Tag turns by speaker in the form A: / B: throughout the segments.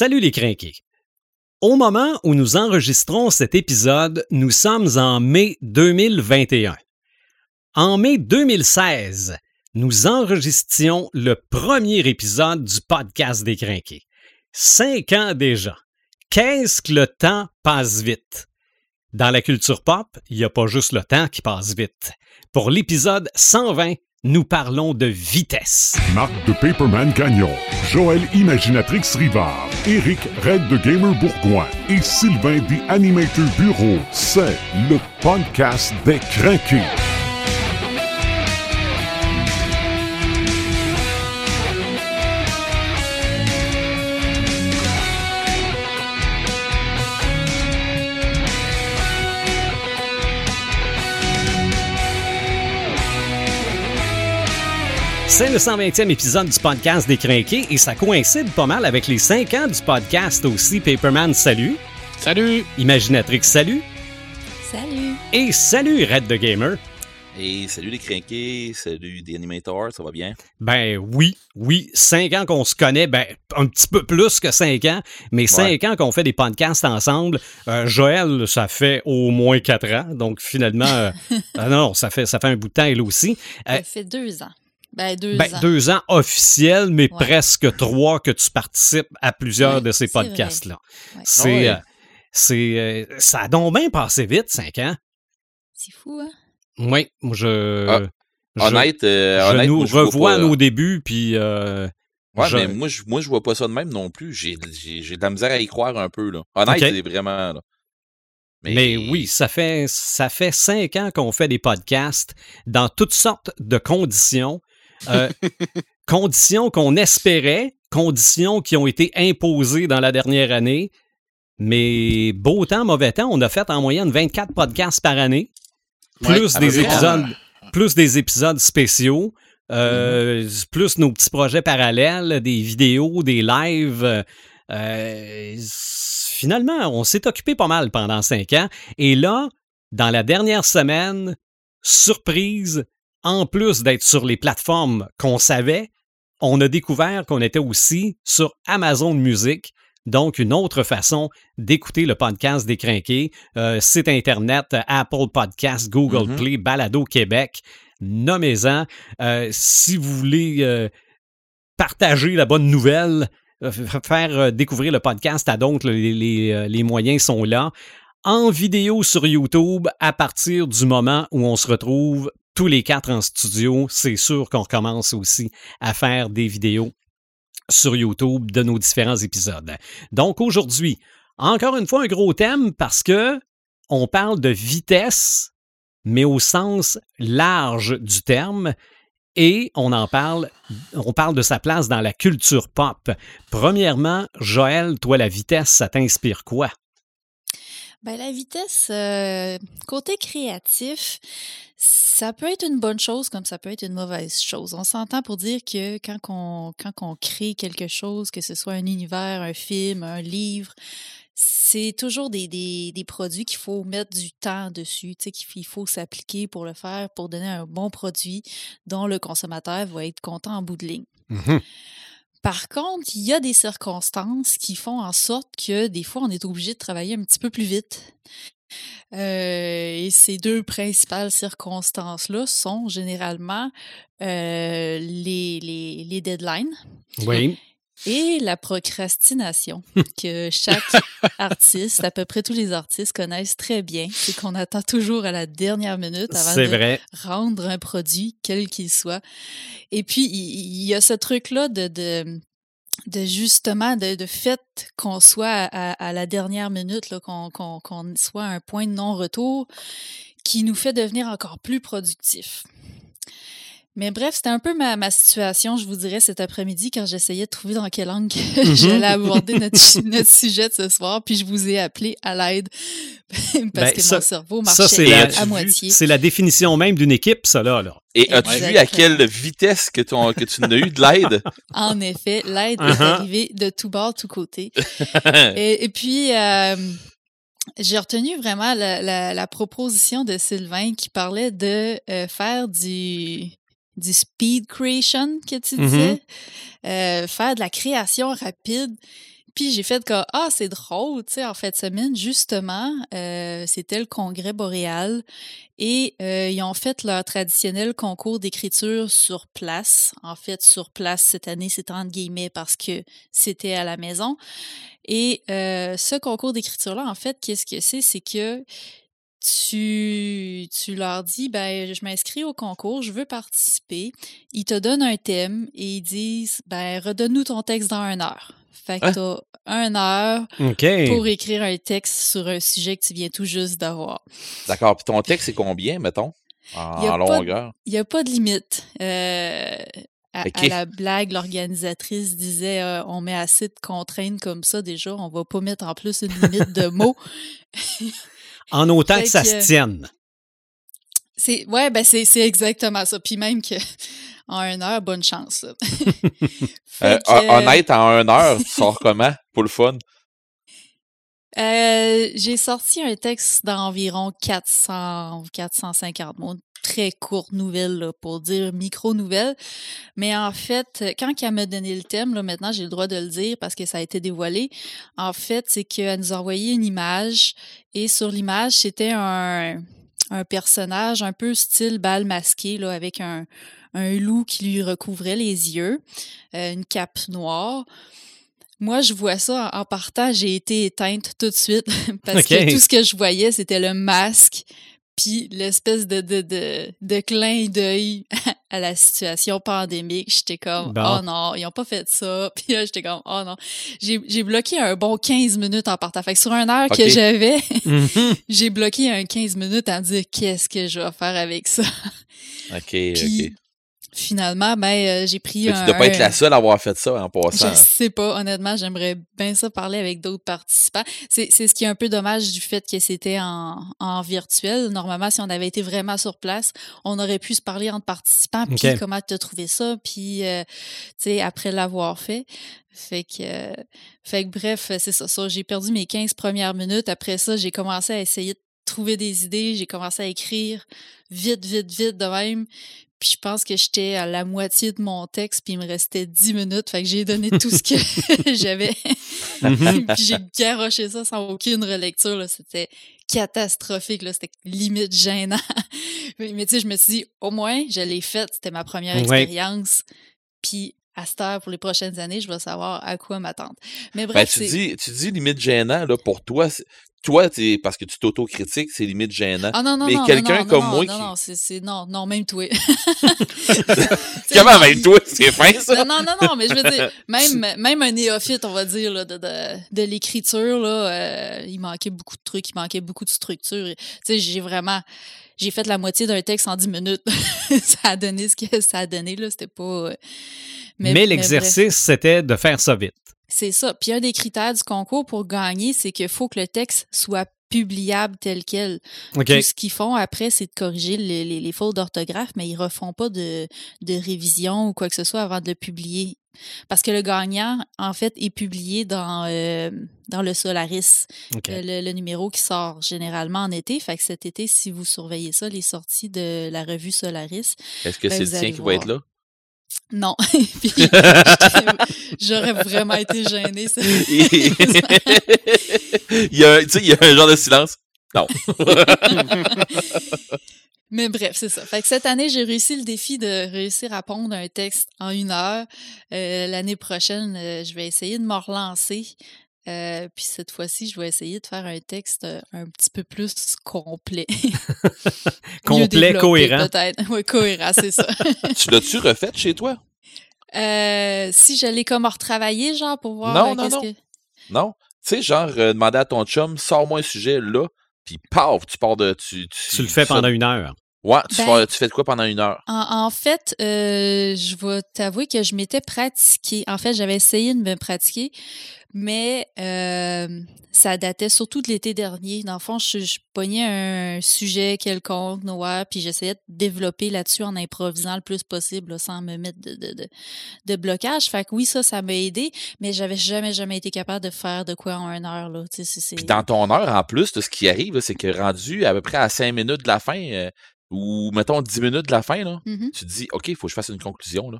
A: Salut les crinqués. Au moment où nous enregistrons cet épisode, nous sommes en mai 2021. En mai 2016, nous enregistions le premier épisode du podcast des crinqués. Cinq ans déjà. Qu'est-ce que le temps passe vite? Dans la culture pop, il n'y a pas juste le temps qui passe vite. Pour l'épisode 120, nous parlons de vitesse.
B: Marc de Paperman Gagnon, Joël Imaginatrix Rivard, Eric Red de Gamer Bourgoin et Sylvain The Animator Bureau, c'est le podcast des craqués.
A: C'est le 120e épisode du podcast des Crinqués et ça coïncide pas mal avec les 5 ans du podcast aussi. Paperman, salut.
C: Salut.
A: Imaginatrix, salut.
D: Salut.
A: Et salut Red the Gamer.
C: Et salut les crinqués, salut des animateurs, ça va bien?
A: Ben oui, oui, 5 ans qu'on se connaît, ben un petit peu plus que 5 ans, mais 5 ans qu'on fait des podcasts ensemble. Euh, Joël, ça fait au moins 4 ans, donc finalement, euh, ah non, ça fait, ça fait un bout de temps elle aussi. Euh,
D: Ça fait deux ans. Ben, deux
A: Ben,
D: ans.
A: deux ans officiels, mais
D: Ouais.
A: presque trois que tu participes à plusieurs
D: Ouais,
A: de ces podcasts-là. C'est,
C: Ouais.
A: euh, c'est, euh, ça a donc bien passé vite, cinq ans.
D: C'est fou, hein?
A: Oui, moi, je,
C: Ah,
A: je,
C: honnête, euh,
A: je
C: honnête,
A: nous
C: moi, je vois
A: revois
C: pas-
A: nos débuts, puis euh,
C: Ouais,
A: je-
C: mais moi je, moi, je vois pas ça de même non plus. J'ai, j'ai, j'ai de la misère à y croire un peu, là. Honnête,
A: Ok.
C: c'est vraiment, là.
A: mais... oui, ça fait, ça fait cinq ans qu'on fait des podcasts dans toutes sortes de conditions. Euh, conditions qu'on espérait, conditions qui ont été imposées dans la dernière année. Mais beau temps, mauvais temps, on a fait en moyenne 24 podcasts par année, plus des épisodes, plus des épisodes spéciaux, euh,
C: Mm-hmm.
A: plus nos petits projets parallèles, des vidéos, des lives. Euh, finalement, on s'est occupé pas mal pendant cinq ans. Et là, dans la dernière semaine, surprise, en plus d'être sur les plateformes qu'on savait, on a découvert qu'on était aussi sur Amazon Music. Donc, une autre façon d'écouter le podcast des Crinqués. Euh, site Internet, Apple Podcast, Google
C: Mhm.
A: Play, Balado Québec. Nommez-en. Euh, si vous voulez euh, partager la bonne nouvelle, faire découvrir le podcast à d'autres, les, les, les moyens sont là. En vidéo sur YouTube, à partir du moment où on se retrouve tous les quatre en studio, c'est sûr qu'on recommence aussi à faire des vidéos sur YouTube de nos différents épisodes. Donc aujourd'hui, encore une fois un gros thème parce que on parle de vitesse, mais au sens large du terme. Et on en parle, on parle de sa place dans la culture pop. Premièrement, Joël, toi, la vitesse, ça t'inspire quoi?
D: Ben, la vitesse, euh, côté créatif, ça peut être une bonne chose comme ça peut être une mauvaise chose. On s'entend pour dire que quand on, quand crée quelque chose, que ce soit un univers, un film, un livre, c'est toujours des, des, des produits qu'il faut mettre du temps dessus, qu'il faut s'appliquer pour le faire, pour donner un bon produit dont le consommateur va être content en bout de ligne. Par contre, il y a des circonstances qui font en sorte que des fois, on est obligé de travailler un petit peu plus vite. Euh, et ces deux principales circonstances-là sont généralement euh, les, les, les deadlines
A: Oui.
D: Et la procrastination que chaque artiste, à peu près tous les artistes connaissent très bien. C'est qu'on attend toujours à la dernière minute avant de
A: vrai.
D: rendre un produit, quel qu'il soit. Et puis, il y, a ce truc-là de, de, de justement, de, de fait qu'on soit à, à la dernière minute, qu'on soit à un point de non-retour qui nous fait devenir encore plus productif. Mais bref, c'était un peu ma, ma situation, je vous dirais, cet après-midi quand j'essayais de trouver dans quelle langue
A: Mhm.
D: j'allais aborder notre, notre sujet de ce soir, puis je vous ai appelé à l'aide parce
A: Ben,
D: que
A: ça-
D: mon cerveau
A: ça,
D: marchait
C: la-
D: à
C: vu?
D: moitié.
A: C'est la définition même d'une équipe, ça, là. là.
C: Et as-tu vu à quelle vitesse que, ton, que tu n'as eu de l'aide?
D: En effet, l'aide est
A: Uh-huh.
D: arrivée de tout bord, tout côté. Et, et puis, euh, j'ai retenu vraiment la, la- la proposition de Sylvain qui parlait de euh, faire du, du speed creation, que tu
A: Mhm.
D: disais, Euh, faire de la création rapide. Puis j'ai fait comme ah c'est drôle, tu sais en fait semaine justement euh, c'était le congrès boréal et euh, ils ont fait leur traditionnel concours d'écriture sur place. En fait sur place cette année c'est entre guillemets parce que c'était à la maison. Et euh, ce concours d'écriture là en fait qu'est-ce que c'est? C'est que tu, tu leur dis, ben, je m'inscris au concours, je veux participer. Ils te donnent un thème et ils disent, ben, redonne-nous ton texte dans une heure. Fait que
C: Hein?
D: t'as une heure pour écrire un texte sur un sujet que tu viens tout juste d'avoir.
C: D'accord. Puis ton texte, c'est combien, mettons? En,
D: Y a
C: en
D: pas de-
C: longueur?
D: Il n'y a pas de limite. Euh, à la blague, l'organisatrice disait euh, on met assez de contraintes comme ça déjà, on va pas mettre en plus une limite de mots.
A: En autant
D: Fait
A: que ça
D: que-
A: se tienne.
D: C'est ouais, ben c'est c'est exactement ça. Puis même que en une heure, bonne chance. là.
C: Euh,
D: que,
C: honnête, en une heure, tu sors comment? Pour le fun?
D: euh, j'ai sorti un texte d'environ 400 450 mots. Très courte nouvelle là, pour dire micro-nouvelle. Mais en fait, quand elle m'a donné le thème, là, maintenant j'ai le droit de le dire parce que ça a été dévoilé. En fait, c'est qu'elle nous a envoyé une image et sur l'image, c'était un, un personnage un peu style bal masqué là, avec un, un loup qui lui recouvrait les yeux, euh, une cape noire. Moi, je vois ça en partant, j'ai été éteinte tout de suite parce que tout ce que je voyais, c'était le masque puis l'espèce de, de, de, de clin d'œil à la situation pandémique. J'étais comme,
A: Bon.
D: oh non, ils ont pas fait ça. Puis là, j'étais comme, oh non. J'ai bloqué un bon 15 minutes en partant. Fait que sur une heure que j'avais,
A: Mhm.
D: j'ai bloqué un 15 minutes à me dire qu'est-ce que je vais faire avec ça?
C: OK,
D: Puis
C: OK.
D: Finalement, ben, euh, j'ai pris
C: Mais
D: un.
C: tu dois pas être la seule à avoir fait ça en passant.
D: Je sais pas, honnêtement, j'aimerais bien ça parler avec d'autres participants. C'est c'est ce qui est un peu dommage du fait que c'était en, en virtuel. Normalement, si on avait été vraiment sur place, on aurait pu se parler entre participants, puis comment tu as trouvé ça, puis, euh, tu sais, après l'avoir fait. Fait que, euh, fait que bref, c'est ça, ça. J'ai perdu mes 15 premières minutes. Après ça, j'ai commencé à essayer de des idées. J'ai commencé à écrire vite, vite, vite de même. Puis je pense que j'étais à la moitié de mon texte, puis il me restait 10 minutes. Fait que j'ai donné tout ce que j'avais.
A: Mhm.
D: puis j'ai garoché ça sans aucune relecture. là. C'était catastrophique. là. C'était limite gênant. mais mais tu sais, je me suis dit, au moins, je l'ai faite. C'était ma première
A: Ouais.
D: expérience. Puis à cette heure, pour les prochaines années, je vais savoir à quoi m'attendre. Mais
C: Ben,
D: bref,
C: tu dis, tu dis limite gênant, là, pour toi, toi, t'es- parce que tu t'autocritiques, c'est limite gênant.
D: Ah non, non,
C: mais
D: non,
C: quelqu'un
D: non, non,
C: comme
D: non,
C: moi
D: non,
C: qui-
D: non, c'est, c'est- non, non, même toi.
C: Comment avec toi, c'est fin, ça?
D: Non, non, non, non, mais je veux dire, même, même un néophyte, on va dire, là, de, de, de l'écriture, là, euh, il manquait beaucoup de trucs, il manquait beaucoup de structure. Tu sais, j'ai vraiment, j'ai fait la moitié d'un texte en 10 minutes. ça a donné ce que ça a donné, là, c'était pas... euh,
A: Mais, l'exercice, c'était de faire ça vite.
D: C'est ça. Puis un des critères du concours pour gagner, c'est qu'il faut que le texte soit publiable tel quel.
A: OK.
D: Tout ce qu'ils font après, c'est de corriger les, les- les fautes d'orthographe, mais ils refont pas de, de révision ou quoi que ce soit avant de le publier. Parce que le gagnant, en fait, est publié dans, euh, dans le Solaris,
A: OK.
D: euh, le, le numéro qui sort généralement en été. Fait que cet été, si vous surveillez ça, les sorties de la revue Solaris,
C: Est-ce que
D: Ben,
C: c'est le tien qui va être là?
D: Non. Puis, J'aurais vraiment été gênée. ça.
C: il y a, tu sais, il y a un genre de silence. Non.
D: Mais bref, c'est ça. Fait que cette année, j'ai réussi le défi de réussir à pondre un texte en une heure. Euh, L'année prochaine, euh, je vais essayer de me relancer. Euh, puis cette fois-ci, je vais essayer de faire un texte euh, un petit peu plus complet.
A: Complet, cohérent.
D: Peut-être. Oui, cohérent, c'est ça.
C: tu l'as-tu refait chez toi?
D: Euh, si je l'ai comme retravaillé, genre, pour voir
C: Non,
D: euh,
C: non,
D: qu'est-ce
C: non.
D: que...
C: Non? Tu sais, genre, euh, demander à ton chum, sors-moi un sujet là, puis paf, tu pars de. Tu,
A: Tu le fais pendant une heure.
C: Ouais, tu,
D: Ben-
C: fais, tu fais de quoi pendant une heure?
D: En, en fait, euh, je vais t'avouer que je m'étais pratiquée. En fait, j'avais essayé de me pratiquer, mais euh, ça datait surtout de l'été dernier. Dans le fond, je, je pognais un sujet quelconque, noir, puis j'essayais de développer là-dessus en improvisant le plus possible, là, sans me mettre de, de, de, de blocage. Fait que oui, ça, ça m'a aidé, mais j'avais jamais, jamais été capable de faire de quoi en une heure. Là. Tu sais, c'est- c'est-
C: Puis dans ton heure, en plus, de ce qui arrive, là, c'est que rendu à peu près à 5 minutes de la fin, euh, ou mettons 10 minutes de la fin, là,
D: Mhm.
C: tu te dis, OK, il faut que je fasse une conclusion. Là.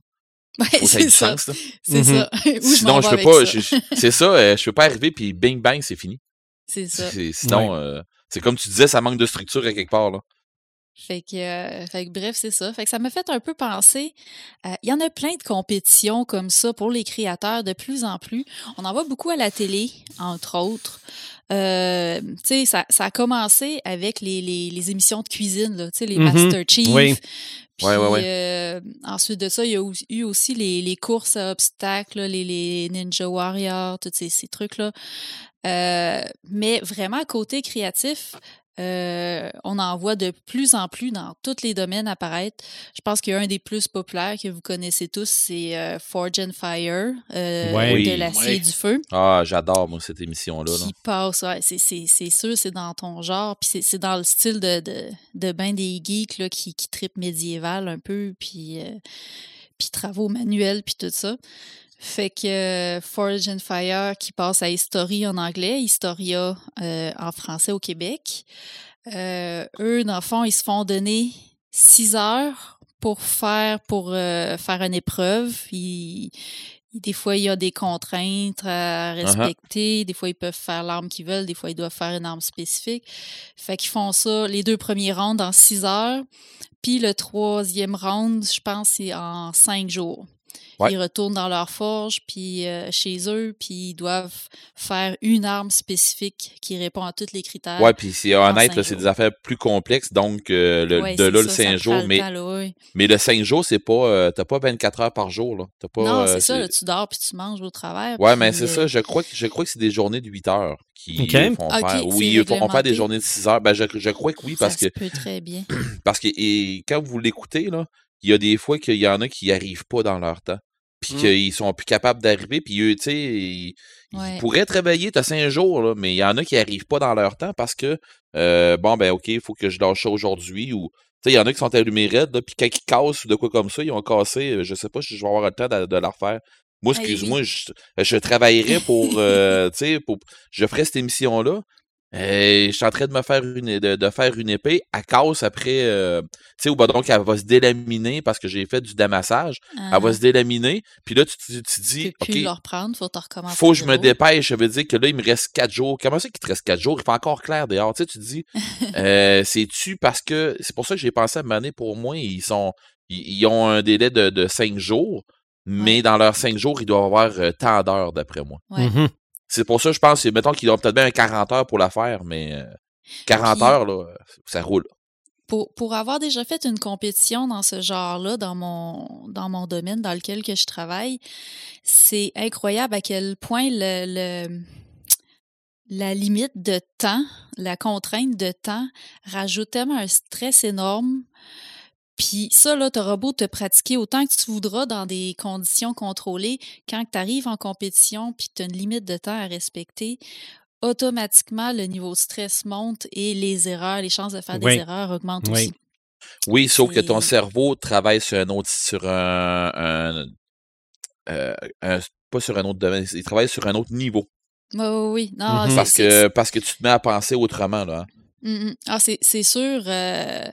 D: Ouais,
C: Faut que ça ait
D: c'est
C: du
D: ça.
C: sens, là.
D: C'est
A: Mhm.
D: ça. Où
C: Sinon, je peux pas.
D: ça?
C: C'est ça, euh, je peux pas arriver puis bing bang, c'est fini.
D: C'est ça.
C: Sinon, euh, c'est comme tu disais, ça manque de structure à quelque part. Là.
D: Fait que, euh, fait que bref, c'est ça. Fait que ça m'a fait un peu penser. euh, Il y en a plein de compétitions comme ça pour les créateurs de plus en plus. On en voit beaucoup à la télé, entre autres. Euh, tu sais, ça, ça a commencé avec les, les, les émissions de cuisine, là, tu sais, les
A: Mhm.
D: Master Chief.
A: Oui.
D: Puis,
C: Ouais, ouais, ouais.
D: euh, ensuite de ça, il y a eu- aussi les, les courses à obstacles, là, les, les Ninja Warriors, tous ces, ces trucs-là. Euh, mais vraiment, côté créatif, euh, on en voit de plus en plus dans tous les domaines apparaître. Je pense qu'il y a un des plus populaires que vous connaissez tous, c'est euh, Forge and Fire, euh.
C: Oui,
D: de l'acier et du feu,
C: Ah, j'adore, moi, cette émission-là. là.
D: qui passe. Ouais, c'est, c'est, c'est sûr, c'est dans ton genre, puis c'est, c'est dans le style de, de, de ben des geeks là, qui, qui tripent médiéval un peu, puis, euh, puis travaux manuels, puis tout ça. Fait que euh, Forge and Fire qui passe à History en anglais, Historia euh, en français au Québec. Euh, eux, dans le fond, ils se font donner six heures pour faire pour euh, faire une épreuve. Ils- des fois, il y a des contraintes à respecter. Des fois, ils peuvent faire l'arme qu'ils veulent. Des fois, ils doivent faire une arme spécifique. Fait qu'ils font ça les deux premiers rounds en six heures. Puis le troisième round, je pense, c'est en cinq jours.
C: Ouais.
D: Ils retournent dans leur forge, puis euh, chez eux, puis ils doivent faire une arme spécifique qui répond à tous les critères.
C: Ouais, puis c'est honnête, c'est des affaires plus complexes. Donc, euh, le,
D: Ouais,
C: de là, le
D: ça, ça
C: 5
D: prend
C: jours. Mais,
D: temps, là, ouais.
C: mais le 5 jours, c'est pas. euh, T'as pas 24 heures par jour. Là. T'as pas,
D: non,
C: euh,
D: c'est ça, là, tu dors puis tu manges au travers.
C: Ouais, mais c'est
D: euh,
C: ça. Je crois que je crois que c'est des journées de 8 heures qui
A: Ok.
C: euh, font
D: Ok,
C: faire. Oui, ils font faire des journées de 6 heures. Ben, je, je crois que oui, parce
D: ça
C: que
D: se peut très bien.
C: parce que et quand vous l'écoutez, là, il y a des fois qu'il y en a qui n'y arrivent pas dans leur temps. Puis
A: Mm.
C: qu'ils sont plus capables d'arriver. Puis eux, tu sais, ils, pourraient travailler, t'as cinq jours, là, mais il y en a qui n'arrivent pas dans leur temps parce que, euh, bon, ben, OK, il faut que je lâche ça aujourd'hui. Ou, tu sais, il y en a qui sont allumés raides, puis quand ils cassent ou de quoi comme ça, ils ont cassé, euh, je sais pas si je vais avoir le temps de, de la refaire. Moi, excuse-moi, je, je travaillerais pour, euh, tu sais, pour, je ferais cette émission-là. Je suis en train de me faire une de, de faire une épée à casse après euh, tu sais ou ben donc elle va se délaminer parce que j'ai fait du damassage
D: Ah,
C: elle va se délaminer puis là tu, tu, tu
D: tu
C: dis
D: peux plus
C: OK
D: reprendre, faut te recommencer.
C: faut que je me dépêche. Ça veut dire que là, il me reste quatre jours. Comment ça qu'il te reste quatre jours? Il fait encore clair dehors. Tu sais, tu te dis, euh, c'est-tu parce que. C'est pour ça que j'ai pensé à mener pour moi. Ils sont. Ils, ils ont un délai de, de cinq jours, mais
D: Ouais.
C: dans leurs cinq jours, ils doivent avoir euh, tant d'heures, d'après moi.
D: Ouais.
A: Mhm.
C: C'est pour ça, je pense, mettons qu'ils ont peut-être bien un 40 heures pour la faire, mais euh, 40
D: Puis-
C: heures, là, ça roule.
D: Pour, pour avoir déjà fait une compétition dans ce genre-là, dans mon, dans mon domaine dans lequel que je travaille, c'est incroyable à quel point le, le- la limite de temps, la contrainte de temps rajoute tellement un stress énorme. Puis ça, là, t'auras beau te pratiquer autant que tu voudras dans des conditions contrôlées, quand tu arrives en compétition puis que tu as une limite de temps à respecter, automatiquement, le niveau de stress monte et les erreurs, les chances de faire
A: Oui.
D: des erreurs augmentent
A: Oui.
D: aussi.
C: Oui, sauf que ton cerveau travaille sur un autre, sur un, un- euh, un- pas sur un autre domaine, il travaille sur un autre niveau.
D: Oui, oui, oui. Non, c'est-
C: Parce que, parce que tu te mets à penser autrement, là. hein.
D: Mm, mm. Ah, c'est c'est sûr. euh,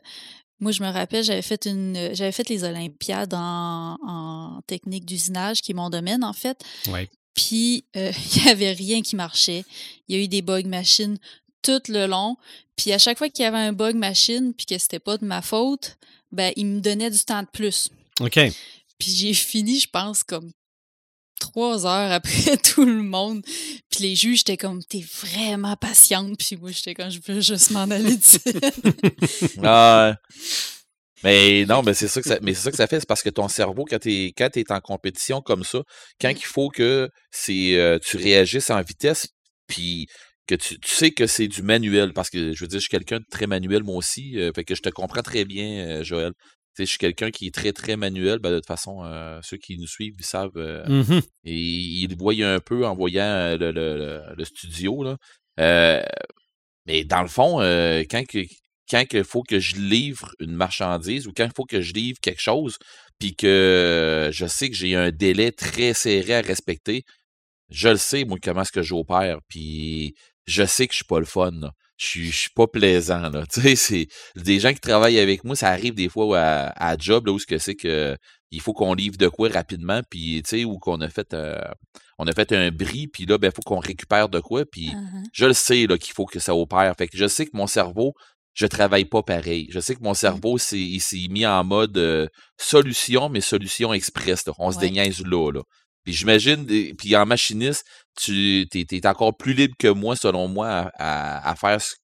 D: moi, je me rappelle, j'avais fait une, j'avais fait les Olympiades en, en technique d'usinage, qui est mon domaine en fait.
A: Ouais.
D: Puis euh, il y avait rien qui marchait. Il y a eu des bugs machines tout le long. Puis à chaque fois qu'il y avait un bug machine, puis que c'était pas de ma faute, ben il me donnait du temps de plus.
A: OK.
D: Puis j'ai fini, je pense, comme trois heures après tout le monde. Puis les juges étaient comme, t'es vraiment patiente. Puis moi, j'étais comme, je veux juste m'en aller.
C: Ah, ouais. mais non, mais c'est ça que ça, mais c'est ça que ça fait, c'est parce que ton cerveau, quand t'es, quand t'es en compétition comme ça, quand il faut que c'est, euh, tu réagisses en vitesse, puis que tu, tu sais que c'est du manuel, parce que je veux dire, je suis quelqu'un de très manuel moi aussi, euh, fait que je te comprends très bien, euh, Joël. Je suis quelqu'un qui est très, très manuel. Ben, de toute façon, euh, ceux qui nous suivent, ils savent. euh,
A: Mhm.
C: et ils le voient un peu en voyant euh, le, le- le- le studio. Là. Euh, mais dans le fond, quand que, quand il faut que je livre une marchandise ou quand il faut que je livre quelque chose, puis que je sais que j'ai un délai très serré à respecter, je le sais, moi, comment est-ce que j'opère. Puis je sais que je suis pas le fun. là. Je suis, je suis pas plaisant. Là. Tu sais, c'est des gens qui travaillent avec moi, ça arrive des fois à, à job là, où ce que c'est que il faut qu'on livre de quoi rapidement, puis tu sais, ou qu'on a fait euh, on a fait un bris, puis là, ben, il faut qu'on récupère de quoi, puis
D: Uh-huh.
C: je le sais là, qu'il faut que ça opère. Fait que je sais que mon cerveau, je travaille pas pareil. Je sais que mon cerveau, c'est, il s'est mis en mode euh, solution, mais solution express. là. On se déniaise là, là. Puis j'imagine, puis en machiniste, tu t'es, t'es encore plus libre que moi, selon moi, à, à- à faire ce- tu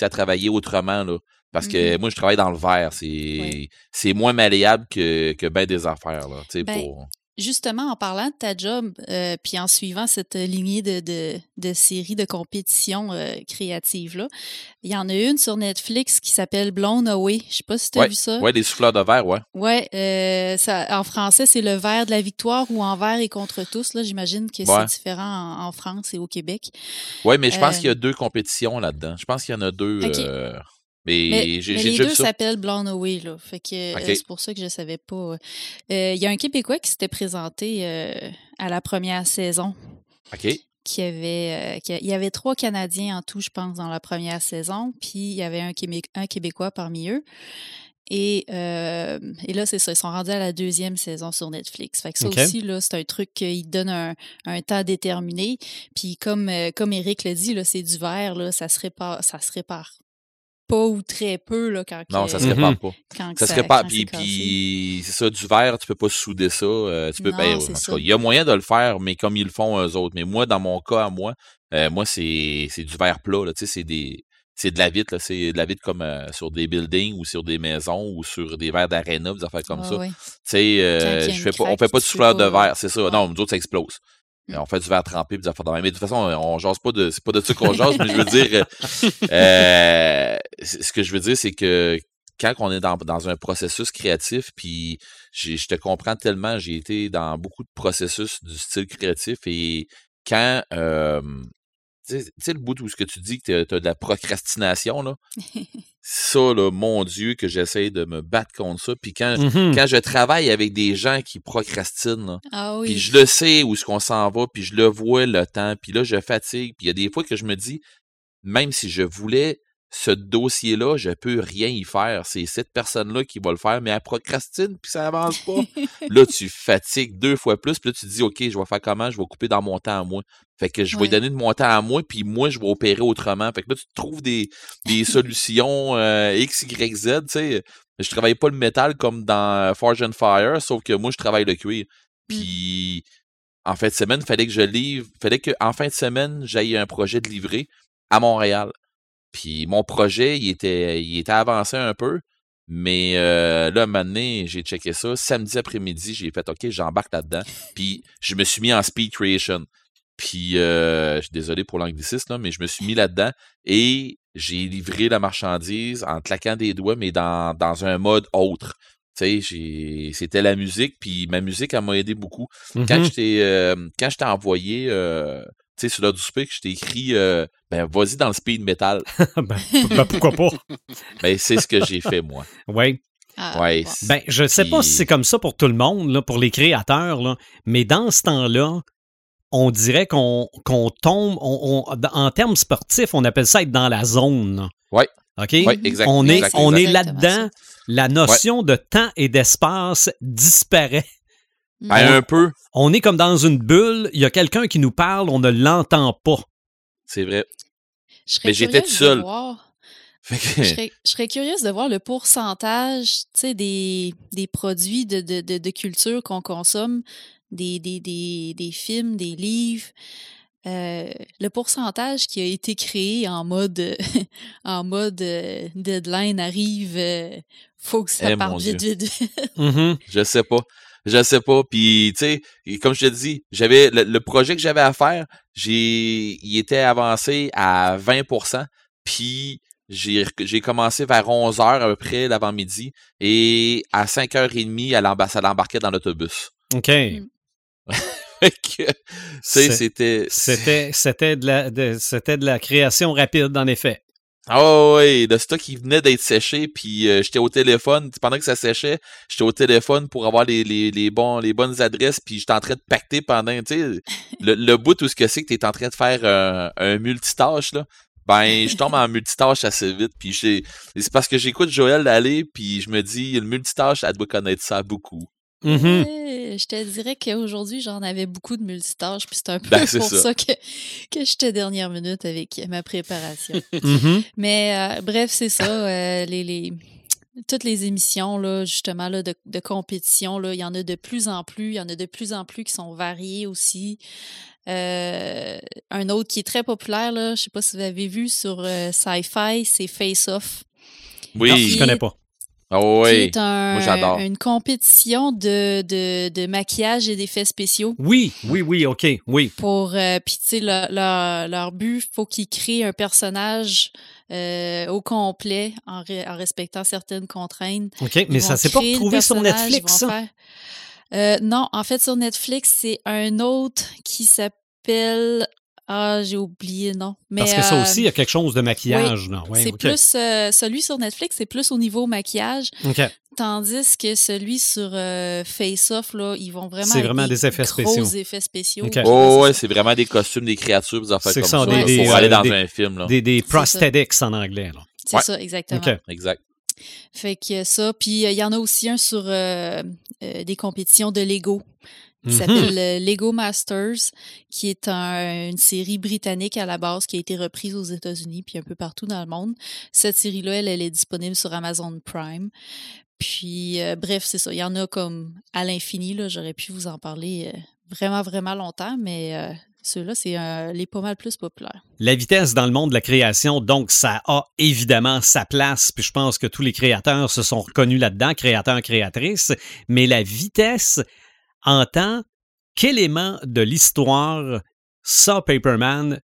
C: sais, à travailler autrement, là. Parce que
D: Mhm.
C: moi, je travaille dans le verre. C'est, moins malléable que, que ben des affaires, là. Tu sais,
D: Ben,
C: pour...
D: Justement, en parlant de ta job, euh, puis en suivant cette lignée de, de, de séries de compétitions euh, créatives-là, il y en a une sur Netflix qui s'appelle Blown Away. Je sais pas si tu as
C: Ouais,
D: vu ça.
C: ouais, des souffleurs de verre, ouais.
D: Ouais, euh, ça, en français, c'est le verre de la victoire ou envers et contre tous. Là, j'imagine que
C: Ouais.
D: c'est différent en, en France et au Québec.
C: Ouais, mais je pense
D: Euh,
C: qu'il y a deux compétitions là-dedans. Je pense qu'il y en a deux.
D: Ok.
C: Euh, mais
D: Mais,
C: j'ai,
D: mais
C: j'ai
D: les deux s'appellent Blown Away, là. Fait que euh, c'est pour ça que je savais pas. Euh, Il y a un Québécois qui s'était présenté euh, à la première saison.
C: OK.
D: Qui avait, euh, qui a- il y avait trois Canadiens en tout, je pense, dans la première saison. Puis il y avait un, Québé- un Québécois parmi eux. Et, euh, et là, c'est ça. Ils sont rendus à la deuxième saison sur Netflix. Fait que ça aussi, là, c'est un truc qui donne un, un temps déterminé. Puis comme, euh, comme Eric l'a dit, là, c'est du verre, là, ça se répare, ça se répare pas ou très peu là, quand,
C: Non,
D: que-
C: ça se répare pas.
D: quand
C: Ça
D: que
C: se répare. Puis, puis c'est ça, du verre, tu peux pas souder ça. euh, tu peux,
D: Non,
C: ben, en tout
D: ça.
C: cas, il y a moyen de le faire, mais comme ils le font eux autres. Mais moi, dans mon cas, à moi, euh, moi, c'est, c'est du verre plat. Là, tu sais, c'est des. C'est de la vitre, c'est de la vitre comme euh, sur des buildings ou sur des maisons ou sur des verres d'aréna, des affaires comme
D: Ah
C: ça. Tu sais, je fais pas, on fait pas de souffleur de verre, c'est ça.
D: Ouais.
C: Non, nous autres, ça explose. Euh, On fait du verre trempé, des affaires de même. Mais de toute façon, on jase pas de, c'est pas de ça qu'on jase, mais je veux dire, euh, euh, ce que je veux dire, c'est que quand on est dans, dans un processus créatif, puis je te comprends tellement, j'ai été dans beaucoup de processus du style créatif et quand, euh, tu sais le bout où ce que tu dis que tu as de la procrastination, là, ça, là, mon Dieu, que j'essaie de me battre contre ça. Puis quand, quand je travaille avec des gens qui procrastinent, là,
D: Ah oui.
C: puis je le sais où est-ce qu'on s'en va, puis je le vois le temps, puis là, je fatigue. Puis il y a des fois que je me dis, même si je voulais ce dossier-là, je peux rien y faire. C'est cette personne-là qui va le faire, mais elle procrastine, puis ça avance pas. là, tu fatigues deux fois plus, puis là, tu te dis, OK, je vais faire comment? Je vais couper dans mon temps à moi. Fait que je vais
D: Ouais.
C: donner de mon temps à moi, puis moi, je vais opérer autrement. Fait que là, tu trouves des, des solutions euh, X, Y, Z, tu sais. Je travaille pas le métal comme dans Forge and Fire, sauf que moi, je travaille le cuir. Puis, en fin de semaine, fallait que je livre, fallait que en fin de semaine, j'aille un projet de livrer à Montréal. Puis mon projet, il était, il était avancé un peu, mais euh, là, un moment donné, j'ai checké ça. Samedi après-midi, j'ai fait OK, j'embarque là-dedans. Puis je me suis mis en speed creation. Puis euh, je suis désolé pour l'anglicisme, mais je me suis mis là-dedans et j'ai livré la marchandise en claquant des doigts, mais dans, dans un mode autre. Tu sais, c'était la musique, puis ma musique, elle m'a aidé beaucoup. Quand
A: Mhm.
C: je t'ai euh, envoyé euh, tu sais sur l'heure du speak, je t'ai écrit euh, ben vas-y dans le speed metal.
A: ben, ben, pourquoi pas?
C: ben c'est ce que j'ai fait moi.
A: Oui.
D: Ah,
C: Ouais. c'est-
A: Ben, je sais pas si c'est comme ça pour tout le monde, là, pour les créateurs, là, mais dans ce temps-là, on dirait qu'on qu'on tombe, on- on- en termes sportifs, on appelle ça être dans la zone.
C: Ouais.
A: OK?
C: Ouais, exact,
A: on est,
C: exact,
A: on est là-dedans. La notion de temps et d'espace disparaît.
D: Mm.
C: Ben, un peu,
A: On est comme dans une bulle. Il y a quelqu'un qui nous parle, on ne l'entend pas.
C: c'est vrai.
D: Je serais
C: mais j'étais tout
D: de
C: seul.
D: Je serais, je serais curieuse de voir le pourcentage tu sais, des, des produits de, de, de, de culture qu'on consomme, des, des, des, des films, des livres. euh, le pourcentage qui a été créé en mode en mode euh, deadline arrive, euh, faut que ça
C: Eh,
D: parte vite, vite, vite.
A: Mhm.
C: Je sais pas. Je sais pas. Puis, tu sais, comme je te dis, j'avais le, le projet que j'avais à faire, j'ai, il était avancé à 20%. Puis, j'ai, commencé vers 11h à peu près l'avant-midi. Et à 5h30, elle, embar- elle embarquait dans l'autobus.
A: OK.
C: Fait que, tu sais,
A: C'est-
C: c'était...
A: C'était, c'était, de la, de- c'était de la création rapide, en effet.
C: Ah ouais, de stock qui venait d'être séché, puis euh, j'étais au téléphone, pendant que ça séchait, j'étais au téléphone pour avoir les, les, les, bons, les bonnes adresses, puis j'étais en train de pacter pendant, tu sais, le, le bout où ce que c'est que t'es en train de faire un, un multitâche, là, ben, je tombe en multitâche assez vite, puis j'ai- c'est parce que j'écoute Joël aller, puis je me dis, le multitâche, elle doit connaître ça beaucoup.
D: Eh, Je te dirais qu'aujourd'hui, j'en avais beaucoup de multitâches, puis c'est un peu
C: Ben,
D: pour
C: ça.
D: ça, que, que j'étais dernière minute avec ma préparation.
A: Mhm.
D: Mais euh, bref, c'est ça. euh, les, les- toutes les émissions, là, justement, là, de, de compétition, là, il y en a de plus en plus. Il y en a de plus en plus qui sont variés aussi. Euh, un autre qui est très populaire, là, je sais pas si vous avez vu sur Sci-Fi, c'est Face Off.
C: Oui.
A: Non, je connais pas.
C: Ah
D: Qui est un-
C: Moi, j'adore.
D: une compétition de, de, de maquillage et d'effets spéciaux.
A: Oui, oui, oui, OK, oui.
D: Pour, euh, puis tu sais, leur, leur, leur but, faut qu'ils créent un personnage euh, au complet en, re- en respectant certaines contraintes.
A: OK,
D: Ils
A: mais ça s'est pas
D: le
A: retrouvé sur Netflix, ça?
D: faire- Euh, non, en fait, sur Netflix, c'est un autre qui s'appelle... Ah, j'ai oublié, non. Mais,
A: Parce que ça
D: euh,
A: aussi, il y a quelque chose de maquillage, non? Ouais,
D: c'est plus... euh, celui sur Netflix, c'est plus au niveau maquillage.
A: OK.
D: Tandis que celui sur euh, Face Off, là, ils vont vraiment.
A: C'est vraiment des effets
D: gros
A: spéciaux.
D: effets spéciaux.
C: Oh, ouais,
D: c'est
C: vraiment des costumes, des créatures, des affaires
A: C'est
C: comme
A: ça,
C: ça.
D: des-
C: là,
D: des,
C: pour
A: euh,
C: aller dans
A: des-
C: un film. Là.
A: Des, des
D: ça.
A: prosthetics en anglais, là.
D: C'est
C: Ouais.
D: ça, exactement.
A: OK.
C: Exact.
D: Fait que ça. Puis euh, il y en a aussi un sur euh, euh, des compétitions de Lego qui
A: Mhm.
D: s'appelle euh, Lego Masters, qui est un- une série britannique à la base qui a été reprise aux États-Unis puis un peu partout dans le monde. Cette série-là, elle, elle est disponible sur Amazon Prime. Puis, euh, bref, c'est ça. Il y en a comme à l'infini. là. J'aurais pu vous en parler euh, vraiment, vraiment longtemps, mais euh, ceux-là, c'est euh, les pas mal plus populaires.
A: La vitesse dans le monde de la création, donc ça a évidemment sa place, puis je pense que tous les créateurs se sont reconnus là-dedans, créateurs, créatrices, mais la vitesse en tant qu'élément de l'histoire, ça, Paperman,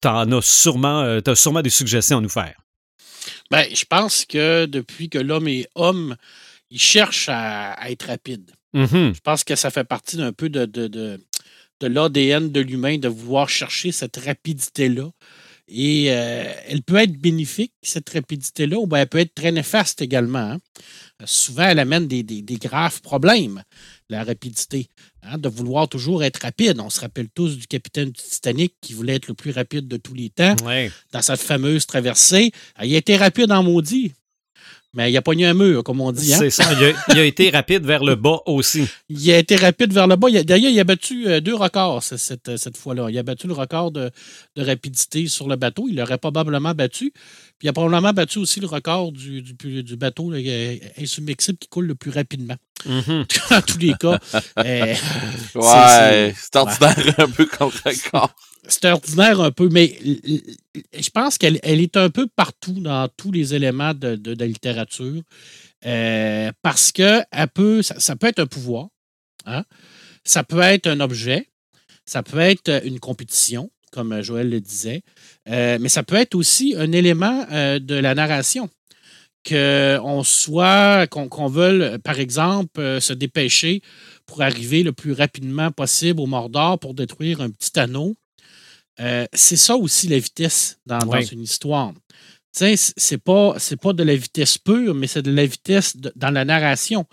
A: t'en as sûrement, euh, t'as sûrement des suggestions à nous faire.
E: Ben, je pense que depuis que l'homme est homme, il cherche à, à être rapide.
A: Mhm.
E: Je pense que ça fait partie d'un peu de, de, de, de l'ADN de l'humain de vouloir chercher cette rapidité-là. Et euh, elle peut être bénéfique, cette rapidité-là, ou bien elle peut être très néfaste également. hein. Euh, Souvent, elle amène des, des- des graves problèmes, la rapidité, hein, de vouloir toujours être rapide. On se rappelle tous du capitaine du Titanic qui voulait être le plus rapide de tous les temps
A: Ouais.
E: dans cette fameuse traversée. Il a été rapide en maudit, mais il a pogné un mur, comme on dit. hein.
A: C'est ça. Il a, il a été rapide vers le bas aussi.
E: Il a été rapide vers le bas. D'ailleurs, il a battu euh, deux records ce- cette, cette fois-là. Il a battu le record de, de rapidité sur le bateau. Il l'aurait probablement battu. Puis il a probablement battu aussi le record du, du, du bateau là, euh, insubmersible qui coule le plus rapidement.
A: Mhm.
E: Dans tous les cas, euh,
C: Ouais, c'est ordinaire un peu comme record.
E: C'est ordinaire un peu, mais je pense qu'elle elle est un peu partout dans tous les éléments de, la littérature. Euh, parce que elle peut, ça, peut être un pouvoir, hein? ça peut être un objet, ça peut être une compétition, comme Joël le disait, euh, mais ça peut être aussi un élément euh, de la narration. Qu'on soit, qu'on veuille, par exemple, euh, se dépêcher pour arriver le plus rapidement possible au Mordor pour détruire un petit anneau. Euh, c'est ça aussi la vitesse dans, une histoire. Tu sais, c'est pas, de la vitesse pure, mais c'est de la vitesse de- dans la narration.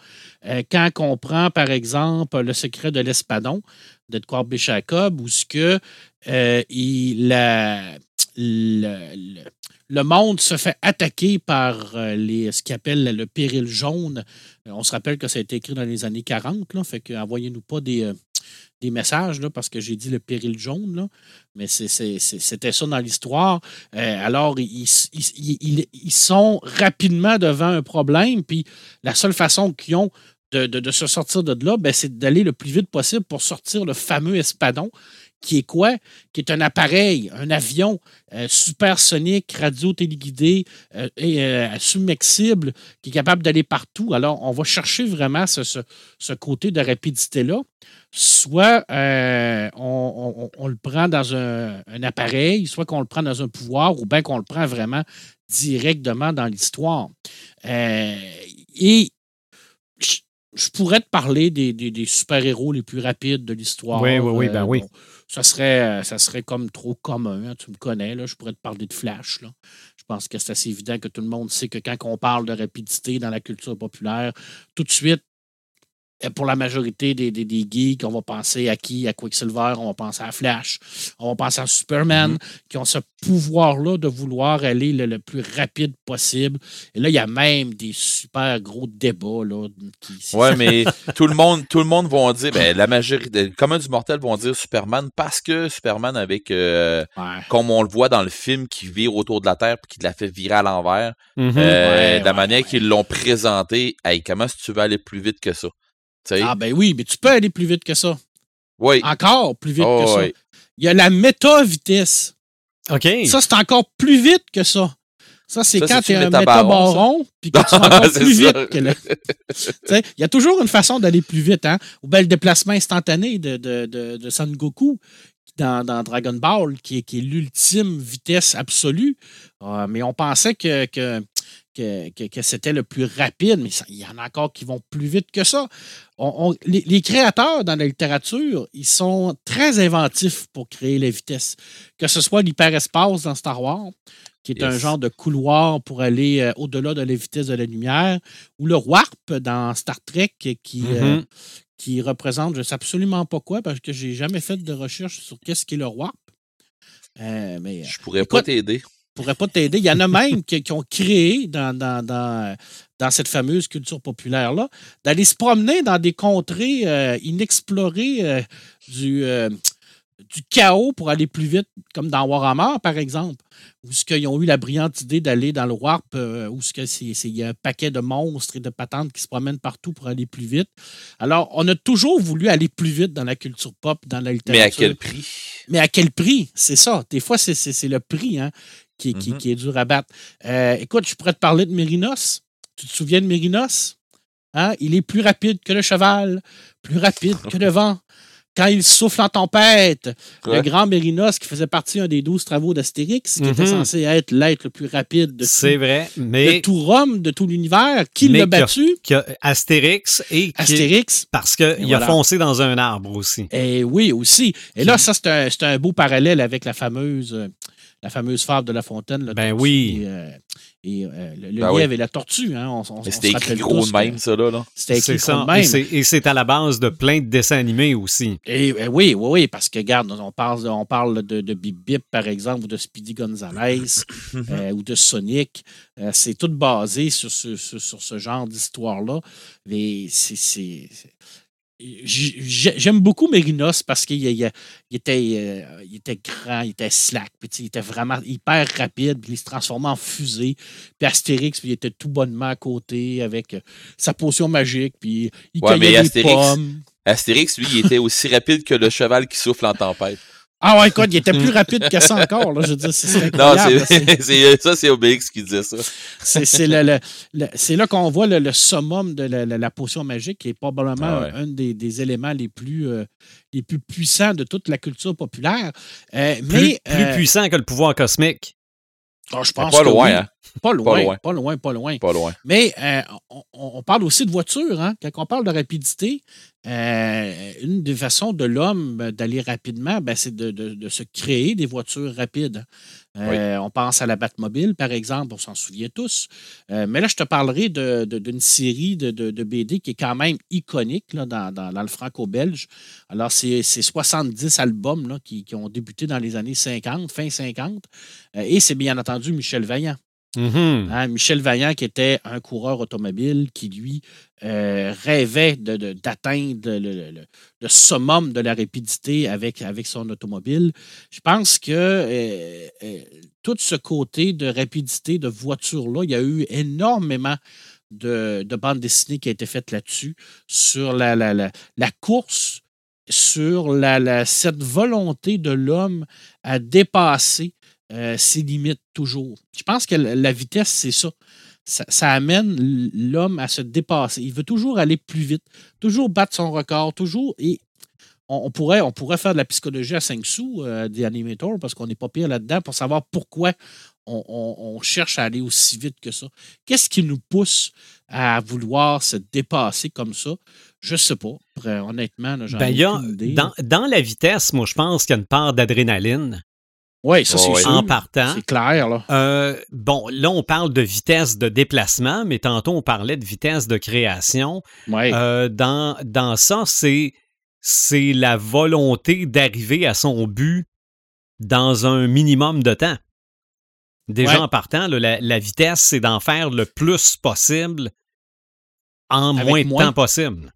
E: Euh, quand on prend, par exemple, le secret de l'espadon d'Edouard Béchacob, où ce que euh, il, la- le, le- le monde se fait attaquer par les, ce qu'il appelle le péril jaune. On se rappelle que ça a été écrit dans les années 40, là, fait que envoyez-nous pas des, des messages, là, parce que j'ai dit le péril jaune, là. mais c'était ça dans l'histoire. Euh, alors, ils, sont rapidement devant un problème, puis la seule façon qu'ils ont de, de- de se sortir de là, ben, c'est d'aller le plus vite possible pour sortir le fameux espadon, qui est quoi? Qui est un appareil, un avion euh, supersonique, radio-téléguidé euh, et euh, submersible, qui est capable d'aller partout. Alors, on va chercher vraiment ce, ce- ce côté de rapidité-là. Soit euh, on, on- on le prend dans un, un appareil, soit qu'on le prend dans un pouvoir, ou bien qu'on le prend vraiment directement dans l'histoire. Et je, pourrais te parler des, des- des super-héros les plus rapides de l'histoire.
A: Oui, oui, oui, ben oui.
E: bon, ça, serait, ça serait comme trop commun. hein, tu me connais, je pourrais te parler de Flash. Je pense que c'est assez évident que tout le monde sait que quand on parle de rapidité dans la culture populaire, tout de suite, euh, pour la majorité des, des, des, geeks, on va penser à qui? À Quicksilver, on va penser à Flash, on va penser à Superman, mm-hmm. qui ont ce pouvoir-là de vouloir aller le, plus rapide possible. Et là, il y a même des super gros débats. Là,
C: qui, ouais, mais tout le monde, tout le monde va dire, ben, la majorité, comme du mortel vont dire Superman parce que Superman, avec, euh, comme on le voit dans le film, qui vire autour de la Terre et qui la fait virer à l'envers, euh, la manière qu'ils l'ont présenté, hey, comment est-ce que tu veux aller plus vite que ça?
E: Ah ben oui, mais tu peux aller plus vite que ça.
C: Oui.
E: Encore plus vite que oh, ça. Il y a la méta-vitesse.
A: OK.
E: Ça, c'est encore plus vite que ça. Ça, c'est quand tu es un métabaron, puis que tu vas encore plus vite que le. Il y a toujours une façon d'aller plus vite, hein? Ou bien le déplacement instantané de, de, de, de Son Goku dans, dans, Dragon Ball, qui est, qui est l'ultime vitesse absolue. Ah, mais on pensait que, que que, c'était le plus rapide, mais il y en a encore qui vont plus vite que ça. les, créateurs dans la littérature, ils sont très inventifs pour créer les vitesses. Que ce soit l'hyperespace dans Star Wars, qui est un genre de couloir pour aller euh, au-delà de la vitesse de la lumière, ou le warp dans Star Trek, qui, euh, mm-hmm. qui représente, je ne sais absolument pas quoi, parce que j'ai jamais fait de recherche sur qu'est-ce qu'est le warp.
C: Euh, mais, je pourrais pas t'aider
E: pourrait pas t'aider. Il y en a même qui, ont créé dans, dans, dans, cette fameuse culture populaire-là, d'aller se promener dans des contrées euh, inexplorées euh, du, euh, du chaos pour aller plus vite, comme dans Warhammer, par exemple, où ce qu'ils ont eu la brillante idée d'aller dans le Warp, où ce que c'est, il y a un paquet de monstres et de patentes qui se promènent partout pour aller plus vite. Alors, on a toujours voulu aller plus vite dans la culture pop, dans la littérature.
C: Mais à quel prix?
E: Mais à quel prix? C'est ça. Des fois, c'est, c'est le prix. Hein? Qui, mm-hmm. qui, est dur à battre. Euh, écoute, je pourrais te parler de Mérinos. Tu te souviens de Mérinos? Hein? Il est plus rapide que le cheval, plus rapide que le vent. Quand il souffle en tempête, le grand Mérinos, qui faisait partie des douze travaux d'Astérix, qui était mm-hmm. censé être l'être le plus rapide de
A: C'est vrai, mais.
E: De tout Rome, de tout l'univers, qui l'a battu?
A: Astérix et.
E: Astérix.
A: Parce qu'il a foncé dans un arbre aussi.
E: Et eh oui, aussi. Et là, ça, c'est un, un, beau parallèle avec la fameuse euh, la fameuse fable de La Fontaine.
A: ben oui.
E: Et, euh, euh, le, ben lièvre et la tortue. Hein,
C: C'était écrit gros de même, ça, là.
E: C'était écrit
A: gros
E: de même.
A: Et c'est à la base de plein de dessins animés aussi.
E: Et, oui, oui, oui, parce que, regarde, on parle, on parle de, de Bip Bip, par exemple, ou de Speedy Gonzales, euh, ou de Sonic. c'est tout basé sur ce, sur, sur ce genre d'histoire-là. Mais c'est J'aime beaucoup Mérinos parce qu'il il, était, euh, il était grand, il était slack, puis il était vraiment hyper rapide, puis il se transformait en fusée. Puis Astérix, puis il était tout bonnement à côté avec euh, sa potion magique, puis il ouais, cueillait des pommes.
C: Astérix, lui, il était aussi rapide que le cheval qui souffle en tempête.
E: Ah ouais, écoute, il était plus rapide que ça encore. Là, je veux dire, c'est
C: Non, c'est, ça, c'est Obélix qui disait ça.
E: C'est, le, le, là qu'on voit le, summum de la, potion magique, qui est probablement ah un des, des, éléments les plus, euh, les plus puissants de toute la culture populaire. Euh, mais,
A: plus, euh, puissant que le pouvoir cosmique.
E: Ah, je pense
C: pas, loin, hein?
E: Pas loin, pas loin, pas loin,
C: pas loin.
E: Mais on, on, parle aussi de voiture. Hein? Quand on parle de rapidité, euh, une des façons de l'homme d'aller rapidement, ben, c'est de, se créer des voitures rapides. Euh, on pense à la Batmobile, par exemple, on s'en souvient tous. Euh, mais là, je te parlerai d'une série de, BD qui est quand même iconique là, dans, le franco-belge. Alors, c'est 70 albums là, qui, qui, ont débuté dans les années 50, fin 50. et c'est bien entendu Michel Vaillant.
A: Mm-hmm.
E: Hein, Michel Vaillant, qui était un coureur automobile, qui lui euh, rêvait d'atteindre le, summum de la rapidité avec, son automobile. Je pense que euh, euh, tout ce côté de rapidité de voiture-là, il y a eu énormément de, de bandes dessinées qui a été faites là-dessus, sur la, course sur cette volonté de l'homme à dépasser euh, ses limites toujours. Je pense que la vitesse, c'est ça. ça. amène l'homme à se dépasser. Il veut toujours aller plus vite, toujours battre son record, toujours. Et on, pourrait, on pourrait faire de la psychologie à 5 sous euh, des animators parce qu'on n'est pas pire là-dedans pour savoir pourquoi on, cherche à aller aussi vite que ça. Qu'est-ce qui nous pousse à vouloir se dépasser comme ça? Je ne sais pas. honnêtement, j'en
A: ben, Dans, dans la vitesse, moi, je pense qu'il y a une part d'adrénaline.
E: Oui, ça, c'est sûr.
A: en partant.
E: C'est clair, là.
A: Euh, bon, là, on parle de vitesse de déplacement, mais tantôt, on parlait de vitesse de création.
E: Ouais.
A: Euh, dans, dans ça, c'est, c'est la volonté d'arriver à son but dans un minimum de temps. Déjà
E: Ouais.
A: en partant, là, la, la vitesse, c'est d'en faire le plus possible en
E: Avec
A: moins de
E: moins.
A: temps possible.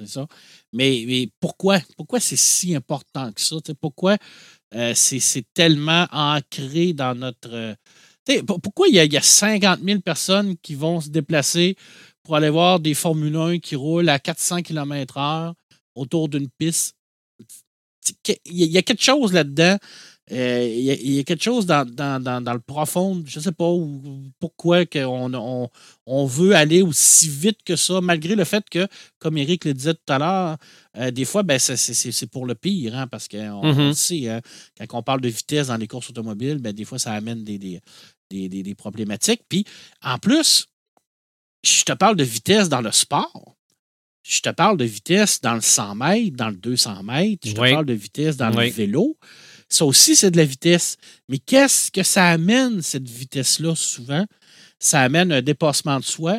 E: C'est ça. Mais, mais pourquoi? Pourquoi c'est si important que ça? Tu sais, pourquoi euh, c'est tellement ancré dans notre. euh, pourquoi il y, a, il y a 50 000 personnes qui vont se déplacer pour aller voir des Formule 1 qui roulent à 400 km/h autour d'une piste? Il y a quelque chose là-dedans. Euh, il, y a, il y a quelque chose dans, dans, dans, dans le profond, je ne sais pas où- pourquoi on, on, on veut aller aussi vite que ça, malgré le fait que, comme Eric le disait tout à l'heure, euh, des fois, ben, c'est- pour le pire, hein, parce qu'on on
A: Mhm.
E: le sait, hein, quand on parle de vitesse dans les courses automobiles, ben, des fois, ça amène des, des, des, des- des problématiques. Puis, en plus, je te parle de vitesse dans le sport. Je te parle de vitesse dans le 100 mètres, dans le 200 mètres. Je te
A: Oui.
E: parle de vitesse dans
A: Oui.
E: le vélo. Ça aussi, c'est de la vitesse. Mais qu'est-ce que ça amène, cette vitesse-là, souvent? Ça amène un dépassement de soi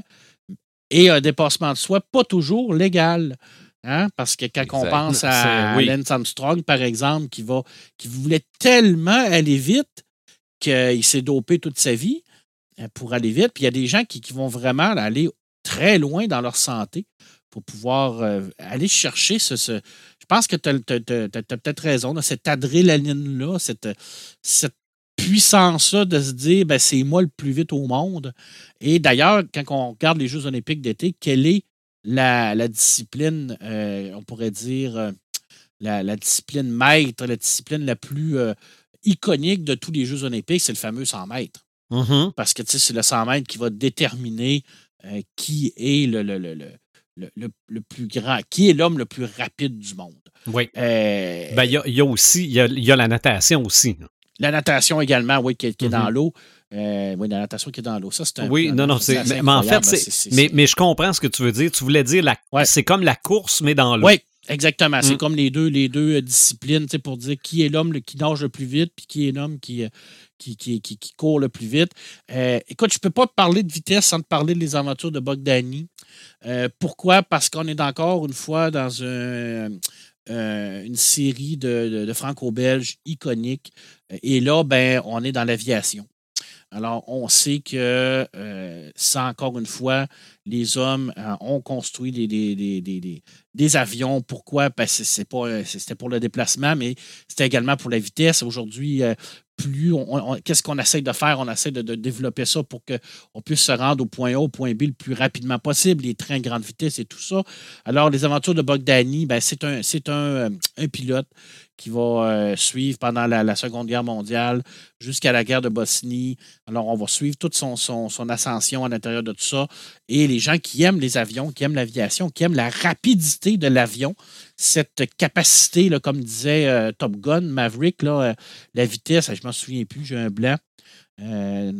E: et un dépassement de soi pas toujours légal. Hein? Parce que quand on pense à
A: oui.
E: Lance Armstrong, par exemple, qui, va, qui voulait tellement aller vite qu'il s'est dopé toute sa vie euh, pour aller vite. Puis il y a des gens qui, qui vont vraiment aller très loin dans leur santé pour pouvoir euh, aller chercher ce. ce- je pense que tu as, peut-être raison, là, cette adrénaline-là, cette, cette puissance-là de se dire ben, c'est moi le plus vite au monde. Et d'ailleurs, quand on regarde les Jeux olympiques d'été, quelle est la, la discipline, euh, on pourrait dire, euh, la, la discipline maître, la discipline la plus euh, iconique de tous les Jeux olympiques, c'est le fameux 100 mètres.
A: Mhm.
E: Parce que c'est le 100 mètres qui va déterminer euh, qui est le, le, le, le, le- le- le plus grand, qui est l'homme le plus rapide du monde.
A: Oui.
E: Euh,
A: Ben, il y a, y a aussi, il y a, il y a la natation aussi.
E: la natation également, oui, qui, est- dans
A: Mhm.
E: l'eau. Euh, oui, la natation qui est dans l'eau. Ça, c'est un
A: Oui, non, non, c'est, mais, mais en fait, c'est, mais, mais je comprends ce que tu veux dire. Tu voulais dire, la,
E: Ouais.
A: c'est comme la course, mais dans l'eau.
E: Oui, exactement. C'est
A: Mm.
E: comme les deux, les deux euh, disciplines, pour dire qui est l'homme qui nage le plus vite, puis qui est l'homme qui, euh, qui, qui, qui, qui court le plus vite. Euh, écoute, je ne peux pas te parler de vitesse sans te parler des aventures de Bogdani. Euh, pourquoi? Parce qu'on est encore une fois dans un, euh, une série de, de, de franco-belges iconiques. Et là, ben, on est dans l'aviation. Alors, on sait que euh, ça, encore une fois, les hommes euh, ont construit des, avions. Pourquoi? Parce que c'est pas, euh, c'était pour le déplacement, mais c'était également pour la vitesse. Aujourd'hui, plus qu'est-ce qu'on essaie de faire? On essaie de, développer ça pour qu'on puisse se rendre au point A, au point B le plus rapidement possible, les trains grande vitesse et tout ça. Alors, les aventures de Bogdani, ben, c'est euh, un pilote qui va euh, suivre pendant la, la Seconde Guerre mondiale jusqu'à la guerre de Bosnie. Alors, on va suivre toute son, son, son ascension à l'intérieur de tout ça. Et les gens qui aiment les avions, qui aiment l'aviation, qui aiment la rapidité de l'avion, cette capacité, là, comme disait euh, Top Gun, Maverick, euh, la vitesse, je m'en souviens plus, j'ai un blanc. Euh,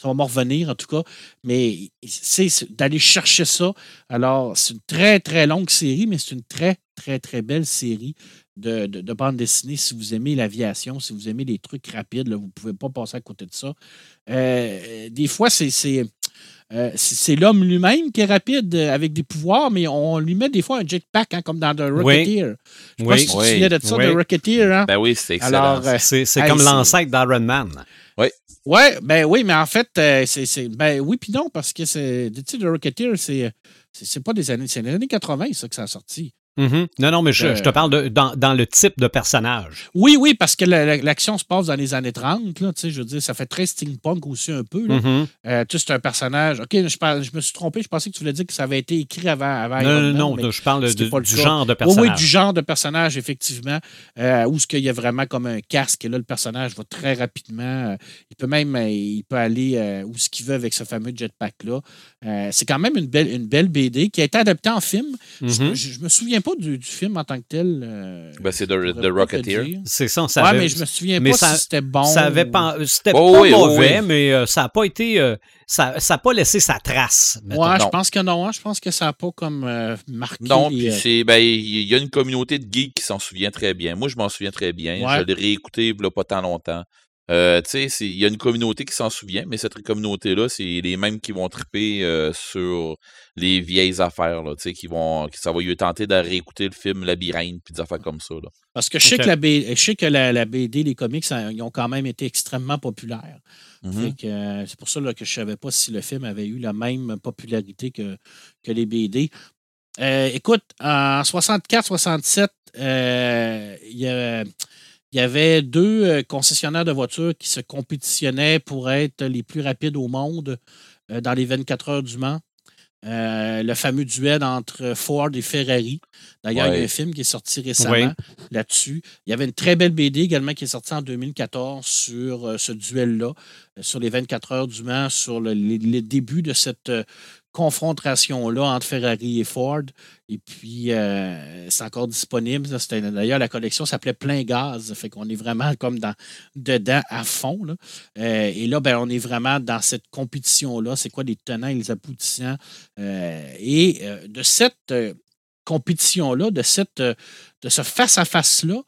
E: ça va m'en revenir, en tout cas. Mais c'est d'aller chercher ça. Alors, c'est une très, très longue série, mais c'est une très, très, très belle série de, de, de bande dessinée. Si vous aimez l'aviation, si vous aimez les trucs rapides, vous ne pouvez pas passer à côté de ça. Euh, des fois, c'est. C'est euh, c'est l'homme lui-même qui est rapide euh, avec des pouvoirs, mais on lui met des fois un jetpack, hein, comme dans The Rocketeer. Je
A: Oui.
E: tu te
C: Oui.
E: souviens de ça,
A: Oui.
E: The Rocketeer. Hein?
C: Ben oui, c'est excellent.
E: Alors, euh,
A: C'est, c'est
E: Hey,
A: comme
E: c'est-
A: l'ancêtre d'Iron Man.
E: Ouais, ben oui, mais en fait, euh, c'est, c'est- ben oui puis non, parce que c'est, tu sais, The Rocketeer, c'est, c'est, c'est pas des années, c'est les années 80, ça, que ça a sorti.
A: Mhm. Non, non, mais je,
E: Euh,
A: je te parle de, dans, dans le type de personnage.
E: Oui, oui, parce que la- la- l'action se passe dans les années 30, là, tu sais, je veux dire, ça fait très steampunk aussi un peu.
A: Mhm.
E: Euh, tu sais, c'est un personnage, ok, je, je me suis trompé, je pensais que tu voulais dire que ça avait été écrit avant, avant
A: Non,
E: Iron
A: non,
E: Man,
A: non,
E: mais-
A: je parle de- du
E: cas.
A: genre de
E: Oui,
A: personnage.
E: oui, du genre de personnage, effectivement, euh, où ce qu'il y a vraiment comme un casque, et là, le personnage va très rapidement, il peut même, il peut aller où ce qu'il veut avec ce fameux jetpack-là. C'est quand même une belle, une belle BD qui a été adaptée en film. Je-
A: Mhm.
E: Je, je me souviens pas du, du film en tant que tel. euh,
C: Ben, c'est The, The Rocketeer.
A: C'est ça, ça
E: Ouais,
A: avait-
E: mais je me souviens
A: mais
E: pas
A: ça-
E: si c'était bon.
A: ça avait pas, c'était
C: Oh
A: pas
C: oui, oh
A: mauvais,
C: oui.
A: mais euh, ça n'a pas été, euh, ça, ça a pas laissé sa trace. mettons.
E: Ouais, je pense que non. hein. Je pense que ça n'a pas comme euh, marqué.
C: Non, puis
E: euh,
C: c'est ben il y a une communauté de geeks qui s'en souvient très bien. Moi, je m'en souviens très bien.
E: Ouais.
C: Je l'ai réécouté il y a pas tant longtemps. Euh, il y a une communauté qui s'en souvient, mais cette communauté-là, c'est les mêmes qui vont triper euh, sur les vieilles affaires, là, tu sais, qui vont, qui, ça va lui tenter de réécouter le film Labyrinthe, puis des affaires comme ça, là.
E: Parce que je sais que, la, B- je sais que la, la BD, les comics, ça- ils ont quand même été extrêmement populaires.
C: Mhm.
E: Que, euh, c'est pour ça là, que je ne savais pas si le film avait eu la même popularité que, que les BD. Euh, écoute, en 64-67, euh, il y, a- il y avait deux euh, concessionnaires de voitures qui se compétitionnaient pour être les plus rapides au monde euh, dans les 24 heures du Mans. Euh, le fameux duel entre Ford et Ferrari. D'ailleurs, il y a un film qui est sorti récemment
A: Ouais.
E: là-dessus. Il y avait une très belle BD également qui est sortie en 2014 sur euh, ce duel-là, euh, sur les 24 heures du Mans, sur le, les- les débuts de cette euh, confrontation-là entre Ferrari et Ford. Et puis, euh, c'est encore disponible. D'ailleurs, la collection s'appelait Plein Gaz. Fait qu'on est vraiment comme dans, dedans à fond. Euh, et là, ben, on est vraiment dans cette compétition-là. C'est quoi les tenants et les aboutissants? Euh, et de cette compétition-là, de, de ce face-à-face-là,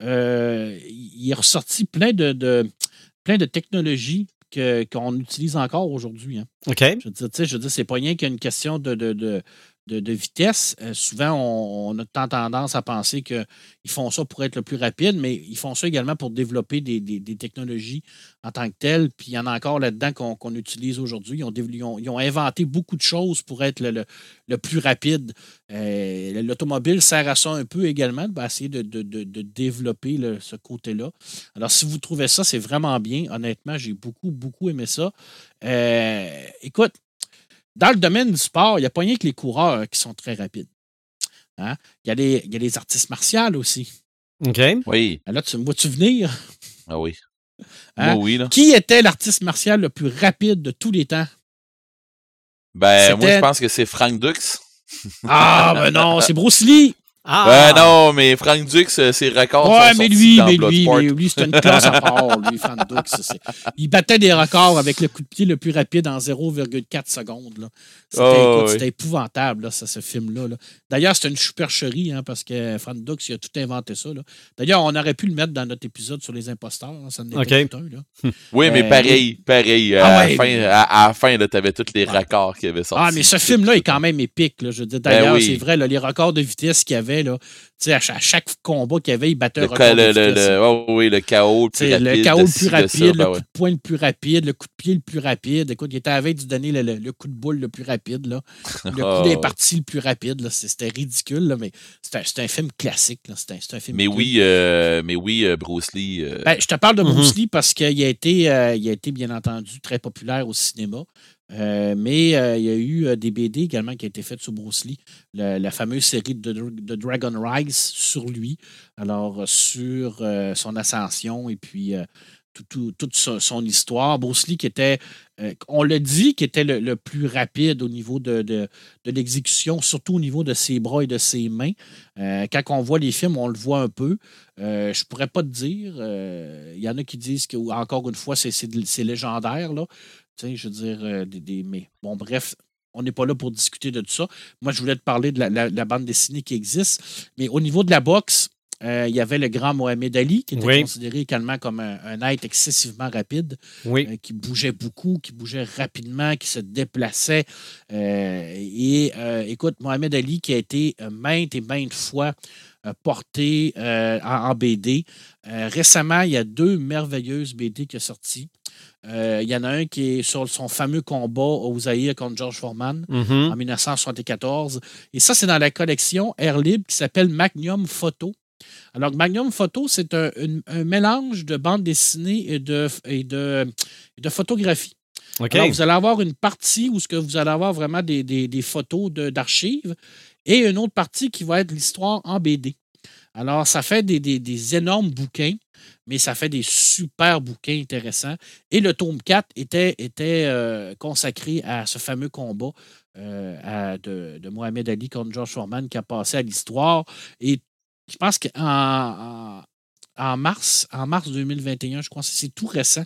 E: il est ressorti plein de technologies qu'on utilise encore aujourd'hui. hein.
A: OK.
E: Je veux dire, tu sais, je veux dire, c'est pas rien qu'il y a une question de, de, de, de- vitesse. Euh, souvent, on, a tendance à penser qu'ils font ça pour être le plus rapide, mais ils font ça également pour développer des, technologies en tant que telles. Puis il y en a encore là-dedans qu'on utilise aujourd'hui. Ils ont, inventé beaucoup de choses pour être le, plus rapide. Euh, L'automobile sert à ça un peu également, de essayer de, développer ce côté-là. Alors, si vous trouvez ça, c'est vraiment bien. Honnêtement, j'ai beaucoup, beaucoup aimé ça. Euh, écoute, dans le domaine du sport, il n'y a pas rien que les coureurs qui sont très rapides. Hein? Il, y a les, il y a les artistes martiaux aussi.
A: OK.
C: Oui,
E: Ah, Là, tu me vois-tu venir?
C: ah oui.
E: Hein?
C: Moi, oui, là.
E: Qui était l'artiste martial le plus rapide de tous les temps?
C: Ben, moi, je pense que c'est Frank Dux.
E: Ah, ben non, c'est Bruce Lee.
A: Ah!
C: Ben non, mais Frank Dux, euh, ses records
E: Ouais,
C: sont
E: mais lui,
C: dans
E: mais lui,
C: Bloodsport.
E: mais lui, c'était une classe à part, lui, Fan Dux. c'est- Il battait des records avec le coup de pied le plus rapide en 0,4 secondes. là. C'était
C: Oh, oui.
E: c'était épouvantable, là, ça, ce film-là. là. D'ailleurs, c'était une supercherie, hein, parce que Fan Dux, il a tout inventé ça. là. D'ailleurs, on aurait pu le mettre dans notre épisode sur les imposteurs. hein, ça en était
A: OK.
E: tout un, là.
C: Oui, mais
E: Euh,
C: pareil, pareil.
E: Ah
C: à,
E: ouais,
C: la fin,
E: mais-
C: à, à la fin, là, t'avais tous les
E: Ouais.
C: records qui avaient sortis.
E: Ah, mais ce film-là est quand même épique. Là. Je veux dire,
C: Ben
E: D'ailleurs,
C: oui.
E: c'est vrai, là, les records de vitesse qu'il y avait, là, à, à chaque combat qu'il y avait, il battait un
C: Le,
E: de
C: le, le, le- oh oui, le chaos le plus rapide.
E: le chaos le plus
C: de
E: rapide, le coup de poing le plus rapide, le coup de pied le plus rapide. Écoute, il était à veille de donner le, coup de boule le plus rapide. Là. Le coup
C: Oh.
E: des parties le plus rapide. C'était ridicule, là, mais c'est un, un film classique. C'est un, un film
C: Mais oui, euh, mais oui, euh, Bruce Lee. euh,
E: Ben, je te parle de
A: Mhm.
E: Bruce Lee parce qu'il a, été, euh, il a été, bien entendu, très populaire au cinéma. Euh, mais euh, il y a eu euh, des BD également qui ont été faites sur Bruce Lee. Le- la fameuse série de, Dragon Rise sur lui. Alors, sur son ascension et puis tout- tout- toute son, histoire. Bruce Lee qui était, on le dit, qui était le, plus rapide au niveau de, l'exécution, surtout au niveau de ses bras et de ses mains. Quand on voit les films, on le voit un peu. Euh, je pourrais pas te dire. Il y en a qui disent que, encore une fois, c'est légendaire. Là. Tu sais, je veux dire, euh, des, des- mais bon, bref, on n'est pas là pour discuter de tout ça. Moi, je voulais te parler de la, la- la bande dessinée qui existe. Mais au niveau de la boxe, euh, il y avait le grand Mohamed Ali, qui était
A: Oui.
E: considéré également comme un, un être excessivement rapide
A: Oui.
E: euh, qui bougeait beaucoup, qui bougeait rapidement, qui se déplaçait. Euh, et écoute, Mohamed Ali qui a été maintes et maintes fois porté en, en BD. Récemment, il y a deux merveilleuses BD qui sont sorties. Euh, il y en a un qui est sur son fameux combat au Zaïre contre George Foreman
A: Mhm.
E: en 1974. Et ça, c'est dans la collection Air Libre qui s'appelle Magnum Photo. Alors, Magnum Photo, c'est un, mélange de bande dessinée et de, et de, photographie. Alors, vous allez avoir une partie où ce que vous allez avoir vraiment des, des- des photos de- d'archives et une autre partie qui va être l'histoire en BD. Alors, ça fait des, énormes bouquins, mais ça fait des super bouquins intéressants. Et le tome 4 était, euh, consacré à ce fameux combat euh, de, de Mohamed Ali contre George Foreman qui a passé à l'histoire. Et je pense qu'en en, en mars, en mars 2021, je crois que c'est tout récent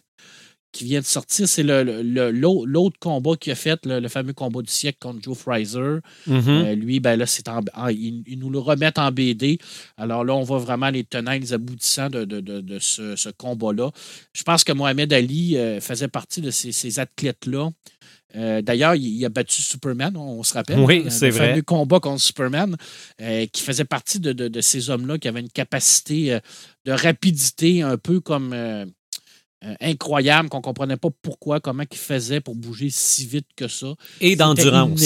E: qui vient de sortir. C'est le- le- le- l'autre combat qu'il a fait, le, le fameux combat du siècle contre Joe Fraser.
A: Mhm.
E: Euh, lui, ben là, c'est ils, ils nous le remettent en BD. Alors là, on voit vraiment les tenants les aboutissants de, de- de- de ce, ce combat-là. Je pense que Mohamed Ali euh, faisait partie de ces, ces athlètes-là. Euh, D'ailleurs, il, il a battu Superman, on, se rappelle.
A: Oui,
E: hein,
A: c'est
E: le
A: vrai.
E: fameux combat contre Superman, qui faisait partie de, ces hommes-là qui avaient une capacité de rapidité un peu comme euh, euh, incroyable, qu'on ne comprenait pas pourquoi, comment ils faisaient pour bouger si vite que ça.
A: Et d'endurance.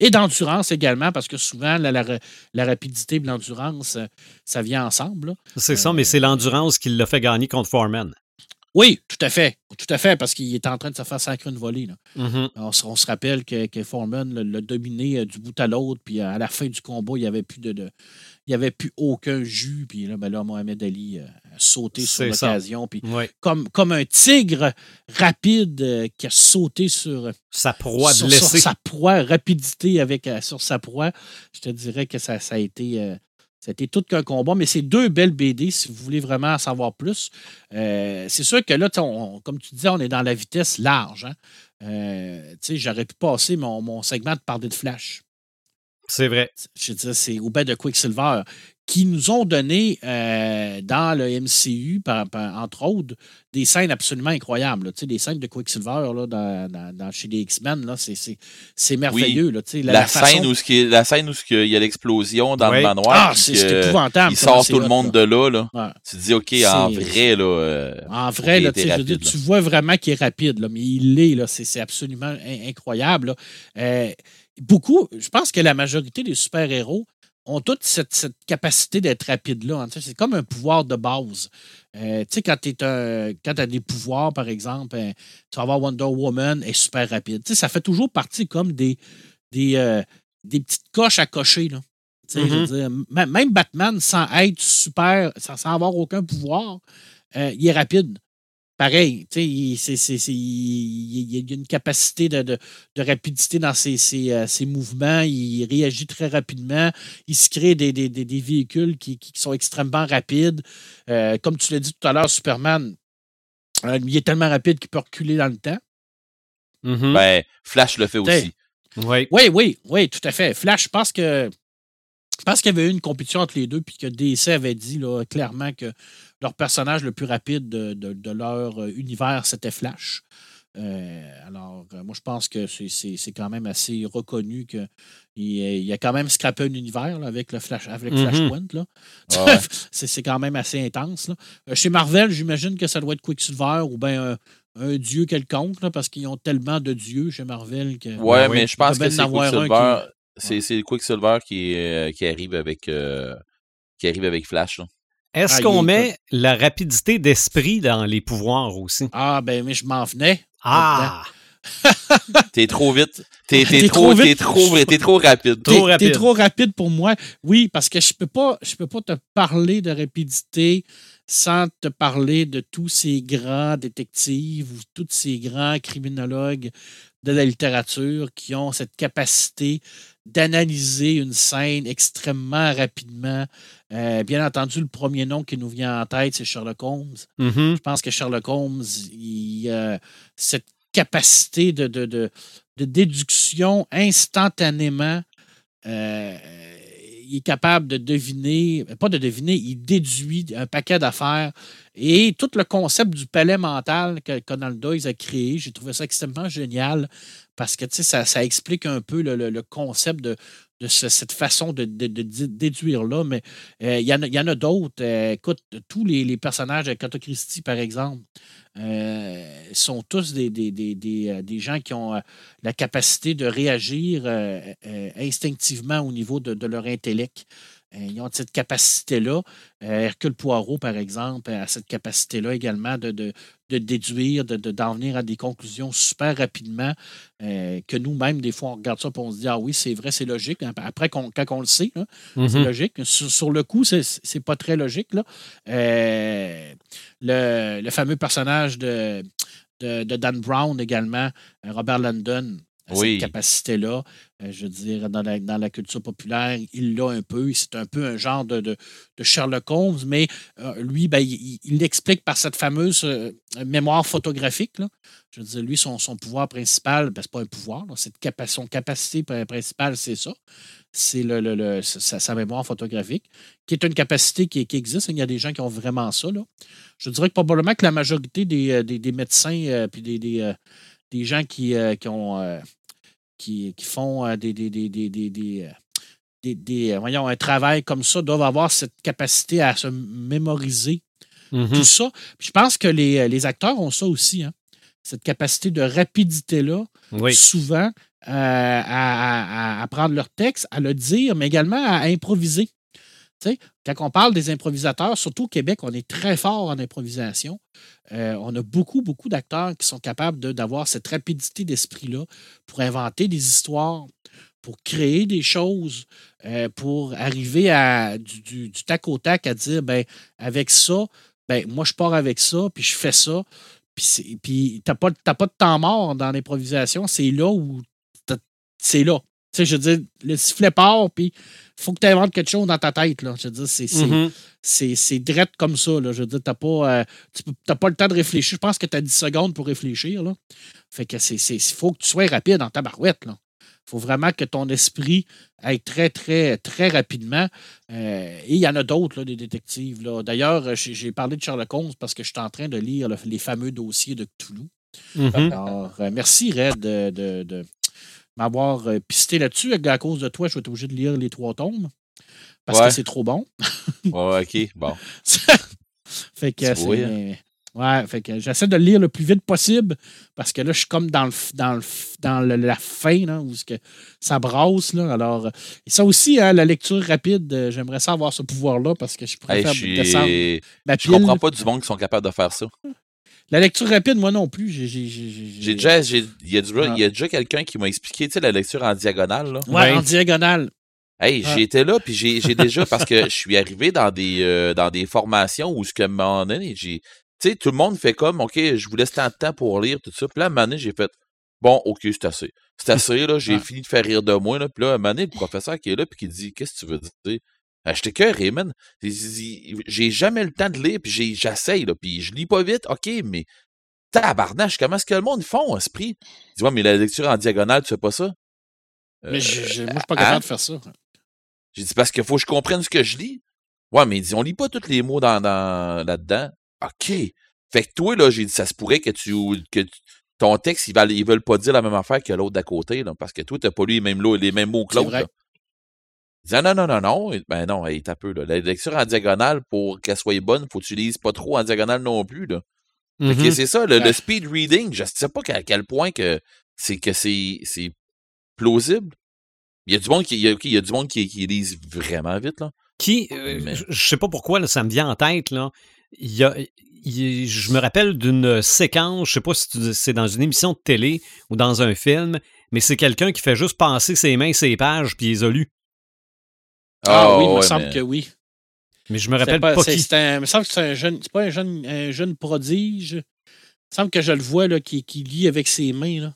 E: Et d'endurance également, parce que souvent, la, la- la rapidité et l'endurance, euh, ça vient ensemble.
A: C'est ça, mais c'est l'endurance qui l'a fait gagner contre Foreman.
E: Oui, tout à fait. Tout à fait, parce qu'il est en train de se faire sacrer une volée. là.
A: Mhm.
E: On, se, on se rappelle que, que Foreman l'a- dominé euh, du bout à l'autre, puis à la fin du combat, il n'y avait plus de, de- il y avait plus aucun jus, puis là, ben là Mohamed Ali euh, sauté sur l'occasion, puis comme, comme un tigre rapide euh, qui a sauté sur,
A: Sa proie
E: sur,
A: blessée.
E: sur sa proie, rapidité avec, euh, sur sa proie. Je te dirais que ça, ça a été. euh, ça a été tout qu'un combat, mais c'est deux belles BD si vous voulez vraiment en savoir plus. Euh, c'est sûr que là, on- comme tu disais, on est dans la vitesse large. hein. Euh, J'aurais pu passer mon, mon segment de parler de Flash.
A: C'est vrai.
E: Je veux dire, c'est au bas de Quicksilver qui nous ont donné euh, dans le MCU, par- par- entre autres, des scènes absolument incroyables. là. Tu sais, des scènes de Quicksilver là, dans, dans- dans- chez les X-Men, là, c'est, c'est, c'est merveilleux. là. Tu sais,
C: La,
E: la façon-
C: scène où ce qui est- la scène où ce qu'il y a l'explosion dans
A: Ouais.
C: le manoir.
E: Ah, c'est, épouvantable.
C: Il sort tout le monde
E: là.
C: de là. là.
E: Ouais.
C: Tu te dis, OK, en
E: C'est-
C: vrai, là. euh,
E: En vrai,
C: il
E: là, tu sais, je veux dire,
C: rapide, là.
E: tu vois vraiment qu'il est rapide, là, mais il l'est, là, c'est, c'est absolument in- incroyable. là. Euh, beaucoup, je pense que la majorité des super-héros ont toute cette, cette capacité d'être rapide-là. C'est comme un pouvoir de base. Euh, tu sais, quand tu as des pouvoirs, par exemple, euh, tu vas avoir Wonder Woman est super rapide. Ça fait toujours partie comme des, des, euh, des petites coches à cocher. Là. Tu sais, je veux dire, m- même Batman, sans être super, sans, sans avoir aucun pouvoir, euh, il est rapide. Pareil, tu sais, il, c'est- c'est- c'est- il- a une capacité de, de- de rapidité dans ses, ses, euh, ses mouvements. Il réagit très rapidement. Il se crée des, des- des- des véhicules qui, qui sont extrêmement rapides. Euh, comme tu l'as dit tout à l'heure, Superman, euh, il est tellement rapide qu'il peut reculer dans le temps.
A: Mhm.
C: ben, Flash le fait aussi.
E: Oui, oui, oui, tout à fait. Flash, je pense que je pense qu'il y avait eu une compétition entre les deux, puis que DC avait dit là, clairement que leur personnage le plus rapide de, de- de leur euh, univers, c'était Flash. Euh, alors, euh, moi, je pense que c'est- c'est c'est quand même assez reconnu qu'il il a quand même scrappé un univers là, avec le Flash, avec
A: Mhm.
E: Flashpoint. là.
C: Ah ouais.
E: c'est c'est quand même assez intense. là. Euh, chez Marvel, j'imagine que ça doit être Quicksilver ou bien un, un dieu quelconque, là, parce qu'ils ont tellement de dieux chez Marvel que.
C: Ouais, mais je pense que c'est Quicksilver.
E: qui-
C: Quicksilver qui, arrive avec euh, qui arrive avec Flash.
A: Est-ce
E: Ah,
A: qu'on
E: est
A: met la rapidité d'esprit dans les pouvoirs aussi?
E: Ah, ben, mais je m'en venais.
A: Ah!
C: T'es trop vite. T'es
E: T'es
C: t'es
E: trop
C: trop, t'es
E: vite.
C: trop, t'es trop rapide.
A: Trop
E: T'es-
A: rapide.
E: T'es trop rapide pour moi. Oui, parce que je peux pas, je peux pas te parler de rapidité sans te parler de tous ces grands détectives ou tous ces grands criminologues de la littérature qui ont cette capacité d'analyser une scène extrêmement rapidement. Euh, bien entendu, le premier nom qui nous vient en tête, c'est Sherlock Holmes.
A: Mhm.
E: Je pense que Sherlock Holmes, il a cette capacité de, de, de- de déduction instantanément. euh, il est capable de deviner, pas de deviner, il déduit un paquet d'affaires. Et tout le concept du palais mental que Conan Doyle a créé, j'ai trouvé ça extrêmement génial parce que ça, ça explique un peu le, le- le concept de, de ce- cette façon de, de- de dé- déduire là. Mais euh, il y en a, d'autres. Euh, écoute, tous les, personnages de Agatha Christie, par exemple, euh, sont tous des, gens qui ont la capacité de réagir instinctivement au niveau de, leur intellect. Ils ont cette capacité-là. Hercule Poirot, par exemple, a cette capacité-là également de, de déduire, de, de- d'en venir à des conclusions super rapidement, euh, que nous-mêmes, des fois, on regarde ça et on se dit, ah oui, c'est vrai, c'est logique. Après, quand on le sait, c'est
A: Mhm.
E: logique. Sur, sur le coup, c'est, pas très logique. Là. Euh, le, le fameux personnage de, de, de Dan Brown également, euh, Robert
C: Oui.
E: cette capacité-là. Euh, je veux dire, dans la, dans la culture populaire, il l'a un peu. C'est un peu un genre de, de, de Sherlock Holmes, mais euh, lui, ben, il, l'explique par cette fameuse euh, mémoire photographique. là. Je veux dire, lui, son, son pouvoir principal, ben, c'est pas un pouvoir, son capacité pr- principale, c'est ça. C'est le, le- sa, mémoire photographique, qui est une capacité qui, existe. Il y a des gens qui ont vraiment ça. Là. Je dirais que probablement que la majorité des, des, médecins euh, puis des, des, des gens qui, qui ont qui, qui font euh, des, des, des, des, des, des, euh, euh, voyons, un travail comme ça doivent avoir cette capacité à se mémoriser
A: Mhm.
E: tout ça. Puis je pense que les, les acteurs ont ça aussi, hein. cette capacité de rapidité-là,
A: Oui.
E: souvent, euh, à, à- à- à prendre leur texte, à le dire, mais également à improviser. Quand on parle des improvisateurs, surtout au Québec, on est très fort en improvisation. Euh, on a beaucoup, beaucoup d'acteurs qui sont capables d'avoir cette rapidité d'esprit-là pour inventer des histoires, pour créer des choses, euh, pour arriver à du, tac au tac à dire, ben, avec ça, ben, moi, je pars avec ça, puis je fais ça. Puis, puis t'as pas, pas de temps mort dans l'improvisation. C'est là où c'est là. Tu sais, je veux dire, le sifflet part, puis il faut que tu inventes quelque chose dans ta tête. Là. Je veux dire, c'est, c'est, c'est, c'est direct comme ça. Là. Je veux dire, t'as pas, euh, tu t'as pas le temps de réfléchir. Je pense que tu as 10 secondes pour réfléchir. Là. Fait que c'est, faut que tu sois rapide dans ta barouette. Il faut vraiment que ton esprit aille très, très, très rapidement. Euh, et il y en a d'autres, là, des détectives. Là. D'ailleurs, j'ai, j'ai parlé de Sherlock Holmes parce que je suis en train de lire là, les fameux dossiers de Cthulhu.
A: Mhm.
E: Alors, euh, merci, Red, de, de- de m'avoir euh, pisté là-dessus. À cause de toi, je vais être obligé de lire les trois tomes parce
C: Ouais.
E: que c'est trop bon.
C: Ouais, OK, bon.
E: fait que
C: C'est hein?
E: Ouais, fait que j'essaie de le lire le plus vite possible parce que là, je suis comme dans, le, dans, le, dans le- la fin, là, où que ça brasse. Là. Alors, et ça aussi, hein, la lecture rapide, euh, j'aimerais ça avoir ce pouvoir-là parce que je pourrais
C: Hey,
E: faire
C: je
E: descendre
C: comprends pas du monde qui sont capables de faire ça.
E: La lecture rapide, moi non plus. J'ai,
C: déjà, il y a, du-
E: Ah.
C: il y a déjà quelqu'un qui m'a expliqué, tu sais, la lecture en diagonale, là.
E: Ouais,
A: Ouais.
E: en diagonale.
C: Hey,
E: Ah.
C: j'étais là, puis j'ai j'ai déjà, parce que je suis arrivé dans des, euh, dans des formations où, ce que, à un moment donné, j'ai, tu sais, tout le monde fait comme, OK, je vous laisse tant de temps pour lire, tout ça. Puis là, à un moment donné, j'ai fait, bon, OK, c'est assez. C'est assez, là, j'ai
E: Ah.
C: fini de faire rire de moi, là. Puis là, à un moment donné, le professeur qui est là, puis qui dit, qu'est-ce que tu veux dire? J'étais cœuré, man. J'ai jamais le temps de lire, puis j'essaye, là. Puis je lis pas vite, OK, mais tabarnache, comment est-ce que le monde font, esprit? Il dit, ouais, mais la lecture en diagonale, tu fais pas ça?
E: Mais je, je- moi, je suis pas
C: hein?
E: capable de faire ça.
C: J'ai dit, parce qu'il faut que je comprenne ce que je lis. Ouais, mais il dit, on lit pas tous les mots dans, dans, là-dedans. OK. Fait que toi, là, j'ai dit, ça se pourrait que tu, que ton texte, ils veulent, ils veulent pas dire la même affaire que l'autre d'à côté, là, parce que toi, t'as pas lu les mêmes, les mêmes mots que
E: C'est
C: l'autre. Il ah, non, non, non, non. Ben non, hey, t'as peu, là. La lecture en diagonale, pour qu'elle soit bonne, faut que tu lises pas trop en diagonale non plus, là.
A: Mhm.
C: c'est ça, le, speed reading, je sais pas à quel point que c'est que c'est plausible. Il y a du monde qui, il y a, ok, il y a du monde qui, qui lise vraiment vite, là.
A: Qui, euh,
C: Mais-
A: je je sais pas pourquoi, là, ça me vient en tête, là. Il y a, il- je me rappelle d'une séquence, je sais pas si c'est dans une émission de télé ou dans un film, mais c'est quelqu'un qui fait juste passer ses mains, ses pages, puis il les a lues.
E: Ah, oui, il me
C: ouais,
E: semble
C: mais-
E: que oui.
A: Mais je me rappelle
E: pas-
A: qui.
E: il me semble que c'est un jeune. C'est pas un jeune, un jeune prodige. Il me semble que je le vois là, qui, qui lit avec ses mains. Là.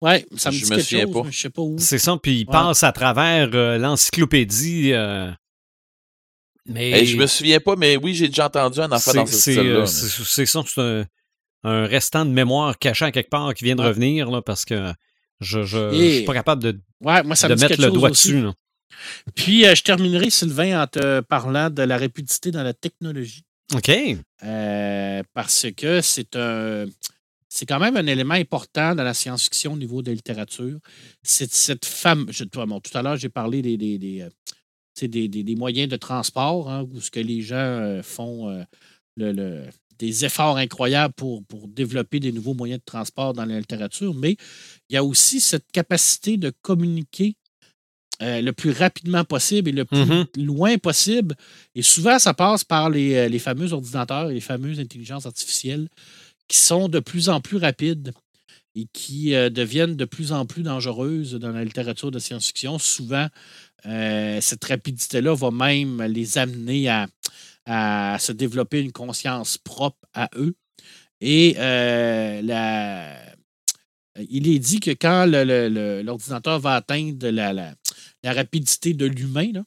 E: Ouais, ça me
C: Je
E: dit
C: me
E: quelque
C: souviens
E: chose,
C: pas.
E: mais je sais pas où.
A: C'est ça, puis il
E: Ouais.
A: passe à travers euh, l'encyclopédie. euh, mais
C: Hey, je me souviens pas, mais oui, j'ai déjà entendu un enfant
A: c'est
C: dans ce
A: c'est,
C: style-là.
A: euh,
C: mais-
A: c'est- c'est ça, c'est un, un restant de mémoire caché à quelque part qui vient de
E: Ouais.
A: revenir, là, parce que je, je, je
E: Et-
A: suis pas capable de,
E: Ouais, moi, ça
A: de
E: me
A: mettre le doigt
E: aussi.
A: dessus. là.
E: Puis, euh, je terminerai, Sylvain, en te parlant de la rapidité dans la technologie.
A: OK.
E: Euh, parce que c'est un. C'est quand même un élément important dans la science-fiction au niveau de la littérature. C'est cette femme. Je, toi, bon, tout à l'heure, j'ai parlé des, des, des, euh, tu sais, des- des- des moyens de transport, hein, où ce que les gens euh, font euh, le- le- des efforts incroyables pour, pour développer des nouveaux moyens de transport dans la littérature. Mais il y a aussi cette capacité de communiquer euh, le plus rapidement possible et le plus
A: Mhm.
E: loin possible. Et souvent, ça passe par les, euh, les fameux ordinateurs et les fameuses intelligences artificielles qui sont de plus en plus rapides et qui euh, deviennent de plus en plus dangereuses dans la littérature de science-fiction. Souvent, euh, cette rapidité-là va même les amener à, à, se développer une conscience propre à eux. Et la, il est dit que quand l'ordinateur va atteindre la, la, la rapidité de l'humain,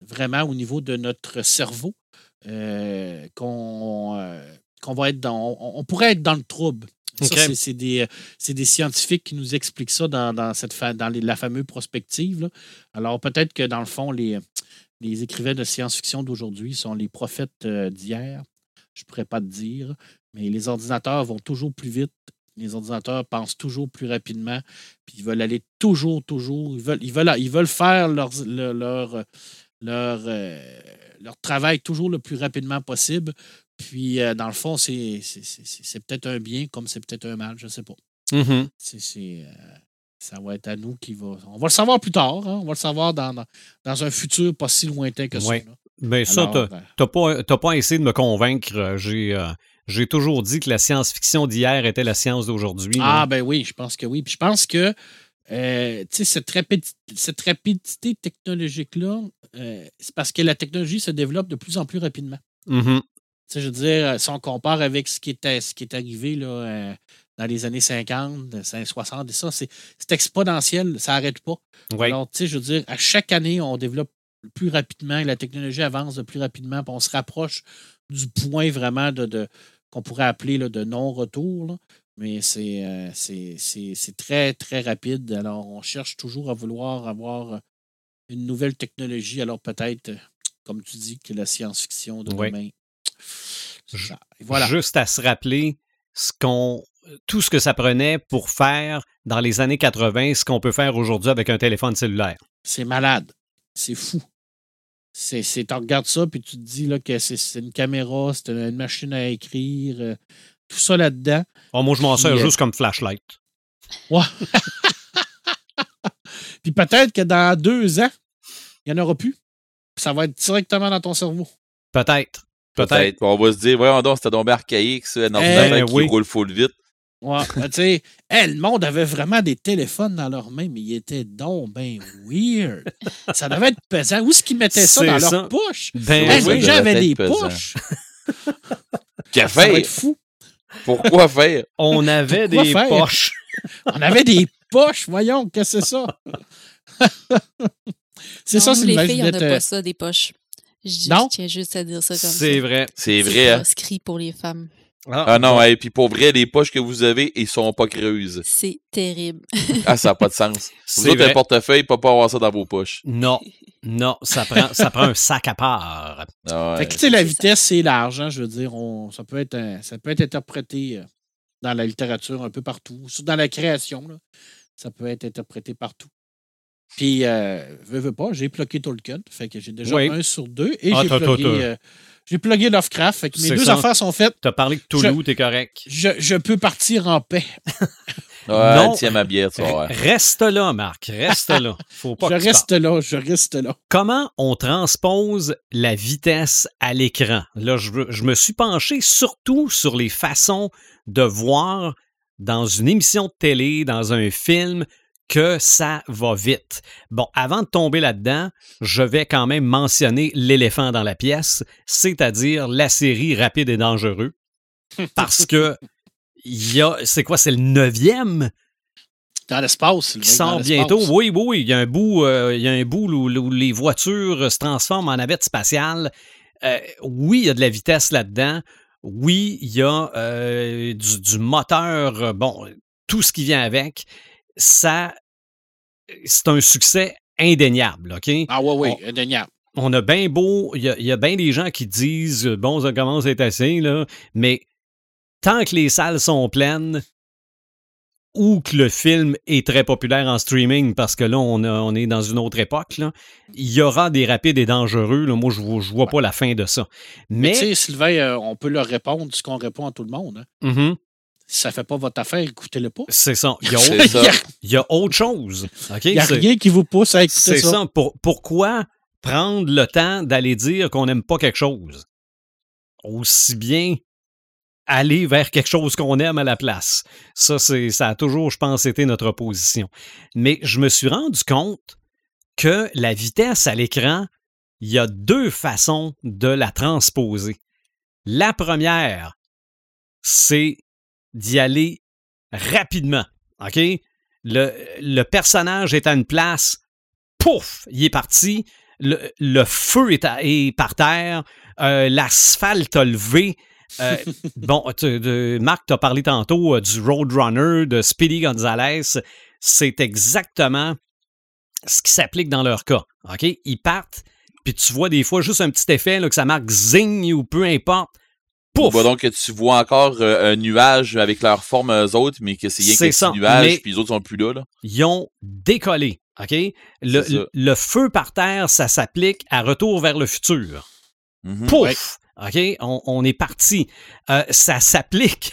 E: vraiment au niveau de notre cerveau, qu'on qu'on va être dans. On, pourrait être dans le trouble. c'est des, des, scientifiques qui nous expliquent ça dans, cette dans la fameuse prospective. Alors, peut-être que dans le fond, les, les écrivains de science-fiction d'aujourd'hui sont les prophètes euh, d'hier. Je ne pourrais pas te dire. Mais les ordinateurs vont toujours plus vite. Les ordinateurs pensent toujours plus rapidement. Puis ils veulent aller toujours, toujours. Ils veulent, ils veulent, ils veulent faire leur, leur, leur, euh, leur travail toujours le plus rapidement possible puis, euh, dans le fond, c'est peut-être un bien comme c'est peut-être un mal, je ne sais pas.
A: Mm-hmm.
E: C'est euh, ça va être à nous qui va. On va le savoir plus tard. Hein. On va le savoir dans, dans, un futur pas si lointain que ça.
A: Mais ça, tu n'as pas, pas, essayé de me convaincre. J'ai euh, j'ai toujours dit que la science-fiction d'hier était la science d'aujourd'hui.
E: Ah, ben oui, je pense que oui. Puis je pense que cette, rapidité, cette rapidité technologique-là, c'est parce que la technologie se développe de plus en plus rapidement.
A: Mm-hmm
E: je veux dire, euh, si on compare avec ce qui est, ce qui est arrivé là, euh, dans les années 50, 60, et ça, c'est exponentiel, ça n'arrête pas. Alors, tu sais, je veux dire, à chaque année, on développe plus rapidement, la technologie avance de plus rapidement, puis on se rapproche du point vraiment de, qu'on pourrait appeler de non-retour. Mais euh, c'est, très, très rapide. Alors, on cherche toujours à vouloir avoir une nouvelle technologie. Alors, peut-être, comme tu dis, que la science-fiction de demain
A: voilà. Juste à se rappeler ce qu'on, tout ce que ça prenait pour faire dans les années 80 ce qu'on peut faire aujourd'hui avec un téléphone cellulaire.
E: C'est malade. C'est fou. C'est, tu regardes ça, puis tu te dis là, que c'est, une caméra, c'est une machine à écrire, euh, tout ça là-dedans.
A: Oh, moi, je m'en sers euh, juste comme flashlight.
E: Ouais. puis peut-être que dans deux ans, il n'y en aura plus. Ça va être directement dans ton cerveau.
A: Peut-être.
C: Peut-être. On va se dire, voyons donc, c'était donc archaïque, ça, un ordinateur qui roule full vite.
E: Ouais, tu sais, le monde avait vraiment des téléphones dans leurs mains, mais ils étaient donc ben weird. ça devait être pesant. Où est-ce qu'ils mettaient ça? Dans leur poche? Ben, les gens avaient des poches.
C: Qu'à faire? fou. Pourquoi faire?
A: On avait des poches.
E: On avait des poches, voyons, qu'est-ce que c'est ça?
D: c'est ça, c'est les filles, on n'a pas ça, des poches. Je, non? tiens juste à dire ça comme ça.
A: C'est vrai.
C: C'est vrai.
D: Hein? C'est pour les femmes.
C: Ah, ah non, et puis pour vrai, les poches que vous avez, ils sont pas creuses.
D: C'est terrible.
C: ah, ça n'a pas de sens. Vous autres, un portefeuille, pas pas avoir ça dans vos poches.
A: Non, non, ça prend, ça prend un sac à part.
E: Ah fait que, tu sais, la vitesse, c'est large, hein, je veux dire, on, ça, peut être, ça peut être interprété euh, dans la littérature un peu partout, dans la création, là, ça peut être interprété partout. Puis, euh, veux, veux pas, j'ai plugué Tolkien. Fait que j'ai déjà un sur deux. Et ah, j'ai euh, j'ai plugué Lovecraft. Fait que mes deux affaires sont faites.
A: T'as parlé de Toulouse, t'es correct.
E: Je, je, peux partir en paix.
C: ouais, non, tiens ma bière, tu vois.
A: Reste là, Marc. Reste là. Faut pas
E: je reste là, je reste là.
A: Comment on transpose la vitesse à l'écran? Là, je, je me suis penché surtout sur les façons de voir dans une émission de télé, dans un film, que ça va vite. Bon, avant de tomber là-dedans, je vais quand même mentionner l'éléphant dans la pièce, c'est-à-dire la série Rapide et Dangereux. Parce que il y a, c'est quoi, c'est le neuvième?
E: Dans l'espace.
A: Qui sort bientôt. Oui, oui, il y a un bout, euh, il y a un bout où, les voitures se transforment en navettes spatiales. Euh, oui, il y a de la vitesse là-dedans. Oui, il y a euh, du, du, moteur, bon, tout ce qui vient avec ça, c'est un succès indéniable, OK?
E: Ah oui, oui, indéniable.
A: On a bien beau, il y a, bien des gens qui disent, bon, ça commence à être assez, là, mais tant que les salles sont pleines, ou que le film est très populaire en streaming parce que là, on, est dans une autre époque, là, il y aura des rapides et dangereux. Là. Moi, je ne vois, pas la fin de ça. Mais, tu
E: sais, Sylvain, euh, on peut leur répondre ce qu'on répond à tout le monde. Hein?
A: Mm-hmm
E: ça ne fait pas votre affaire, écoutez-le pas.
A: C'est ça. Il y, a, il y a autre chose.
E: Il n'y a rien qui vous pousse à écouter ça.
A: C'est ça. pourquoi prendre le temps d'aller dire qu'on n'aime pas quelque chose? Aussi bien aller vers quelque chose qu'on aime à la place. Ça, c'est, ça a toujours, je pense, été notre position. Mais je me suis rendu compte que la vitesse à l'écran, il y a deux façons de la transposer. La première, c'est d'y aller rapidement. OK? Le, le, personnage est à une place, pouf, il est parti. Le, le feu est, est, par terre. Euh, L'asphalte a levé. Euh, bon, tu, Marc t'a parlé tantôt euh, du Roadrunner, de Speedy Gonzalez. C'est exactement ce qui s'applique dans leur cas. OK? Ils partent, puis tu vois des fois juste un petit effet là, que ça marque zing ou peu importe. Pouf!
C: Bah donc tu vois encore euh, un nuage avec leur forme eux autres, mais que c'est rien petit nuage, puis les autres sont plus là, là.
A: Ils ont décollé. OK? Le, le, feu par terre, ça s'applique à retour vers le futur.
C: Mm -hmm.
A: Pouf! OK? On, on est parti. Euh, ça s'applique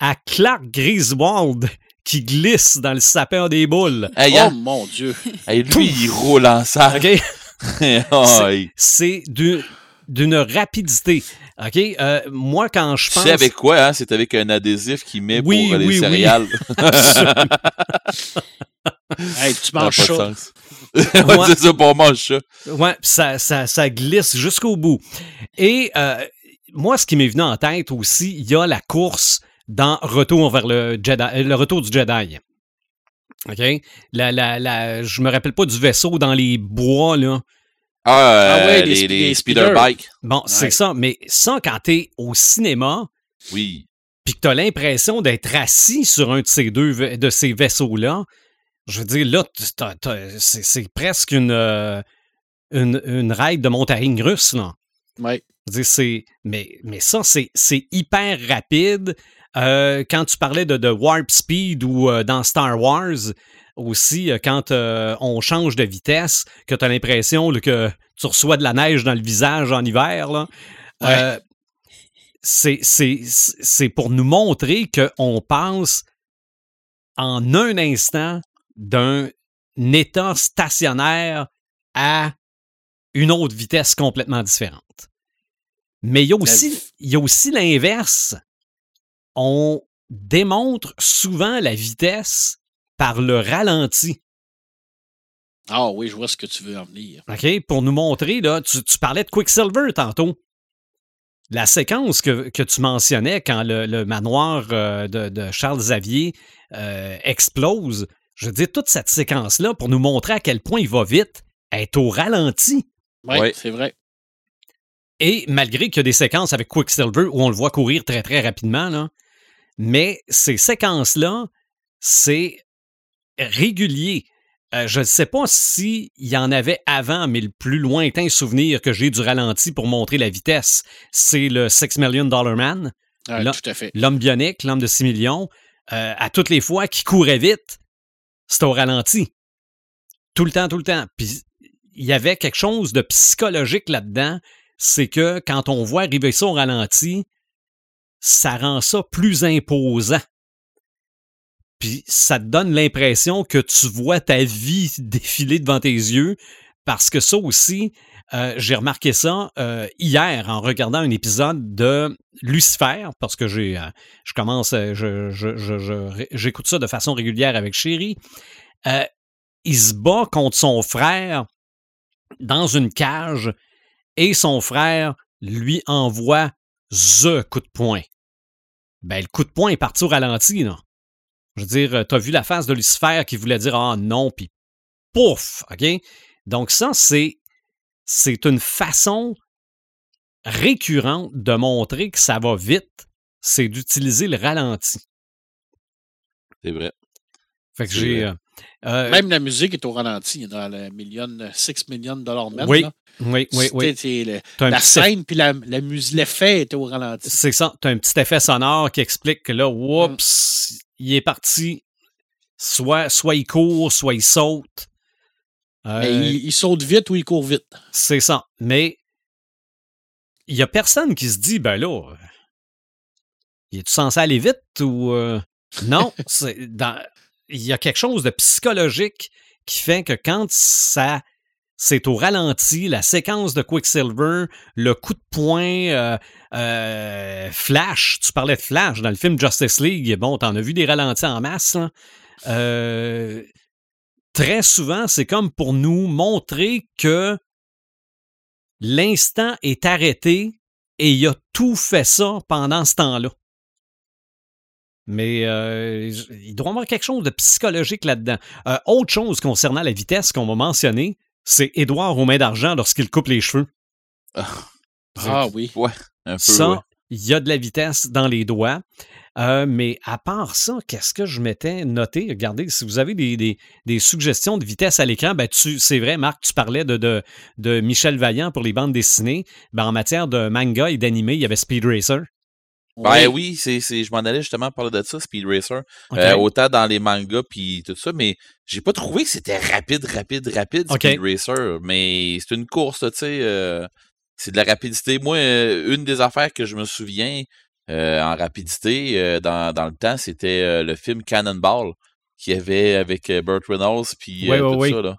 A: à Clark Griswold qui glisse dans le sapin des boules.
C: Hey,
E: oh
C: hein?
E: mon Dieu!
C: Hey, lui, il roule en sac.
A: OK?
C: oh,
A: C'est d'une rapidité. OK? Euh, moi, quand je pense.
C: C'est avec quoi, hein? C'est avec un adhésif qui met
A: oui,
C: pour les
A: oui,
C: céréales.
E: hey, tu manges ça.
C: ouais, c'est ça, pour manger ça.
A: Ouais, ça, ça, ça glisse jusqu'au bout. Et euh, moi, ce qui m'est venu en tête aussi, il y a la course dans Retour vers le Jedi, le retour du Jedi. OK? La, la, la, je me rappelle pas du vaisseau dans les bois, là.
C: Ah, euh,
E: Ah ouais,
C: les,
E: les
C: les,
E: spe- les
C: speeder bikes.
A: Bon, c'est ça. Mais ça, quand t'es au cinéma,
C: Oui.
A: puis que t'as l'impression d'être assis sur un de ces deux de ces vaisseaux-là, je veux dire, là, c'est c'est presque une, euh, une, une ride de montagne russe, là.
E: Ouais.
A: C'est- mais, mais ça, c'est c'est hyper rapide. Euh, quand tu parlais de, de Warp Speed ou euh, dans Star Wars aussi, euh, quand euh, on change de vitesse, que tu as l'impression que tu reçois de la neige dans le visage en hiver, là, euh, c'est- c'est c'est pour nous montrer qu'on passe en un instant d'un état stationnaire à une autre vitesse complètement différente. Mais il y a aussi, il y a aussi l'inverse. On démontre souvent la vitesse par le ralenti.
E: Ah oui, je vois ce que tu veux en venir.
A: OK? Pour nous montrer, là, tu, tu parlais de Quicksilver tantôt. La séquence que, que tu mentionnais quand le, le manoir euh, de, de Charles Xavier euh, explose, je veux dire, toute cette séquence-là, pour nous montrer à quel point il va vite, est au ralenti.
E: Oui,
C: Ouais.
E: c'est vrai.
A: Et malgré qu'il y a des séquences avec Quicksilver où on le voit courir très très rapidement, là, mais ces séquences-là, c'est régulier. Euh, je ne sais pas s'il y en avait avant, mais le plus lointain souvenir que j'ai du ralenti pour montrer la vitesse, c'est le Six Million Dollar Man,
E: Ouais, tout à fait.
A: l'homme bionique, l'homme de 6 millions. Euh, à toutes les fois qu'il courait vite, c'était au ralenti. Tout le temps, tout le temps. Puis il y avait quelque chose de psychologique là-dedans, c'est que quand on voit arriver ça au ralenti, ça rend ça plus imposant. Puis ça te donne l'impression que tu vois ta vie défiler devant tes yeux, parce que ça aussi, euh, j'ai remarqué ça euh, hier en regardant un épisode de Lucifer, parce que j'ai, euh, je commence, je, j'écoute ça de façon régulière avec Chéri. Euh, il se bat contre son frère dans une cage et son frère lui envoie the coup de poing. Ben, le coup de poing est parti ralenti, là. Je veux dire, euh, t'as vu la face de Lucifer qui voulait dire ah non, puis pouf, OK? Donc ça, c'est c'est une façon récurrente de montrer que ça va vite, c'est d'utiliser le ralenti.
C: C'est vrai.
A: Fait que j'ai... euh, euh,
E: Même la musique est au ralenti dans le million, 6 millions de dollars man.
A: Oui,
E: là.
A: oui, oui, oui.
E: Le- la scène puis la, la l'effet était au ralenti.
A: C'est ça. Tu as un petit effet sonore qui explique que là, oups, il est parti. Soit, soit il court, soit il saute. Euh,
E: Mais il, il saute vite ou il court vite?
A: C'est ça. Mais il y a personne qui se dit, ben là, euh, il est-tu censé aller vite ou. euh, Non, il y a quelque chose de psychologique qui fait que quand ça c'est au ralenti, la séquence de Quicksilver, le coup de poing euh, euh, Flash. Tu parlais de Flash dans le film Justice League. Bon, t'en as vu des ralentis en masse. hein. Euh, très souvent, c'est comme pour nous montrer que l'instant est arrêté et il a tout fait ça pendant ce temps-là. Mais il doit y avoir quelque chose de psychologique là-dedans. Autre chose concernant la vitesse qu'on va mentionner, c'est Édouard aux mains d'argent lorsqu'il coupe les cheveux.
E: Ah oui.
C: Ouais, un peu.
A: Ça,
C: ouais.
A: il y a de la vitesse dans les doigts. Euh, mais à part ça, qu'est-ce que je m'étais noté? Regardez, si vous avez des, des- des suggestions de vitesse à l'écran, ben tu, c'est vrai, Marc, tu parlais de, de, de Michel Vaillant pour les bandes dessinées. Ben, en matière de manga et d'animé, il y avait Speed Racer.
C: Ben oui, c'est, c'est, je m'en allais justement parler de ça, Speed Racer. Euh, autant dans les mangas puis tout ça, mais j'ai pas trouvé que c'était rapide, rapide, rapide. Speed Racer. Mais c'est une course, tu sais. euh, c'est de la rapidité. Moi, euh, une des affaires que je me souviens euh, en rapidité euh, dans, dans le temps, c'était le film Cannonball qu'il y avait avec Burt Reynolds puis tout ça là.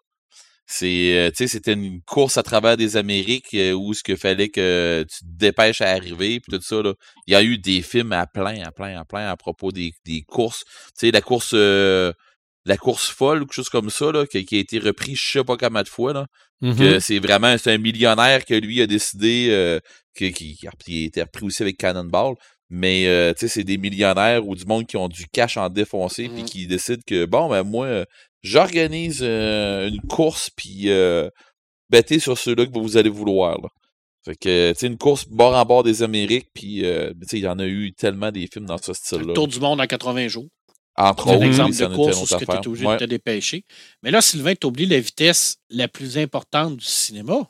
C: C'est, euh, tu sais, c'était une course à travers des Amériques euh, où ce qu'il fallait que tu te dépêches à arriver puis tout ça là. Il y a eu des films à plein, à plein, à plein à propos des, des courses. Tu sais, la course, euh, la course folle ou quelque chose comme ça là, qui, qui a été repris, je sais pas combien de fois là. Que c'est vraiment c'est un millionnaire que lui a décidé euh, qui, qui, qui a été repris aussi avec Cannonball. Mais euh, tu sais, c'est des millionnaires ou du monde qui ont du cash en défoncer puis
E: Mhm.
C: qui décident que bon ben moi j'organise euh, une course puis euh, sur ceux-là que vous allez vouloir. Là. Fait que tu sais une course bord en bord des Amériques puis euh, tu sais il y en a eu tellement des films dans ce
E: Le
C: style-là.
E: tour du monde en 80 jours.
C: Entre
E: C'est un
C: autres,
E: exemple de course où tu es obligé
C: Ouais.
E: de te dépêcher. Mais là, Sylvain, tu oublies la vitesse la plus importante du cinéma.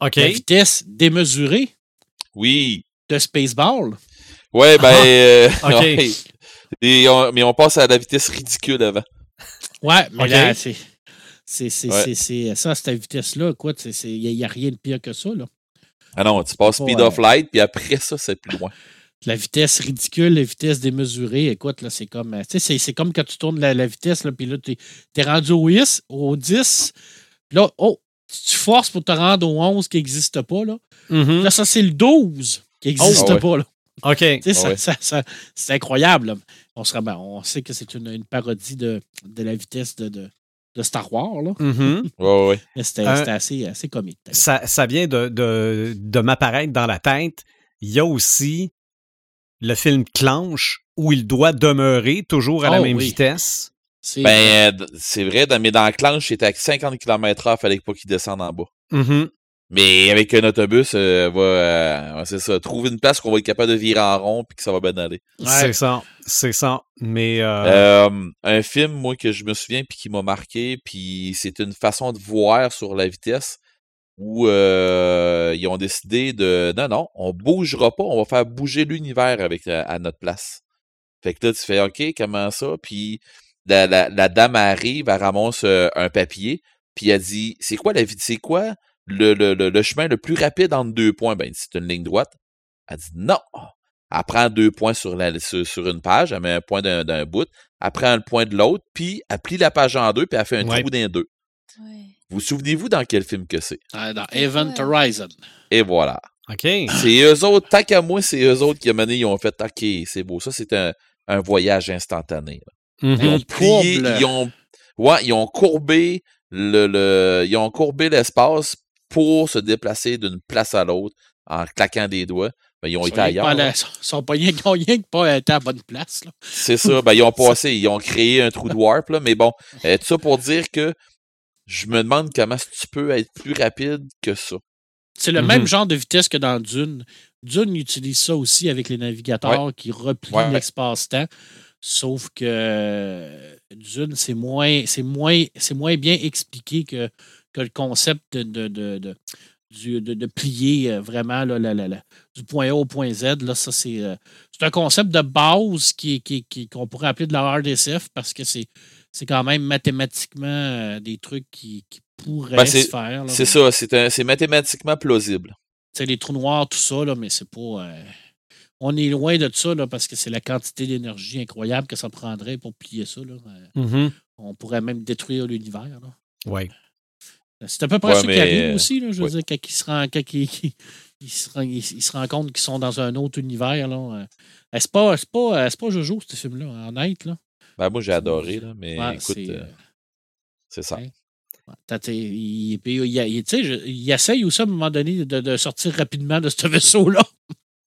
A: OK.
E: La vitesse démesurée
C: Oui.
E: de Spaceball.
C: Ouais, ben. euh,
A: OK.
C: ouais. Et on- mais on passe à la vitesse ridicule avant.
E: Ouais, mais là, c'est. C'est, c'est,
C: Ouais.
E: c'est, c'est- ça, cette vitesse-là, quoi, il n'y a, rien de pire que ça, là.
C: Ah non, tu passes
E: Pas,
C: speed
E: euh,
C: of light, puis après ça, c'est plus loin.
E: La vitesse ridicule, la vitesse démesurée, écoute, là, c'est comme. euh, c'est, c'est comme quand tu tournes la, la vitesse, là, puis là, t'es, t'es rendu au 10, au 10, puis là, oh, tu forces pour te rendre au 11 qui n'existe pas, là.
A: Mhm.
E: Là, ça, c'est le 12 qui n'existe
C: ouais.
E: pas, là.
A: OK.
E: Tu sais,
C: Ah
E: ça-
C: ouais.
E: ça- ça- c'est incroyable. On, se, ben, on sait que c'est une, une parodie de, de la vitesse de, de, de Star Wars, là.
A: Mhm.
C: Ouais, ouais.
E: Mais c'était,
A: Euh,
E: assez, assez comique.
A: ça, ça vient de, de, de m'apparaître dans la tête. Il y a aussi le film Clanche où il doit demeurer toujours à la
E: Oh,
A: même
E: oui.
A: vitesse.
E: C'est-
C: Ben, euh, c'est vrai, dans- mais dans la clanche, c'était à 50 km/h, fallait pas qu'il descende en bas.
A: Mhm.
C: Mais avec un autobus, euh, va, euh, c'est ça. Trouver une place qu'on va être capable de virer en rond puis que ça va bien aller.
E: Ouais.
A: C'est ça. C'est ça. Mais. euh,
C: Euh, un film, moi, que je me souviens puis qui m'a marqué, puis c'est une façon de voir sur la vitesse où euh, ils ont décidé de non, non, on bougera pas, on va faire bouger l'univers avec euh, à notre place. Fait que là, tu fais OK, comment ça? Puis la, la, la dame arrive, elle ramasse un papier, puis elle dit C'est quoi la vie? C'est quoi le, le, le, le chemin le plus rapide entre deux points? Ben, c'est une ligne droite. Elle dit non. Elle prend deux points sur, la, sur, sur une page, elle met un point d'un d'un bout, elle prend le point de l'autre, puis elle plie la page en deux, puis elle fait un
A: Ouais.
C: trou d'un deux.
D: Ouais.
C: Vous souvenez-vous dans quel film que c'est?
E: Ah, dans Event Horizon.
C: Et voilà.
A: OK.
C: C'est eux autres, tant qu'à moi, c'est eux autres qui, moment donné, ils ont fait OK, c'est beau. Ça, c'est un, un voyage instantané.
A: Mhm.
C: Ils ont plié, ils ont, ouais, ils ont courbé le, le- ils ont courbé l'espace pour se déplacer d'une place à l'autre en claquant des doigts. Ben, ils ont
E: Ils
C: été ailleurs. là.
E: sont- pas rien, ils que pas été à la bonne place.
C: C'est ça. Ben, ils ont passé, ils ont créé un trou de warp, là. Mais bon, euh, tout ça pour dire que je me demande comment tu peux être plus rapide que ça.
E: C'est le
A: Mhm.
E: même genre de vitesse que dans Dune. Dune utilise ça aussi avec les navigateurs qui replient
C: Ouais.
E: l'espace-temps. Sauf que Dune, c'est moins, c'est moins, c'est moins bien expliqué que, que le concept de, de, de, de- du- de- de plier euh, vraiment là, la- la- du point A au point Z. Là, ça, c'est, euh, c'est un concept de base qui, qui, qui- qu'on pourrait appeler de la RDSF parce que c'est, c'est quand même mathématiquement euh, des trucs qui, qui pourraient
C: Ben,
E: se faire. là.
C: C'est ça. C'est un- c'est mathématiquement plausible.
E: C'est les trous noirs, tout ça, là, mais c'est pas. euh, on est loin de ça là, parce que c'est la quantité d'énergie incroyable que ça prendrait pour plier ça. Là.
A: Mhm.
E: On pourrait même détruire l'univers. là. C'est à peu près
C: Ouais, mais,
E: qui arrive
C: euh,
E: aussi. Là, je veux
C: ouais.
E: dire, quand ils se quand ils- ils se rendent compte qu'ils sont dans un autre univers. Là. euh. Euh, C'est pas, c'est pas, euh, c'est pas Jojo, ce film-là, honnête. Là.
C: Ben, moi, j'ai adoré, là, mais
E: Ouais,
C: écoute,
E: c'est,
C: euh, c'est ça.
E: t'es- il, il, il- je- il essaye aussi à un moment donné de, de sortir rapidement de ce vaisseau-là.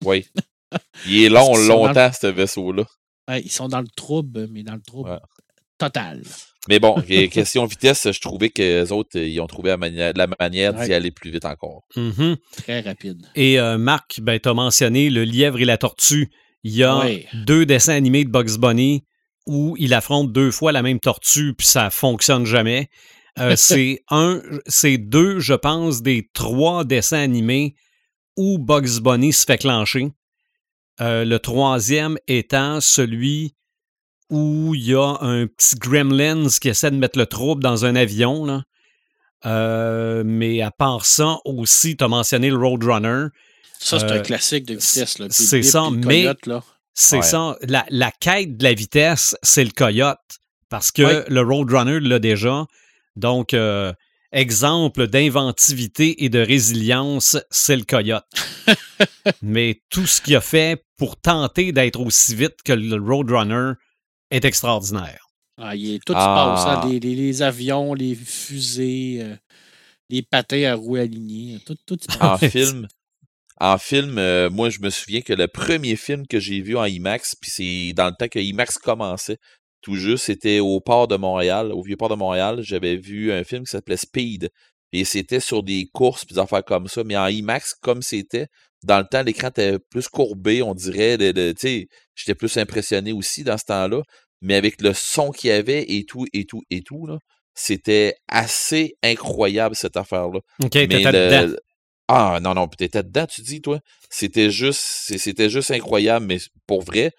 C: Oui. Il est long, longtemps, ce vaisseau-là.
E: Ouais, ils sont dans le trouble, mais dans le trouble
C: Ouais.
E: total.
C: Mais bon, question vitesse, je trouvais que les autres, ils ont trouvé la manière, la manière d'y aller plus vite encore.
A: Mhm.
E: Très rapide.
A: Et euh, Marc, ben, tu as mentionné le lièvre et la tortue. Il y a deux dessins animés de Bugs Bunny où il affronte deux fois la même tortue, puis ça fonctionne jamais. Euh, c'est un, c'est deux, je pense, des trois dessins animés où Bugs Bunny se fait clencher. Euh, le troisième étant celui où il y a un petit gremlins qui essaie de mettre le trouble dans un avion. Là. Euh, mais à part ça, aussi, tu as mentionné le Roadrunner.
E: Ça, c'est
A: Euh,
E: un classique de vitesse.
A: C'est ça,
E: le
A: mais-. C'est
C: Ouais.
A: ça. La, la quête de la vitesse, c'est le coyote. Parce que
E: Ouais.
A: le Roadrunner l'a déjà. Donc, euh, exemple d'inventivité et de résilience, c'est le coyote. Mais tout ce qu'il a fait pour tenter d'être aussi vite que le Roadrunner est extraordinaire.
E: Ah, il est, tout
C: Ah.
E: se passe. hein, les, les- les avions, les fusées, euh, les patins à roues alignées. Tout, tout se
C: En
E: passe.
C: film, en film, euh, moi, je me souviens que le premier film que j'ai vu en IMAX, puis c'est dans le temps que IMAX commençait, tout juste, c'était au port de Montréal, au vieux port de Montréal. J'avais vu un film qui s'appelait Speed. Et c'était sur des courses, puis des affaires comme ça. Mais en IMAX, comme c'était, dans le temps, l'écran était plus courbé, on dirait. J'étais plus impressionné aussi dans ce temps-là. Mais avec le son qu'il y avait et tout, et tout, et tout, là, c'était assez incroyable, cette affaire-là.
A: OK,
C: Mais
A: t'étais
C: le-
A: dedans.
C: Ah non, non, t'étais dedans, tu dis, toi. C'était juste, c'était juste incroyable, mais pour vrai,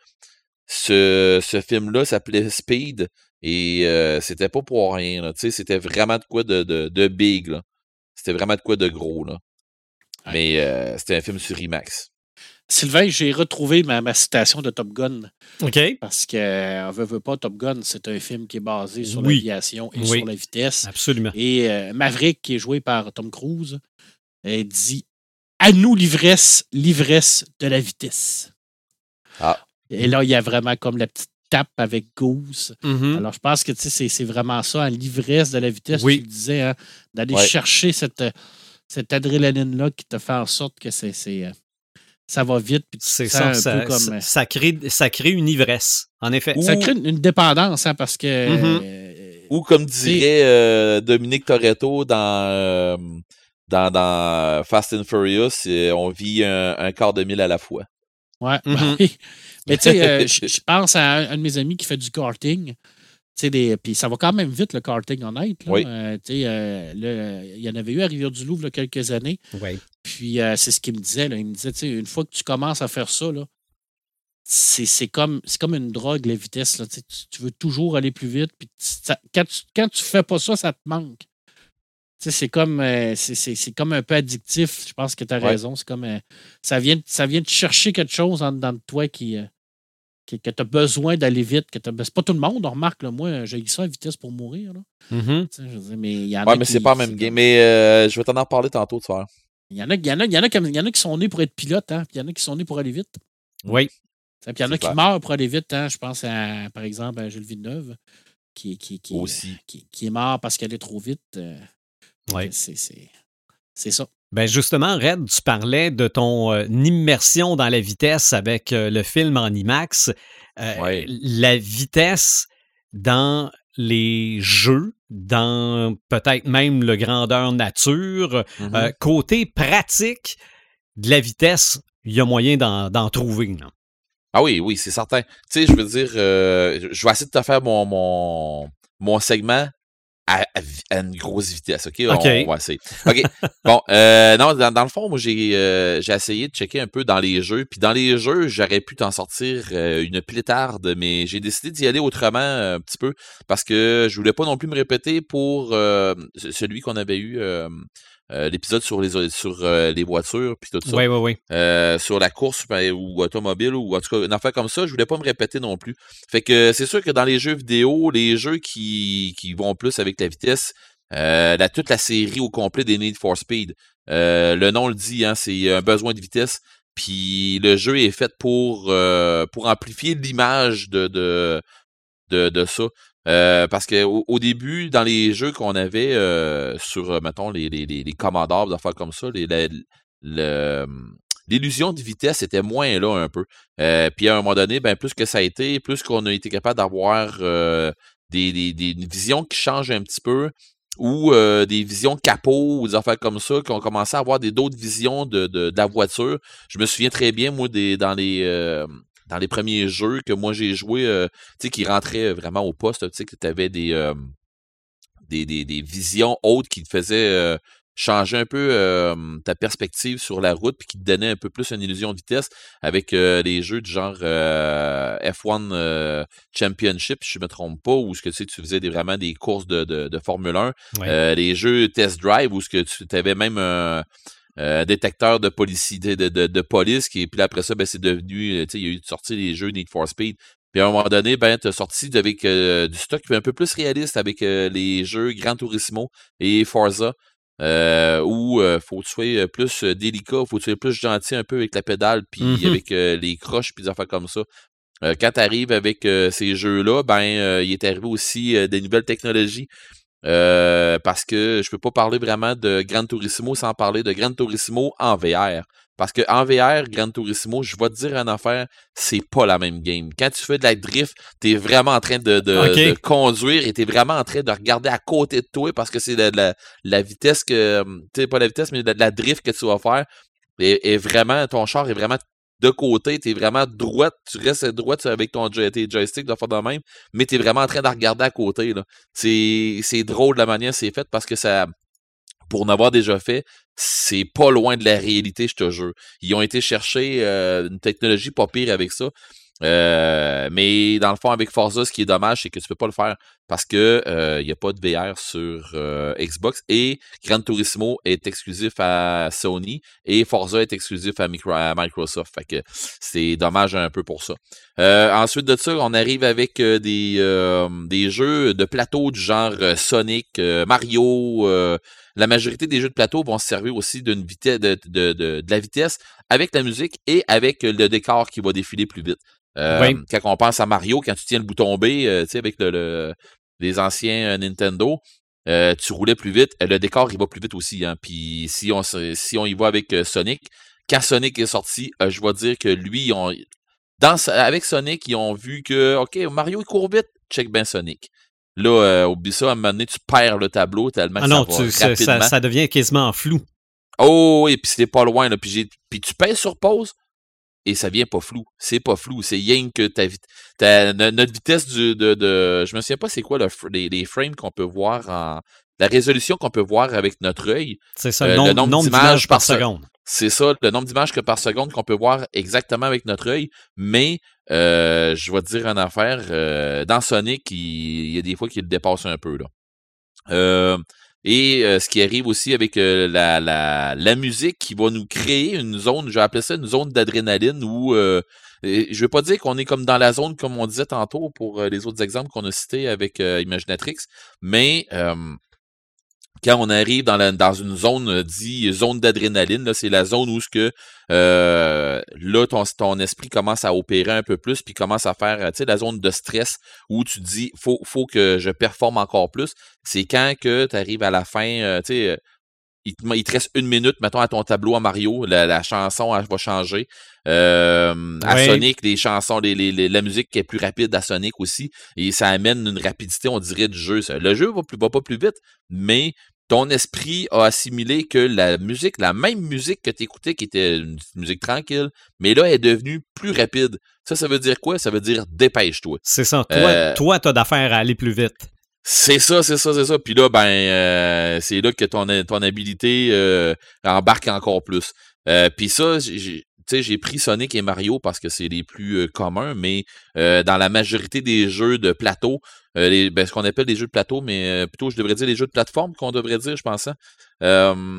C: ce, ce film-là s'appelait Speed et euh, c'était pas pour rien, là. Tu sais, c'était vraiment de quoi de, de, de big, là. C'était vraiment de quoi de gros, là. Mais euh, c'était un film sur IMAX.
E: Sylvain, j'ai retrouvé ma, ma citation de Top Gun.
A: OK.
E: Parce que, euh, on veut, veut pas, Top Gun, c'est un film qui est basé sur
A: Oui.
E: l'aviation et
A: Oui.
E: sur la vitesse.
A: Absolument.
E: Et euh, Maverick, qui est joué par Tom Cruise, elle dit À nous l'ivresse, l'ivresse de la vitesse.
C: Ah.
E: Et là, il y a vraiment comme la petite tape avec Goose.
A: Mhm.
E: Alors, je pense que tu sais, c'est c'est vraiment ça, hein, l'ivresse de la vitesse,
A: Oui.
E: tu le disais, hein, d'aller
C: Ouais.
E: chercher cette, euh, cette adrénaline-là qui te fait en sorte que c'est euh, ça va vite. Puis tu sens
A: ça.
E: un
A: Ça,
E: peu comme,
A: ça-
E: euh,
A: ça crée, ça crée une ivresse, en effet.
E: ça
C: Ou-
E: crée une, une dépendance, hein, parce que.
A: Mhm.
E: euh,
C: Ou comme dirait euh, Dominique Toretto dans, euh, dans, dans Fast and Furious, on vit un, un quart de mille à la fois.
E: Ouais, oui. Mais tu sais, euh, je pense à un, un de mes amis qui fait du karting. Des- Puis ça va quand même vite, le karting honnête.
C: Oui.
E: Euh, euh, il y en avait eu à Rivière-du-Loup il y a quelques années.
A: Oui.
E: Puis euh, c'est ce qu'il me disait. Là. Il me disait, une fois que tu commences à faire ça, c'est comme, comme une drogue, la vitesse. Là. Tu, veux toujours aller plus vite. Puis ça- quand tu quand tu fais pas ça, ça te manque. C'est comme, c'est- comme un peu addictif. Je pense que tu as raison. C'est comme, ça, vient, ça vient de chercher quelque chose en dedans de toi qui, que tu as besoin d'aller vite. que C'est pas tout le monde, on remarque. Là, moi, j'ai ça à vitesse pour mourir. Là.
A: Mhm.
E: Je dire, mais il y en
C: Ouais,
E: a
C: mais
E: qui-
C: c'est pas la même game. Mais euh, je vais t'en en parler tantôt, tu vois.
E: Il y en a, il y en a, il y en a, comme- il y en a qui sont nés pour être pilotes, hein, puis il y en a qui sont nés pour aller vite.
A: Oui.
E: Tu sais, Puis il y en a qui
C: clair.
E: meurent pour aller vite. Hein. Je pense à, par exemple, à Jules Villeneuve, qui, qui, qui,
C: Aussi.
E: qui, qui est mort parce qu'elle est trop vite. euh,
A: Oui.
E: c'est, c'est, c'est ça.
A: Ben justement, Red, tu parlais de ton euh, immersion dans la vitesse avec euh, le film en IMAX. Euh,
C: Ouais.
A: La vitesse dans les jeux, dans peut-être même le grandeur nature,
C: Mhm.
A: euh, côté pratique de la vitesse, il y a moyen d'en trouver. là.
C: Ah oui, oui, c'est certain. Tu sais, je veux dire, je vais essayer de te faire mon, mon, mon segment à, à une grosse vitesse, OK? On-
A: OK.
C: On, va essayer. OK. bon, euh, non, dans, dans le fond, moi, j'ai euh, j'ai essayé de checker un peu dans les jeux. Puis dans les jeux, j'aurais pu t'en sortir euh, une plétarde, mais j'ai décidé d'y aller autrement euh, un petit peu parce que je voulais pas non plus me répéter pour euh, ce- celui qu'on avait eu, euh, euh, l'épisode sur les sur euh, les voitures, puis tout ça.
A: Oui, oui, oui.
C: Euh, sur la course ben, ou automobile ou en tout cas une affaire comme ça, je voulais pas me répéter non plus. Fait que c'est sûr que dans les jeux vidéo, les jeux qui, qui vont plus avec la vitesse, la, toute la série au complet des Need for Speed. le nom le dit, hein, c'est un besoin de vitesse. Puis le jeu est fait pour, pour amplifier l'image de, de, de, de ça. Euh, parce que au, début, dans les jeux qu'on avait euh, sur, euh, mettons, les, les, les, les Commodore, des affaires comme ça, l'illusion de vitesse était moins là un peu. puis à un moment donné, ben plus que ça a été, plus qu'on a été capable d'avoir des, des, des, visions qui changent un petit peu ou des visions capot ou des affaires comme ça, qui ont commencé à avoir des d'autres visions de, de, de, la voiture. Je me souviens très bien, moi, des, dans les dans les premiers jeux que moi j'ai joué, euh, tu sais, qui rentraient vraiment au poste, tu sais, que tu avais des, euh, des, des, des, visions hautes qui te faisaient euh, changer un peu ta perspective sur la route, puis qui te donnaient un peu plus une illusion de vitesse avec les jeux du genre F1 Championship, si je me trompe pas, où ce que tu sais, tu faisais des, vraiment des courses de, de, de Formule 1, les jeux Test Drive, où ce que tu avais même euh, détecteur de police, de, de, de, police, qui, puis après ça, ben, c'est devenu, euh, tu sais, il y a eu sorti les jeux Need for Speed. Puis à un moment donné, ben, tu as sorti avec euh, du stock un peu plus réaliste avec les jeux Gran Turismo et Forza. Euh, où euh, faut que tu sois plus délicat, faut que tu sois plus gentil un peu avec la pédale, puis mm-hmm. avec les croches, puis des affaires comme ça. quand tu arrives avec ces jeux-là, ben il est arrivé aussi des nouvelles technologies euh, parce que je peux pas parler vraiment de Gran Turismo sans parler de Gran Turismo en VR. Parce que en VR, Gran Turismo, je vais te dire une affaire, c'est pas la même game. Quand tu fais de la drift, tu es vraiment en train de, de, conduire et tu es vraiment en train de regarder à côté de toi parce que c'est la, la, vitesse que. Tu sais, pas la vitesse, mais la, la drift que tu vas faire. Et, vraiment, ton char est vraiment de côté, tu es vraiment droite, tu restes droite avec ton tes joystick de faire de même, mais tu es vraiment en train de regarder à côté. C'est, drôle la manière c'est fait parce que ça, pour en avoir déjà fait, c'est pas loin de la réalité, je te jure. Ils ont été chercher euh, une technologie pas pire avec ça. Euh, mais dans le fond, avec Forza, ce qui est dommage, c'est que tu peux pas le faire parce que il euh, n'y a pas de VR sur euh, Xbox et Gran Turismo est exclusif à Sony et Forza est exclusif à, Microsoft. Fait que c'est dommage un peu pour ça. ensuite de ça, on arrive avec des, des jeux de plateau du genre Sonic, Mario. la majorité des jeux de plateau vont se servir aussi d'une vitesse de, de, de, de la vitesse avec la musique et avec le décor qui va défiler plus vite. Euh, quand on pense à Mario, quand tu tiens le bouton B, euh, tu sais, avec le, les anciens euh, Nintendo, tu roulais plus vite. Le décor, il va plus vite aussi. Hein. Puis si on, si on y va avec Sonic, quand Sonic est sorti, je vais dire que lui, on, dans, avec Sonic, ils ont vu que, OK, Mario, il court vite, check ben Sonic. Là, oublie ça, à un moment donné, tu perds le tableau tellement
A: ah non, ça, ça, ça, devient quasiment flou.
C: Oh, et puis c'était pas loin. Là, puis, puis tu pèses sur pause, et ça vient pas flou. C'est pas flou. C'est rien que ta, ta, notre vitesse de, de, Je me souviens pas c'est quoi le, les, frames qu'on peut voir en. La résolution qu'on peut voir avec notre œil.
A: C'est ça, le, euh, nombre, d'images par, seconde.
C: C'est ça, le nombre d'images que par seconde qu'on peut voir exactement avec notre œil. Mais euh, je vais te dire une affaire. Euh, dans Sonic, il, y a des fois qu'il le dépasse un peu. là. Euh, et euh, ce qui arrive aussi avec euh, la, la, musique qui va nous créer une zone, je vais appeler ça une zone d'adrénaline où euh, je veux pas dire qu'on est comme dans la zone comme on disait tantôt pour les autres exemples qu'on a cités avec Imaginatrix, mais quand on arrive dans, une zone euh, dit zone d'adrénaline, c'est la zone où ce que euh, là ton, esprit commence à opérer un peu plus, puis commence à faire, tu sais, la zone de stress où tu dis faut faut que je performe encore plus. C'est quand que tu arrives à la fin, euh, tu sais. Il te, il te, reste une minute, mettons, à ton tableau à Mario, la, chanson elle va changer. Euh, à Sonic, les chansons, les, les, la musique qui est plus rapide à Sonic aussi, et ça amène une rapidité, on dirait, du jeu. Le jeu va, plus, va pas plus vite, mais ton esprit a assimilé que la musique, la même musique que tu écoutais, qui était une musique tranquille, mais là, est devenue plus rapide. Ça, ça veut dire quoi? Ça veut dire dépêche-toi.
A: C'est ça. Toi, euh, toi, t'as d'affaires à aller plus vite.
C: C'est ça, c'est ça, c'est ça. Puis là, ben, euh, c'est là que ton, ton habilité euh, embarque encore plus. Puis ça, j'ai pris Sonic et Mario parce que c'est les plus communs, mais dans la majorité des jeux de plateau, euh, ben, ce qu'on appelle des jeux de plateau, mais euh, plutôt, je devrais dire les jeux de plateforme qu'on devrait dire, je pense. Hein.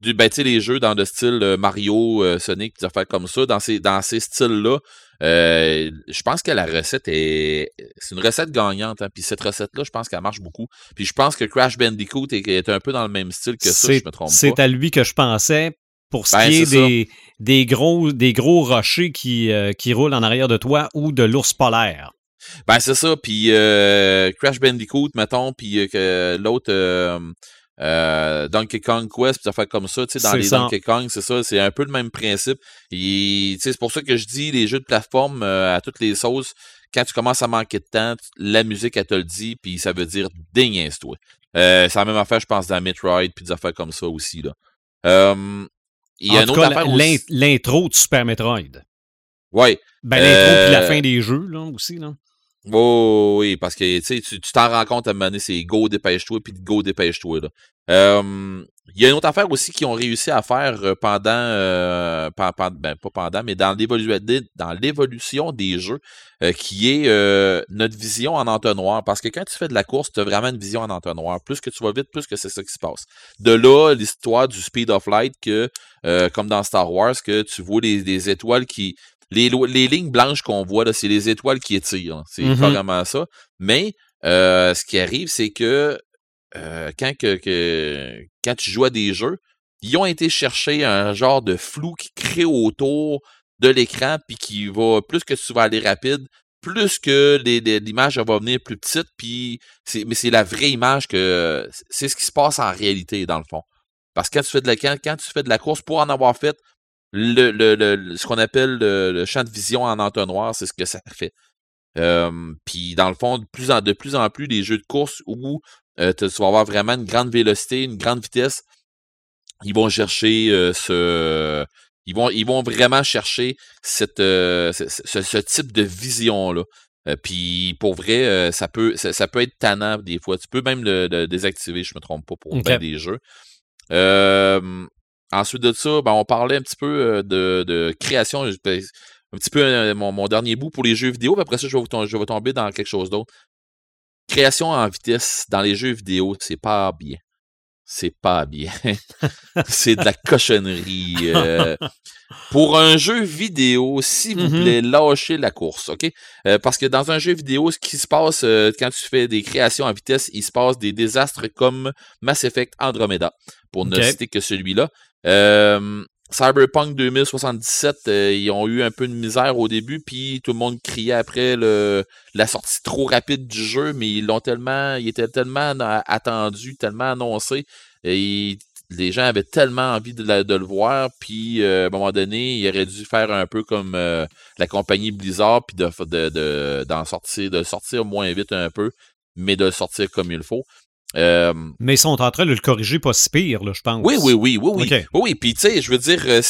C: du, ben, les jeux dans le style Mario, Sonic, des affaires comme ça, dans ces, dans ces styles-là, Euh, je pense que la recette est. C'est une recette gagnante. Hein, puis cette recette-là, je pense qu'elle marche beaucoup. Puis je pense que Crash Bandicoot est, est un peu dans le même style que ça, je me trompe pas.
A: C'est à lui que je pensais. Pour ce
C: Ben,
A: qui est des, des, gros, des gros rochers qui, euh, qui roulent en arrière de toi ou de l'ours polaire.
C: Ben, c'est ça. Puis euh, Crash Bandicoot, mettons, puis euh, que l'autre. Euh, Donkey Kong Quest, ça fait comme ça, tu sais, dans les
A: ça.
C: Donkey Kong, c'est ça, c'est un peu le même principe. C'est pour ça que je dis les jeux de plateforme euh, à toutes les sauces, quand tu commences à manquer de temps, la musique, elle te le dit, puis ça veut dire déniaise-toi. Euh, c'est la même affaire, je pense, dans Metroid, puis des affaires comme ça aussi, là. Euh, il y a
A: en
C: une autre
A: cas,
C: affaire
A: l'intro de Super Metroid.
C: Ouais.
A: Ben, l'intro puis la
C: Euh,
A: fin des jeux, là, aussi, là.
C: Oh, oui, parce que tu t'en rends compte à un moment donné, c'est go, dépêche-toi, puis go, dépêche-toi. Euh, Il y a une autre affaire aussi qu'ils ont réussi à faire euh, pendant, euh, ben, pas pendant, mais dans l'évolu- dans l'évolution des jeux, euh, qui est euh, notre vision en entonnoir. Parce que quand tu fais de la course, tu as vraiment une vision en entonnoir. Plus que tu vas vite, plus que c'est ça qui se passe. De là, l'histoire du speed of light, que euh, comme dans Star Wars, que tu vois les étoiles qui, les, lignes blanches qu'on voit, c'est les étoiles qui étirent. C'est carrément ça. Mais euh, ce qui arrive, c'est que, euh, quand, que, que- quand tu joues à des jeux, ils ont été chercher un genre de flou qui crée autour de l'écran, puis qui va, plus que tu vas aller rapide, plus que l'image va venir plus petite, puis mais c'est la vraie image que c'est ce qui se passe en réalité, dans le fond. Parce que quand tu fais de la, quand, quand tu fais de la course, pour en avoir fait, le, le- le- le- ce qu'on appelle le, le champ de vision en entonnoir, c'est ce que ça fait. Euh, Puis dans le fond, de plus en, de plus en plus, les jeux de course où euh, tu vas avoir vraiment une grande vélocité, une grande vitesse, ils vont chercher euh, ce. Ils vont, ils vont vraiment chercher cette, euh, ce, ce- ce type de vision-là. Puis pour vrai, ça peut, ça, ça peut être tannant des fois. Tu peux même le, désactiver, je me trompe pas, pour
A: Ok.
C: bien des jeux. Euh, ensuite de ça, ben, on parlait un petit peu de, de création. Un petit peu mon, mon dernier bout pour les jeux vidéo. Puis après ça, je vais, je tomber dans quelque chose d'autre. Création en vitesse dans les jeux vidéo, c'est pas bien. C'est pas bien. c'est de la cochonnerie. euh. pour un jeu vidéo, s'il vous
A: Mhm.
C: plaît, lâchez la course, OK? Euh, parce que dans un jeu vidéo, ce qui se passe euh, quand tu fais des créations en vitesse, il se passe des désastres comme Mass Effect Andromeda, pour ne citer que celui-là. Euh, Cyberpunk 2077, euh, ils ont eu un peu de misère au début, puis tout le monde criait après le, la sortie trop rapide du jeu, mais ils l'ont tellement, il était tellement a- attendu, tellement annoncé, et ils- les gens avaient tellement envie de, le voir, puis euh, à un moment donné, il aurait dû faire un peu comme euh, la compagnie Blizzard, puis de- d'en sortir, de sortir moins vite un peu, mais de le sortir comme il faut. Euh,
A: Mais ils sont en train de le corriger pas si pire, là, je pense.
C: oui, oui, oui, oui, oui. Oui, oui. Puis, tu sais, je veux dire, euh,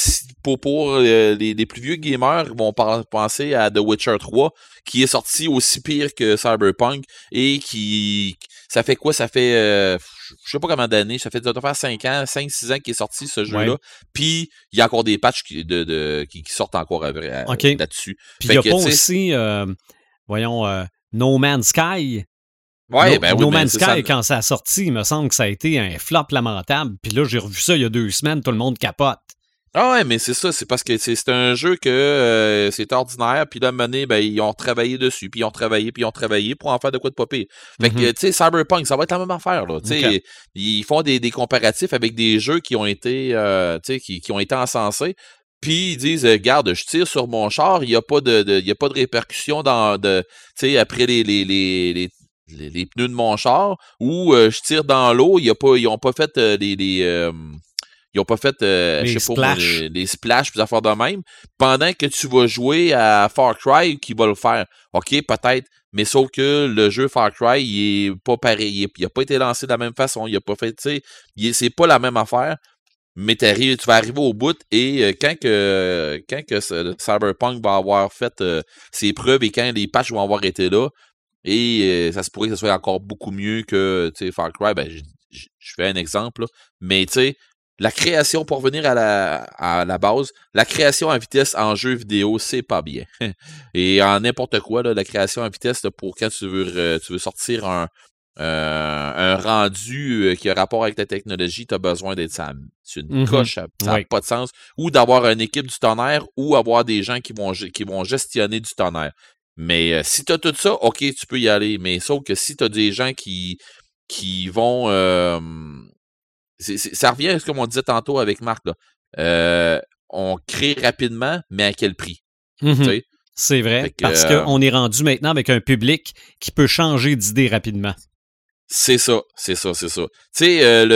C: pour, pour euh, les, les plus vieux gamers, ils vont penser à The Witcher 3, qui est sorti aussi pire que Cyberpunk et qui. Ça fait quoi? Ça fait. euh, je sais pas combien d'années. Ça fait faire 5 ans, 5-6 ans qu'il est sorti ce jeu-là.
A: Ouais.
C: Puis, il y a encore des patchs qui, de, de- qui, qui sortent encore après, euh,
A: OK.
C: là-dessus.
A: Puis il n'y a
C: que,
A: pas aussi, euh, voyons, euh, No Man's Sky.
C: Ouais,
A: no,
C: ben oui,
A: No Man's Sky,
C: ça.
A: quand ça a sorti, il me semble que ça a été un flop lamentable. Puis là, j'ai revu ça il y a deux semaines, tout le monde capote.
C: Ah ouais, mais c'est ça, c'est parce que c'est un jeu que euh, c'est ordinaire, puis là, donné, ben, ils ont travaillé dessus, puis ils ont travaillé, puis ils ont travaillé pour en faire de quoi de popper. Fait que,
A: Mhm.
C: tu sais, Cyberpunk, ça va être la même affaire, là. Tu sais,
A: Ok.
C: ils font des, des comparatifs avec des jeux qui ont été, euh, tu sais, qui, qui ont été encensés, puis ils disent, euh, garde, je tire sur mon char, il n'y a pas de, de- il y a pas de répercussions dans, de, tu sais, après les, les, les, les les, les pneus de mon char ou euh, je tire dans l'eau, pas, ils ont pas fait euh, les, les, euh, ils ont pas fait
A: Les
C: je sais pas, les, puis affaires de même pendant que tu vas jouer à Far Cry qui va le faire. OK, peut-être, mais sauf que le jeu Far Cry, il est pas pareil, il, est- il a pas été lancé de la même façon, il a pas fait, tu sais, c'est pas la même affaire. Mais tu vas arriver au bout et euh, quand que quand que Cyberpunk va avoir fait euh, ses preuves et quand les patchs vont avoir été là, et euh, ça se pourrait que ce soit encore beaucoup mieux que Far Cry. Ben, je, fais un exemple, là. mais tu sais, la création, pour revenir à la, à la base, la création en vitesse en jeu vidéo, c'est pas bien. Et en n'importe quoi, là, la création en vitesse, là, pour quand tu veux, euh, tu veux sortir un, euh, un rendu qui a rapport avec la technologie, tu as besoin d'être ça. C'est une
A: Mhm.
C: coche, ça n'a pas de sens. Ou d'avoir une équipe du tonnerre ou avoir des gens qui vont, qui vont gestionner du tonnerre. Mais euh, si tu as tout ça, OK, tu peux y aller. Mais sauf que si tu as des gens qui, qui vont. euh, ça revient à ce qu'on disait tantôt avec Marc. Là. Euh, on crée rapidement, mais à quel prix? Sais?
A: C'est vrai,
C: que,
A: parce
C: euh,
A: qu'on est rendu maintenant avec un public qui peut changer d'idée rapidement.
C: C'est ça, c'est ça, c'est ça. Tu sais, euh,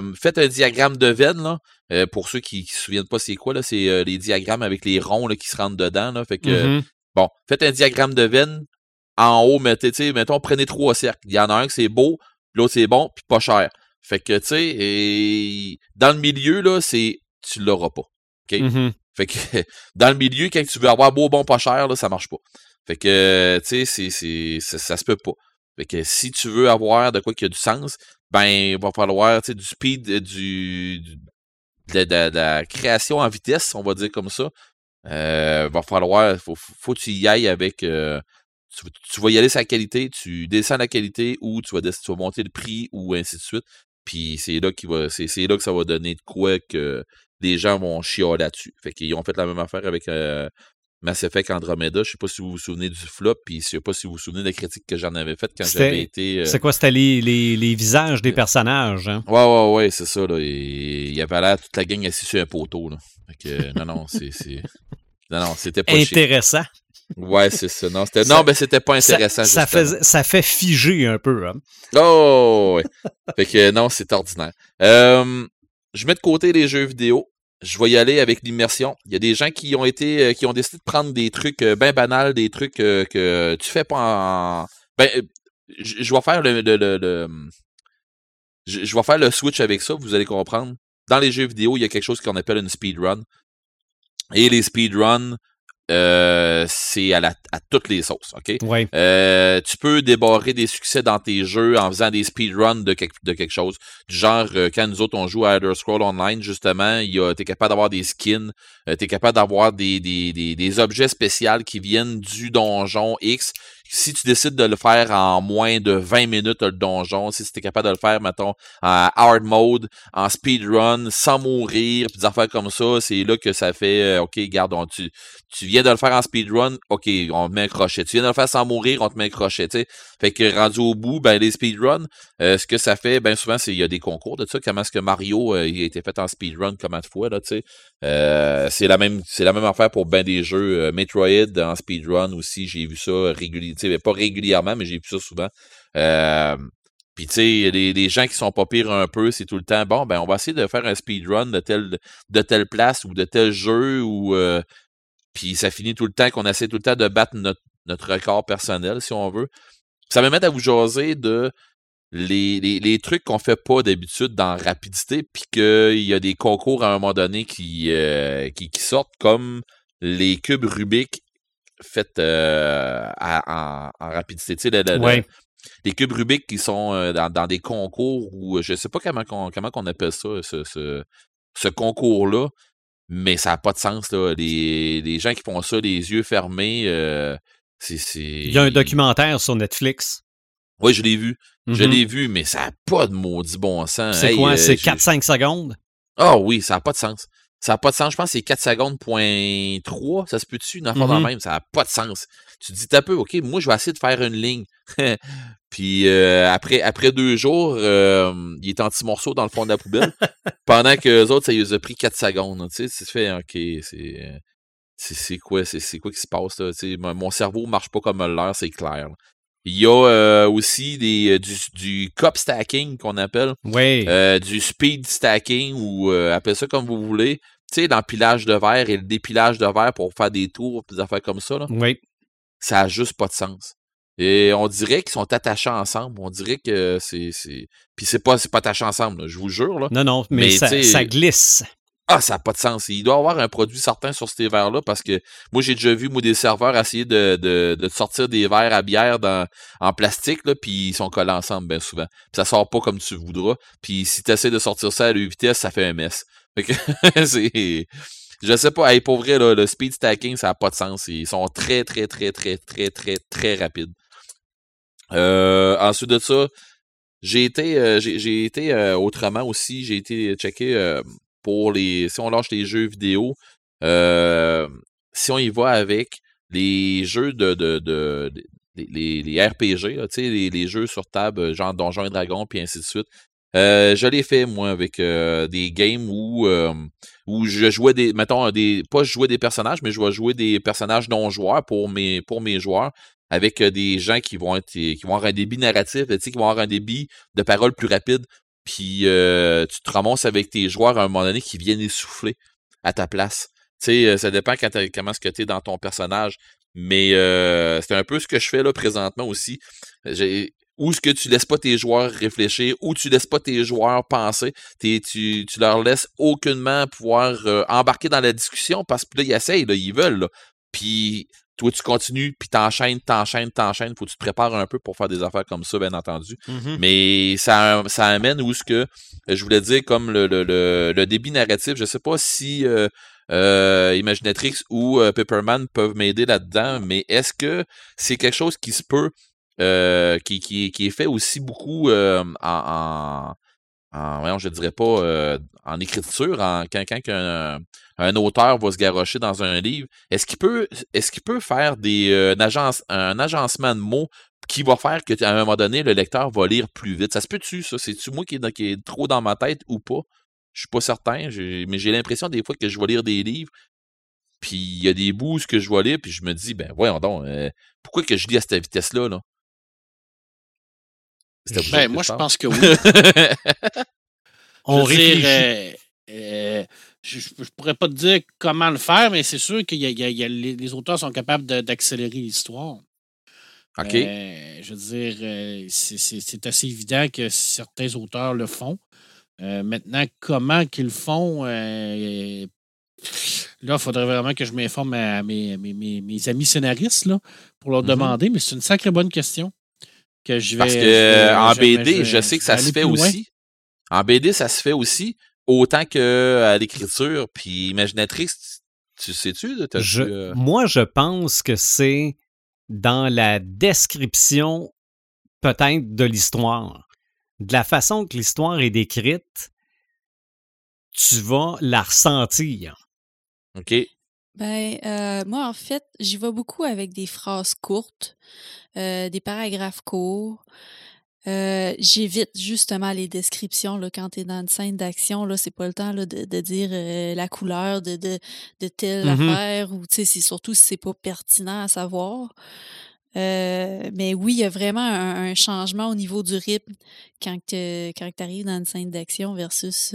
C: le faites un diagramme de veine, là. euh, pour ceux qui, qui se souviennent pas c'est quoi, là, c'est euh, les diagrammes avec les ronds là, qui se rentrent dedans. Là, fait que
A: Mhm.
C: Bon, faites un diagramme de veine. En haut, mettez, tu sais, mettons, prenez trois cercles. Il y en a un que c'est beau, l'autre c'est bon, puis pas cher. Fait que, tu sais, et dans le milieu, là, c'est tu l'auras pas. OK?
A: Mhm.
C: Fait que dans le milieu, quand tu veux avoir beau, bon, pas cher, là, ça marche pas. Fait que, tu sais, c'est, c'est, ça, ça se peut pas. Fait que si tu veux avoir de quoi qui a du sens, ben, il va falloir, tu sais, du speed, euh, du, du- de, de- de la création en vitesse, on va dire comme ça. Euh, va falloir, faut, faut que tu y ailles avec, euh, tu, tu vas y aller la qualité, tu descends la qualité ou tu vas, tu vas monter le prix ou ainsi de suite. Puis c'est là qu'il va, c'est, c'est là que ça va donner de quoi que les gens vont chialer là-dessus. Fait qu'ils ont fait la même affaire avec euh, Mass Effect Andromeda. Je sais pas si vous vous souvenez du flop, puis je sais pas si vous vous souvenez de la critique que j'en avais faite quand j'avais été. euh,
A: C'est quoi? C'était les, les, les visages des personnages. Hein?
C: Ouais, ouais, ouais, c'est ça. Là. Il y avait l'air toute la gang assise sur un poteau. Là. Fait que, non, non, c'est. Non, non, c'était pas.
A: Intéressant.
C: Ouais, c'est ça. Non, c'était... Non, mais c'était pas intéressant.
A: ça, fait, ça fait figer un peu. hein?
C: Oh, ouais. fait que non, c'est ordinaire. Euh, je mets de côté les jeux vidéo. Je vais y aller avec l'immersion. Il y a des gens qui ont été, euh, qui ont décidé de prendre des trucs euh, ben banals, des trucs euh, que tu fais pas en. Ben, je vais faire le, le, le- le- je, je vais faire le switch avec ça. Vous allez comprendre. Dans les jeux vidéo, il y a quelque chose qu'on appelle une speedrun. Et les speedruns, euh, c'est à, la, à toutes les sauces, OK?
A: Ouais.
C: Euh, tu peux débarrer des succès dans tes jeux en faisant des speedruns de, quelque- de quelque chose. Du genre, euh, quand nous autres, on joue à Elder Scroll Online, justement, il y a- t'es capable d'avoir des skins, euh, t'es capable d'avoir des, des, des, des objets spéciaux qui viennent du donjon X. Si tu décides de le faire en moins de 20 minutes, le donjon, si tu es capable de le faire, mettons, en hard mode, en speedrun, sans mourir, puis des affaires comme ça, c'est là que ça fait, euh, OK, garde, tu, tu viens de le faire en speedrun, OK, on te met un crochet. Tu viens de le faire sans mourir, on te met un crochet, tu sais. Fait que rendu au bout, ben les speedruns, euh, ce que ça fait, ben souvent, c'est il y a des concours de ça. Comment est-ce que Mario euh, il a été fait en speedrun combien de fois, là, tu sais. Euh, c'est la même c'est la même affaire pour ben des jeux. Euh, Metroid en speedrun aussi, j'ai vu ça régulièrement. Pas régulièrement, mais j'ai vu ça souvent. Puis tu sais, les, les gens qui sont pas pires un peu, c'est tout le temps, bon, ben on va essayer de faire un speedrun de telle, de telle place ou de tel jeu ou euh, puis ça finit tout le temps qu'on essaie tout le temps de battre notre, record personnel, si on veut. Ça me met à vous jaser de les, les, les trucs qu'on fait pas d'habitude dans rapidité, puis qu'il y a des concours à un moment donné qui, euh, qui, qui sortent comme les cubes Rubik faits euh, à- en, en rapidité. Tu sais, le- le- le-
A: Ouais.
C: les cubes Rubik qui sont euh, dans, dans des concours où je sais pas comment comment qu'on appelle ça, ce, ce, ce concours-là, mais ça n'a pas de sens. Là. Les, les gens qui font ça les yeux fermés, euh, c'est.
A: Il y a un documentaire sur Netflix.
C: Oui, je l'ai vu. Je
A: Mhm.
C: l'ai vu, mais ça n'a pas de maudit bon sens.
A: C'est
C: Hey,
A: quoi?
C: euh,
A: C'est
C: j'ai-
A: 4-5 secondes?
C: Ah oui, ça n'a pas de sens. Ça n'a pas de sens. Je pense que c'est 4 secondes, point 3. Ça se peut dessus, une affaire dans
A: Mhm.
C: le même. Ça n'a pas de sens. Tu te dis, t'as peu, OK, moi, je vais essayer de faire une ligne. Puis euh, après, après deux jours, euh, il est morceaux dans le fond de la poubelle. pendant que les autres, ça les a pris 4 secondes. Tu sais, tu fais, OK, c'est. C'est quoi, c'est c'est quoi qui se passe là? Tu sais, mon cerveau marche pas comme le leur, c'est clair. Il y a euh, aussi des, euh, du, du cup stacking qu'on appelle.
A: Oui.
C: Euh, du speed stacking ou euh, appelez ça comme vous voulez. Tu sais, dans le pilage de verre et le dépilage de verre pour faire des tours, des affaires comme ça, là,
A: oui.
C: ça a juste pas de sens. Et on dirait qu'ils sont attachés ensemble. On dirait que c'est. c'est... Puis c'est pas, c'est pas attaché ensemble, là, je vous jure. Là.
A: Non, non, mais, ça glisse.
C: Ah, ça n'a pas de sens. Il doit y avoir un produit certain sur ces verres-là parce que moi, j'ai déjà vu moi, des serveurs essayer de, de, de sortir des verres à bière dans, en plastique, là, puis ils sont collés ensemble bien souvent. Puis ça sort pas comme tu voudras. Puis si tu essaies de sortir ça à deux vitesses, ça fait un mess. Fait que c'est. Je sais pas, hey, pour vrai, là, le speed stacking, ça n'a pas de sens. Ils sont très, très, très, très, très, très, très rapides. Euh, ensuite de ça, J'ai été, euh, j'ai été euh, autrement aussi. J'ai été checké euh, pour les. Si on lâche les jeux vidéo, euh, si on y va avec les jeux de, de, les, RPG, les, les jeux sur table, genre Donjons et Dragons, puis ainsi de suite. Euh, je l'ai fait, moi, avec euh, des games où, euh, où je jouais des. Mettons, des. Pas je jouais des personnages, mais je vais jouer des personnages non-joueurs pour mes, pour mes joueurs. Avec euh, des gens qui vont être. qui vont avoir un débit narratif, qui vont avoir un débit de parole plus rapide. Puis euh, tu te ramasses avec tes joueurs à un moment donné qui viennent essouffler à ta place. Tu sais, euh, ça dépend quand comment est-ce que tu es dans ton personnage. Mais euh, c'est un peu ce que je fais là présentement aussi. Où est-ce que tu laisses pas tes joueurs réfléchir, ou tu laisses pas tes joueurs penser, T'es- tu, tu leur laisses aucunement pouvoir embarquer dans la discussion parce que là, ils essayent, là, ils veulent. Puis toi, tu continues, puis t'enchaînes, t'enchaînes, t'enchaînes. Faut que tu te prépares un peu pour faire des affaires comme ça, bien entendu.
A: Mhm.
C: Mais ça, ça amène où ce que euh, je voulais dire comme le, le, le, le débit narratif. Je sais pas si euh, euh, Imaginatrix ou euh, Pepperman peuvent m'aider là-dedans, mais est-ce que c'est quelque chose qui se peut, euh, qui, qui, qui est fait aussi beaucoup euh, en, en, en voyons, je dirais pas euh, en écriture, en un auteur va se garrocher dans un livre, est-ce qu'il peut faire des euh, un, agence, un agencement de mots qui va faire que à un moment donné, le lecteur va lire plus vite? Ça se peut-tu, ça? C'est-tu moi qui est, qui trop dans ma tête ou pas? Je suis pas certain, mais j'ai l'impression des fois que je vais lire des livres, puis il y a des bouts que je vais lire, puis je me dis, ben voyons donc, euh, pourquoi que je lis à cette vitesse-là? Là?
E: Ben, moi, je pense que oui.
A: On
E: Je
A: réfléchit.
E: euh, euh, je ne pourrais pas te dire comment le faire, mais c'est sûr que les, les auteurs sont capables d'accélérer l'histoire.
C: OK.
E: Euh, je veux dire, c'est- assez évident que certains auteurs le font. Euh, maintenant, comment qu'ils le font, euh, là, il faudrait vraiment que je m'informe à mes, mes- amis scénaristes là, pour leur
C: Mhm.
E: demander, mais c'est une sacrée bonne question. Que je vais,
C: Parce que
E: vais-
C: euh, en
E: je
C: BD,
E: je
C: sais que ça se fait
E: loin.
C: aussi. En BD, ça se fait aussi, autant que à l'écriture. Puis Imaginatrix, tu sais-tu?
A: Je-
C: euh,
A: Moi, je pense que c'est dans la description peut-être de l'histoire. De la façon que l'histoire est décrite, tu vas la ressentir.
C: OK.
D: Ben, euh, moi, en fait, j'y vais beaucoup avec des phrases courtes, euh, des paragraphes courts. Euh, J'évite justement les descriptions là, quand tu es dans une scène d'action. Là, c'est pas le temps là, de, de dire la couleur de, de, de telle
A: Mhm.
D: affaire ou tu sais, c'est surtout si c'est pas pertinent à savoir. Mais oui, il y a vraiment un, un changement au niveau du rythme quand tu quand arrives dans une scène d'action versus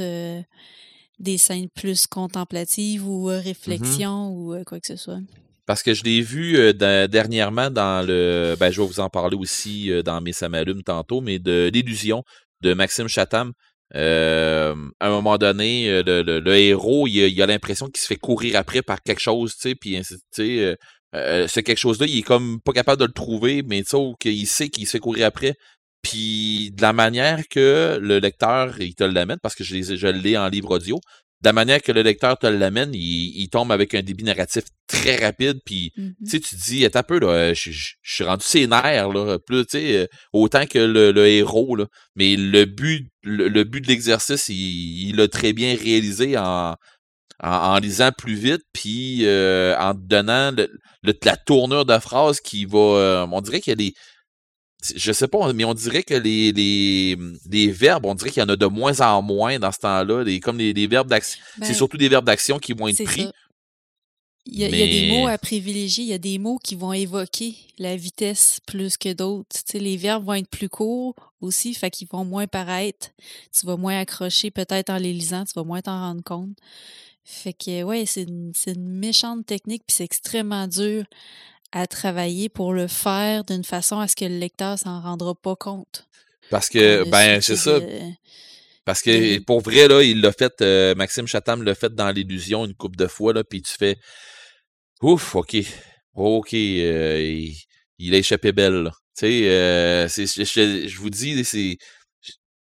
D: des scènes plus contemplatives ou euh, réflexion ou euh, quoi que ce soit?
C: Parce que je l'ai vu euh, dernièrement dans le. Ben, je vais vous en parler aussi euh, dans mes Ça m'allume tantôt, mais de l'illusion de Maxime Chatham. Euh, à un moment donné, le, le- le héros, il a, il l'impression qu'il se fait courir après par quelque chose, tu sais, puis ainsi- tu sais, ce quelque chose-là, il est comme pas capable de le trouver, mais tu sais, qu'il sait qu'il se fait courir après. Puis de la manière que le lecteur, il te l'amène, parce que je, je l'ai en livre audio, de la manière que le lecteur te l'amène, il, il tombe avec un débit narratif très rapide, puis
D: Mhm.
C: tu sais, tu dis, attends un peu, là, euh, je, je- je suis rendu sénère, là, plus, tu sais, euh, autant que le, le héros, là. Mais le but, le, le but de l'exercice, il il l'a très bien réalisé en, en, en lisant plus vite, puis euh, en te donnant le- le- la tournure de phrase qui va. euh, on dirait qu'il y a des. Je sais pas, mais on dirait que les, les, les verbes, on dirait qu'il y en a de moins en moins dans ce temps-là. Les, comme les, les verbes d'action.
D: Ben,
C: c'est surtout des verbes d'action qui vont être pris.
D: ça. Il y, a, il y a des mots à privilégier, il y a des mots qui vont évoquer la vitesse plus que d'autres. Tu sais, les verbes vont être plus courts aussi, fait qu'ils vont moins paraître. Tu vas moins accrocher peut-être en les lisant, tu vas moins t'en rendre compte. Fait que ouais, c'est une, c'est une méchante technique, puis c'est extrêmement dur à travailler pour le faire d'une façon à ce que le lecteur s'en rendra pas compte.
C: Parce que, ben, c'est ça.
D: de-
C: Parce que pour vrai, là, il l'a fait, euh, Maxime Chatham l'a fait dans l'illusion une couple de fois, là, puis tu fais Ouf, ok. Ok, euh, il, il a échappé belle, là. Tu sais, euh, c'est- je, je- je vous dis, c'est.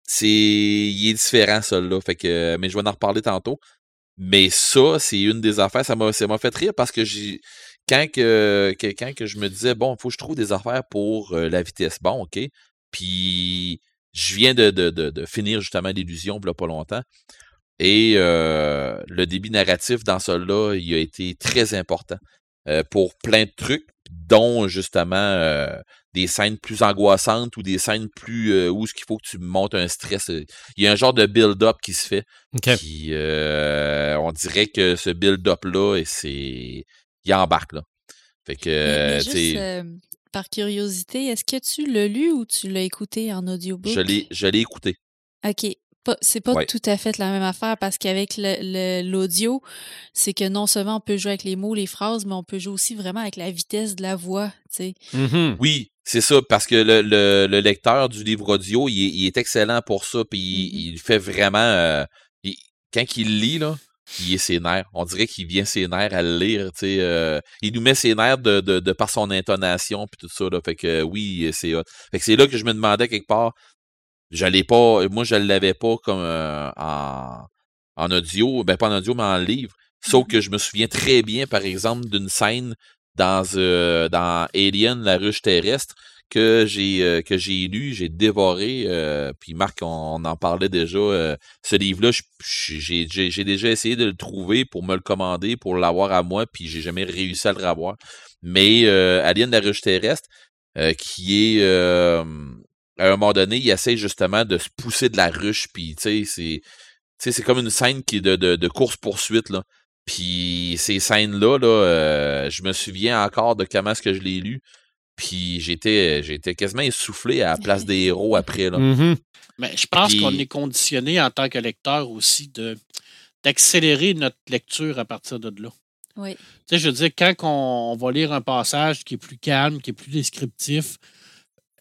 C: C'est. Il est différent, ça, là. Fait que. Mais je vais en reparler tantôt. Mais ça, c'est une des affaires. Ça m'a ça m'a fait rire parce que j'ai. Quand que, que- quand que je me disais, bon, il faut que je trouve des affaires pour euh, la vitesse. Bon, OK. Puis je viens de, de, de, de finir justement l'illusion, a pas longtemps. Et euh, le débit narratif dans cela, il a été très important euh, pour plein de trucs, dont justement euh, des scènes plus angoissantes ou des scènes plus euh, où ce qu'il faut que tu montes un stress. Il y a un genre de build-up qui se fait.
A: OK.
C: Qui, euh, on dirait que ce build-up-là, c'est. Il embarque là. Fait que,
D: Mais- mais
C: euh,
D: juste, euh, par curiosité, est-ce que tu l'as lu ou tu l'as écouté en audiobook?
C: je l'ai, je l'ai écouté.
D: OK. C'est pas
C: Ouais.
D: tout à fait la même affaire parce qu'avec le- le- l'audio, c'est que non seulement on peut jouer avec les mots, les phrases, mais on peut jouer aussi vraiment avec la vitesse de la voix, tu sais.
A: Mhm.
C: Oui, c'est ça, parce que le, le, le lecteur du livre audio, il est, il est excellent pour ça, puis il,
D: Mhm.
C: il fait vraiment. euh, il- quand il lit, là, il est ses nerfs. On dirait qu'il vient ses nerfs à le lire. tu sais, euh, il nous met ses nerfs de, de, de par son intonation, puis tout ça. Là, fait que oui, c'est hot. Fait que c'est là que je me demandais quelque part. Je l'ai pas. Moi, je l'avais pas comme euh, en, en audio. Ben, pas en audio, mais en livre. Sauf
D: Mhm.
C: que je me souviens très bien, par exemple, d'une scène dans, euh, dans Alien, la ruche terrestre, que j'ai euh, que j'ai lu, j'ai dévoré. euh, puis Marc, on, en parlait déjà. euh, ce livre-là, j'ai déjà essayé de le trouver pour me le commander, pour l'avoir à moi, puis j'ai jamais réussi à le revoir. Mais euh, Alien, la ruche terrestre, euh, qui est euh, à un moment donné, il essaie justement de se pousser de la ruche, puis tu sais, c'est c'est comme une scène qui est de, de, de course-poursuite, là. Puis ces scènes-là, là, euh, je me souviens encore de comment est-ce que je l'ai lu. Puis j'étais j'étais quasiment essoufflé à la place des héros après. Là.
A: Mhm.
E: Mais je pense
C: Puis-
E: qu'on est conditionné en tant que lecteur aussi de d'accélérer notre lecture à partir de là.
D: Oui.
E: Tu sais, je veux dire, quand on, on va lire un passage qui est plus calme, qui est plus descriptif,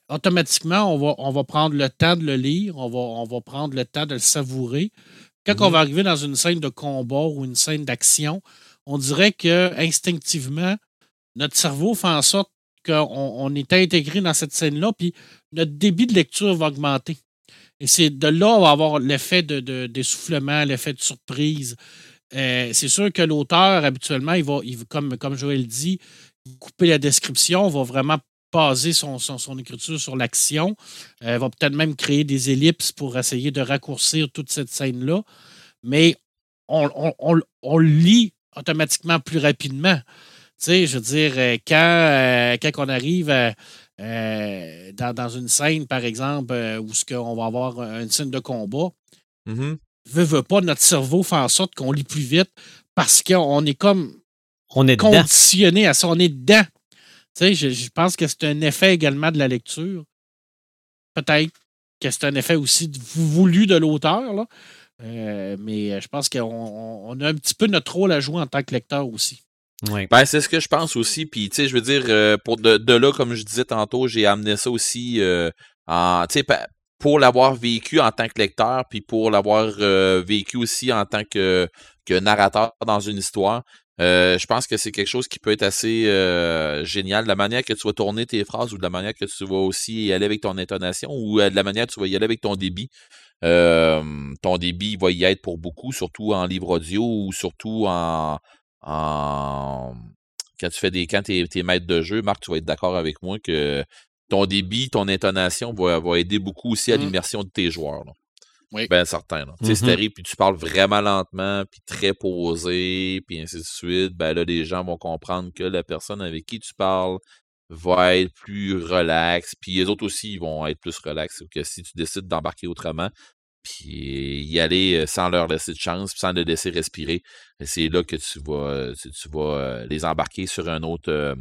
E: automatiquement, on va, on va prendre le temps de le lire, on va, on va prendre le temps de le savourer. Quand on
C: Mhm.
E: va arriver dans une scène de combat ou une scène d'action, on dirait que instinctivement, notre cerveau fait en sorte qu'on on est intégré dans cette scène-là, puis notre débit de lecture va augmenter. Et c'est de là on va avoir l'effet de, de- d'essoufflement, l'effet de surprise. Euh, c'est sûr que l'auteur, habituellement, il va, comme, comme Joël dit, couper la description, va vraiment baser son, écriture sur l'action, euh, va peut-être même créer des ellipses pour essayer de raccourcir toute cette scène-là. Mais on, on- on- on le lit automatiquement plus rapidement. Tu sais, je veux dire, euh, quand, euh, quand on arrive à, euh, dans, dans une scène, par exemple, euh, où ce qu'on va avoir une scène de combat,
C: Mhm.
E: veut, veut pas, notre cerveau fait en sorte qu'on lit plus vite parce qu'on est comme
A: On est dedans.
E: conditionné à ça, on est dedans. Tu sais, je, je pense que c'est un effet également de la lecture. Peut-être que c'est un effet aussi voulu de l'auteur, là. Euh, mais je pense qu'on on- on a un petit peu notre rôle à jouer en tant que lecteur aussi.
C: Ben, c'est ce que je pense aussi. Puis, tu sais, je veux dire, euh, pour de, là, comme je disais tantôt, j'ai amené ça aussi euh, en, tu sais, pour l'avoir vécu en tant que lecteur, puis pour l'avoir euh, vécu aussi en tant que, que narrateur dans une histoire. je pense que c'est quelque chose qui peut être assez génial. De la manière que tu vas tourner tes phrases ou de la manière que tu vas aussi y aller avec ton intonation ou de la manière que tu vas y aller avec ton débit. Ton débit va y être pour beaucoup, surtout en livre audio ou surtout en, en quand tu fais des quand t'es, t'es maître de jeu, Marc, tu vas être d'accord avec moi que ton débit, ton intonation va, va aider beaucoup aussi à
E: Mm.
C: l'immersion de tes joueurs. Là.
E: Oui.
C: Ben certain. Là. Tu sais, t'arrives puis tu parles vraiment lentement, puis très posé, puis ainsi de suite, ben là, les gens vont comprendre que la personne avec qui tu parles va être plus relax, puis les autres aussi ils vont être plus relax. Que si tu décides d'embarquer autrement, puis y aller euh, sans leur laisser de chance, puis sans les laisser respirer, c'est là que tu vas, euh, tu, tu vas euh, les embarquer sur un autre, euh,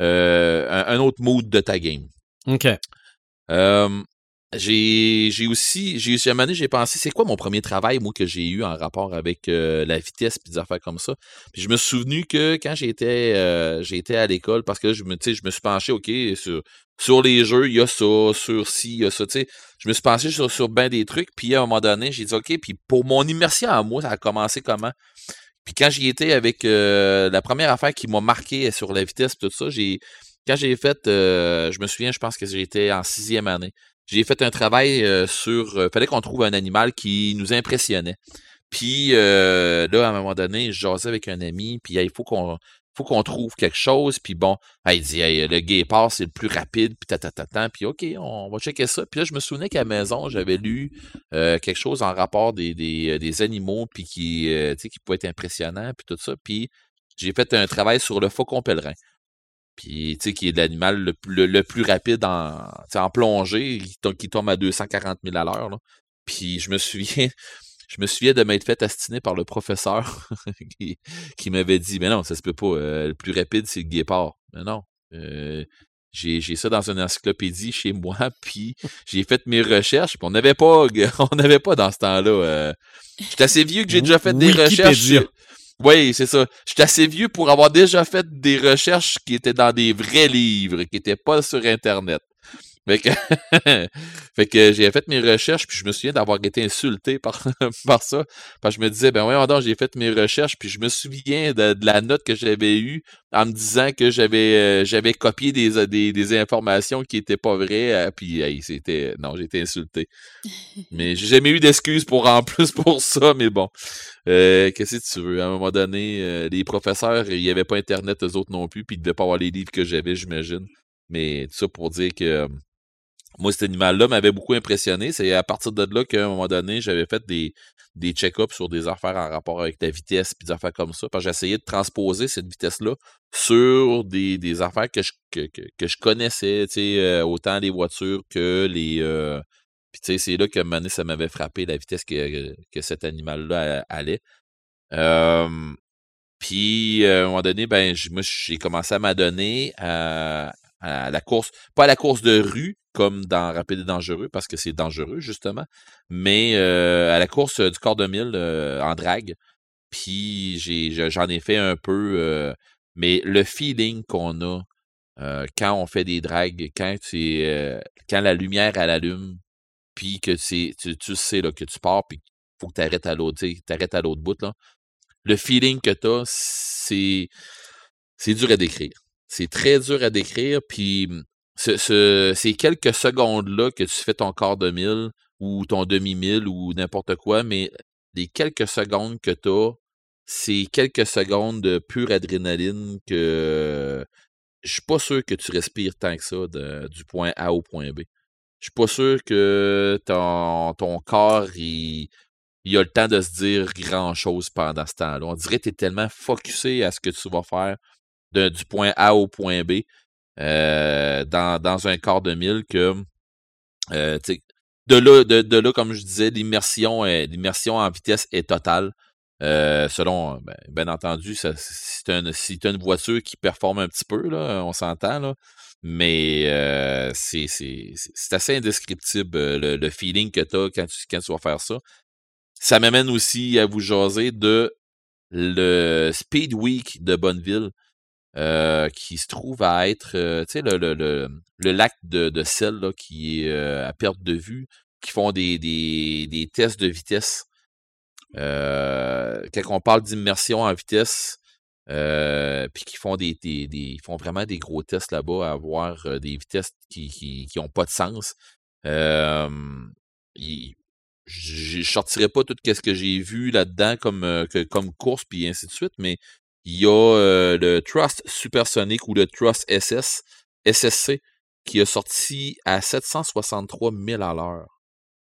C: euh, un, un autre mood de ta game.
A: OK.
C: Euh, j'ai j'ai aussi j'ai à un moment donné, j'ai pensé c'est quoi mon premier travail moi que j'ai eu en rapport avec euh, la vitesse puis des affaires comme ça? Puis je me suis souvenu que quand j'étais euh, j'étais à l'école parce que je me je me suis penché ok sur sur les jeux il y a ça sur ci il y a ça tu sais je me suis penché sur sur ben des trucs puis à un moment donné j'ai dit ok puis pour mon immersion à moi ça a commencé comment? Puis quand j'y étais avec euh, la première affaire qui m'a marqué sur la vitesse tout ça j'ai quand j'ai fait euh, je me souviens je pense que j'étais en sixième année j'ai fait un travail euh, sur. euh, fallait qu'on trouve un animal qui nous impressionnait. Puis là, à un moment donné, je jasais avec un ami, puis il faut qu'on faut qu'on trouve quelque chose. Puis bon, il dit, le guépard, c'est le plus rapide, puis tatatatan. Puis OK, on va checker ça. Puis là, je me souvenais qu'à la maison, j'avais lu euh, quelque chose en rapport des, des, des animaux, puis qui, euh, qui pouvait être impressionnant, puis tout ça. Puis j'ai fait un travail sur le faucon pèlerin. Puis, tu sais, qui est l'animal le, le, plus rapide en, en plongée, qui, tombe à 240 000 à l'heure. Puis, je me souviens, je me souviens de m'être fait astiner par le professeur qui, m'avait dit Mais non, ça se peut pas. Euh, le plus rapide, c'est le guépard. Mais non. Euh, j'ai, ça dans une encyclopédie chez moi, puis j'ai fait mes recherches, puis on n'avait pas, on n'avait pas dans ce temps-là. Euh, J'étais assez vieux que j'ai déjà fait des recherches. Oui, c'est ça. J'étais assez vieux pour avoir déjà fait des recherches qui étaient dans des vrais livres, qui n'étaient pas sur Internet. Fait que, fait que j'ai fait mes recherches, puis je me souviens d'avoir été insulté par, par ça. Parce que je me disais, ben ouais, j'ai fait mes recherches, puis je me souviens de, la note que j'avais eue en me disant que j'avais euh, j'avais copié des, des, des, informations qui étaient pas vraies. Euh, puis c'était. Non, j'ai été insulté. mais j'ai jamais eu d'excuses pour en plus pour ça, mais bon. Euh, qu'est-ce que tu veux? À un moment donné, les professeurs, il n'y avait pas Internet, eux autres non plus, puis ils ne devaient pas avoir les livres que j'avais, j'imagine. Mais tout ça pour dire que moi, cet animal-là m'avait beaucoup impressionné. C'est à partir de là qu'à un moment donné, j'avais fait des, des check-ups sur des affaires en rapport avec la vitesse puis des affaires comme ça. Parce que j'essayais de transposer cette vitesse-là sur des, des affaires que je, que, que, je connaissais, euh, autant les voitures que les. Euh, puis tu sais, c'est là que donné, ça m'avait frappé la vitesse que, que cet animal-là allait. puis à un moment donné, ben, j'ai commencé à m'adonner à, à la course, pas à la course de rue, comme dans Rapide et Dangereux, parce que c'est dangereux, justement, mais euh, à la course du corps de mille euh, en drague. Puis j'en ai, fait un peu, euh, mais le feeling qu'on a quand on fait des dragues, quand, quand la lumière elle allume, puis que tu, tu sais là, que tu pars, puis faut que tu arrêtes à l'autre, à l'autre bout. Le feeling que tu as, c'est, c'est dur à décrire. C'est très dur à décrire, puis ce, ces quelques secondes-là que tu fais ton quart de mille ou ton demi-mille ou n'importe quoi, mais les quelques secondes que tu as, c'est quelques secondes de pure adrénaline que je suis pas sûr que tu respires tant que ça du point A au point B. Je suis pas sûr que ton, ton corps, il, il a le temps de se dire grand-chose pendant ce temps-là. On dirait que tu es tellement focusé à ce que tu vas faire du point A au point B euh, dans, dans, un quart de mille que euh, de là, de, là, comme je disais, l'immersion l'immersion en vitesse est totale. Euh, selon, ben, bien entendu, c'est un, une voiture qui performe un petit peu, là, on s'entend, là, mais euh, c'est assez indescriptible le, le, feeling que tu as quand tu, quand tu vas faire ça. Ça m'amène aussi à vous jaser de le Speed Week de Bonneville. Euh, qui se trouve à être, euh, le, le, le, le, lac de, de sel là, qui est euh, à perte de vue, qui font des, des, des tests de vitesse. quand on parle d'immersion en vitesse, puis qui font des, des, des, font vraiment des gros tests là-bas à avoir des vitesses qui, qui, qui pas de sens. je ne sortirai pas tout ce que j'ai vu là-dedans comme, comme course puis ainsi de suite, mais il y a euh, le Trust Supersonic ou le Trust SS, SSC, qui a sorti à 763 000 à l'heure.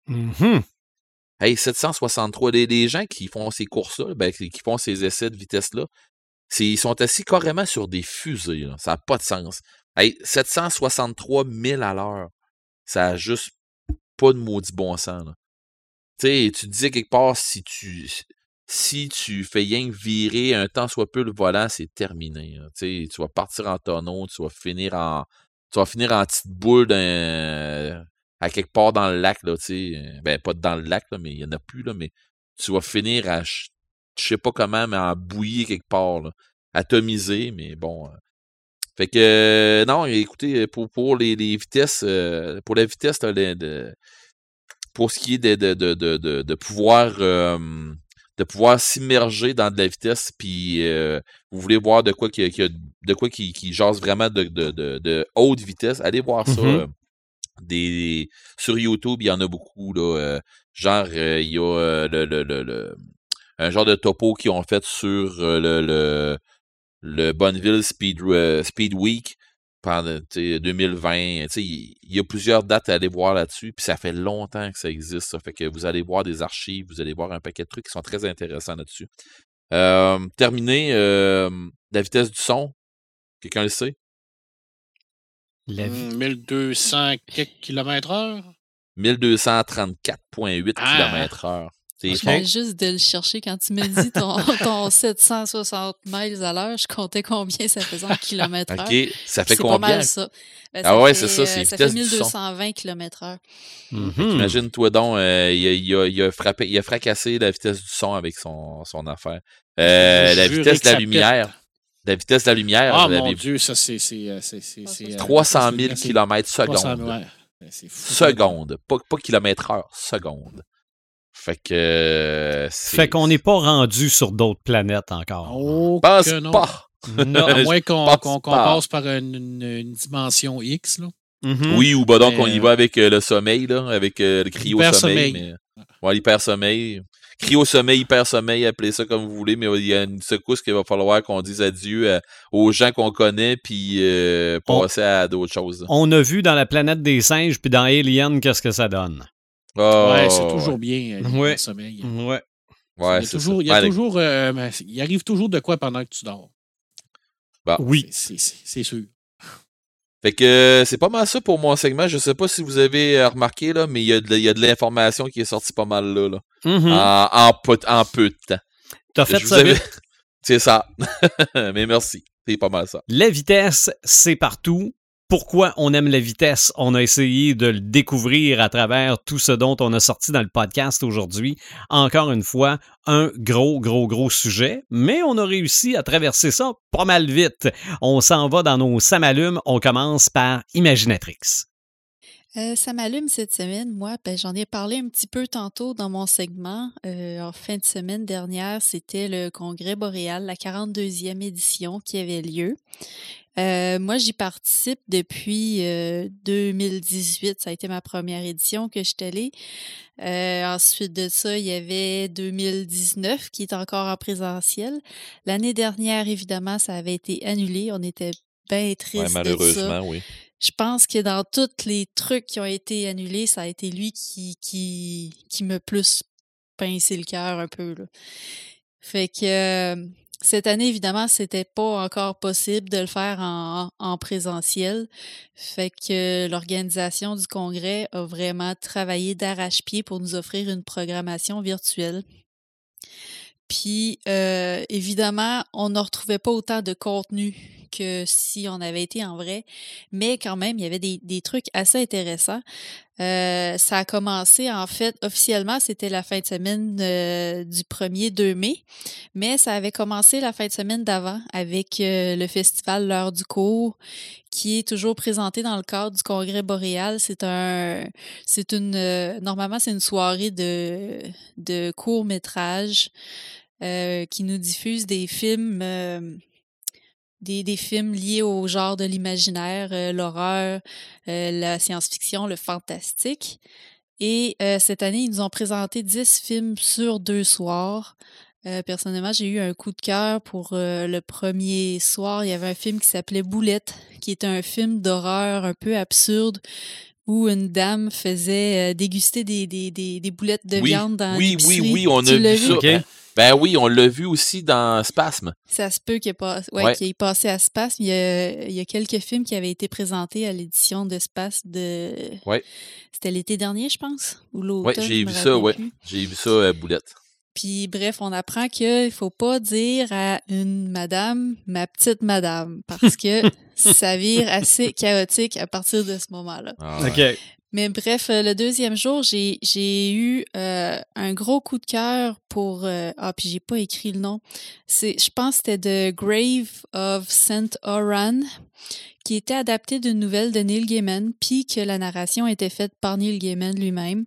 A: Mm-hmm.
C: Hey, 763. Les, gens qui font ces courses-là, ben, qui font ces essais de vitesse-là, ils sont assis carrément sur des fusées. Ça n'a pas de sens. Hey, 763 000 à l'heure. Ça a juste pas de maudit bon sens. Tu sais, tu disais quelque part, si tu si tu fais rien que virer un temps soit peu le volant, c'est terminé. Tu vas partir en tonneau, tu vas finir en. Tu vas finir en petite boule à quelque part dans le lac, là, ben pas dans le lac, là, mais il n'y en a plus, là, mais tu vas finir à je sais pas comment, mais en bouillir quelque part, là, atomisé, mais bon. Euh. Fait que non, écoutez, pour, pour les, les vitesses, euh, pour la vitesse, pour ce qui est de, de, de, de, de pouvoir de pouvoir s'immerger dans de la vitesse, puis euh, vous voulez voir de quoi qui, de quoi qui, qui jase vraiment de, de, de, haute vitesse, allez voir ça.
A: Mm-hmm.
C: Euh, des, sur YouTube, il y en a beaucoup. Là, euh, genre, il y a le, le, le, un genre de topo qui ont fait sur le, le le Bonneville Speed, Speed Week pendant 2020. Il y a plusieurs dates à aller voir là-dessus, puis ça fait longtemps que ça existe. Ça fait que vous allez voir des archives, vous allez voir un paquet de trucs qui sont très intéressants là-dessus. Euh, terminé, euh, la vitesse du son. Quelqu'un le sait?
E: La 1200 km heure?
C: 1234,8 km/h.
D: Je viens juste de le chercher quand tu me dis ton, ton 760 miles à l'heure. Je comptais combien ça faisait en kilomètres heure.
C: OK. Ça fait combien?
D: Pas mal, ça.
C: Ben, ah ouais, c'est ça. C'est
D: ça fait 1220 km heure.
C: Mm-hmm. Imagine-toi donc, euh, il, a, il, a, il, a frappé, il a fracassé la vitesse du son avec son, son affaire. Euh, la vitesse de la lumière. La vitesse de la lumière.
E: Ah, mon Dieu, ça, c'est...
C: 300 000 km secondes.
E: Ouais.
C: Seconde. Pas, pas kilomètre heure, seconde. Fait que.
A: Fait qu'on n'est pas rendu sur d'autres planètes encore.
E: Oh,
C: Pense
E: non.
C: pas.
E: Non, à moins qu'on passe par une, une, dimension X. Là.
A: Mm -hmm.
C: Oui, ou bah donc on y va avec euh, le sommeil, là, avec euh, le cryo-sommeil. Mais... Ouais, l'hyper-sommeil. Cryo-sommeil, hyper-sommeil, appelez ça comme vous voulez, mais il y a une secousse qu'il va falloir qu'on dise adieu à, aux gens qu'on connaît, puis euh, passer on, à d'autres choses.
A: On a vu dans la planète des singes, puis dans Alien, qu'est-ce que ça donne?
E: Oh, ouais, c'est toujours bien, euh,
A: ouais.
E: le sommeil.
A: Ouais.
C: Ouais,
E: il, y a toujours, il, y a toujours euh, il arrive toujours de quoi pendant que tu dors.
C: Bah.
A: Oui.
E: C'est sûr.
C: Fait que c'est pas mal ça pour mon segment. Je sais pas si vous avez remarqué, là, mais il y a de, de l'information qui est sortie pas mal là. là.
A: Mm -hmm.
C: en, en, peu, en, peu, de temps.
A: T'as fait ça avais...
C: C'est ça. mais merci. C'est pas mal ça.
A: La vitesse, c'est partout pourquoi on aime la vitesse. On a essayé de le découvrir à travers tout ce dont on a sorti dans le podcast aujourd'hui. Encore une fois, un gros, gros, gros sujet, mais on a réussi à traverser ça pas mal vite. On s'en va dans nos samalumes. On commence par Imaginatrix.
D: Euh, ça m'allume cette semaine. Moi, ben, j'en ai parlé un petit peu tantôt dans mon segment. Euh, en fin de semaine dernière, c'était le Congrès boréal, la 42e édition qui avait lieu. Euh, moi, j'y participe depuis euh, 2018. Ça a été ma première édition que je suis allée. Ensuite de ça, il y avait 2019 qui est encore en présentiel. L'année dernière, évidemment, ça avait été annulé. On était bien tristes.
C: Ouais, malheureusement,
D: de ça.
C: oui.
D: Je pense que dans tous les trucs qui ont été annulés, ça a été lui qui, qui, qui me plus pincé le cœur un peu. Là. Fait que euh, cette année, évidemment, c'était pas encore possible de le faire en, en présentiel. Fait que l'organisation du congrès a vraiment travaillé d'arrache-pied pour nous offrir une programmation virtuelle. Puis, euh, évidemment, on ne retrouvait pas autant de contenu que si on avait été en vrai, mais quand même, il y avait des, des trucs assez intéressants. Euh, ça a commencé, en fait, officiellement, c'était la fin de semaine euh, du 1er 2 mai, mais ça avait commencé la fin de semaine d'avant avec euh, le festival L'heure du cours, qui est toujours présenté dans le cadre du Congrès boréal. C'est un, c'est une, normalement, c'est une soirée de, de court-métrage qui nous diffuse des films des, des, films liés au genre de l'imaginaire, euh, l'horreur, euh, la science-fiction, le fantastique. Et euh, cette année, ils nous ont présenté 10 films sur deux soirs. personnellement, j'ai eu un coup de cœur pour le premier soir. Il y avait un film qui s'appelait Boulette, qui était un film d'horreur un peu absurde où une dame faisait déguster des, des, des, des boulettes de
C: oui,
D: viande dans
C: Oui, oui, oui, on a vu ça. Okay. Ben oui, on l'a vu aussi dans Spasme.
D: Ça se peut qu'il pas, ouais, ouais. qu ait passé à Spasme. Il y, a, il y a quelques films qui avaient été présentés à l'édition de Spasme de.
C: Ouais.
D: C'était l'été dernier, je pense, ou l'automne.
C: Ouais, j'ai vu ça, ouais. J'ai vu ça, euh, Boulette.
D: Puis bref, on apprend qu'il faut pas dire à une madame ma petite madame parce que ça vire assez chaotique à partir de ce moment-là.
C: Ah,
A: ouais. OK.
D: Mais bref, le deuxième jour, j'ai, eu euh, un gros coup de cœur pour... Euh, ah, puis j'ai pas écrit le nom. C'est, je pense que c'était The Grave of Saint Oran, qui était adapté d'une nouvelle de Neil Gaiman, puis que la narration était faite par Neil Gaiman lui-même.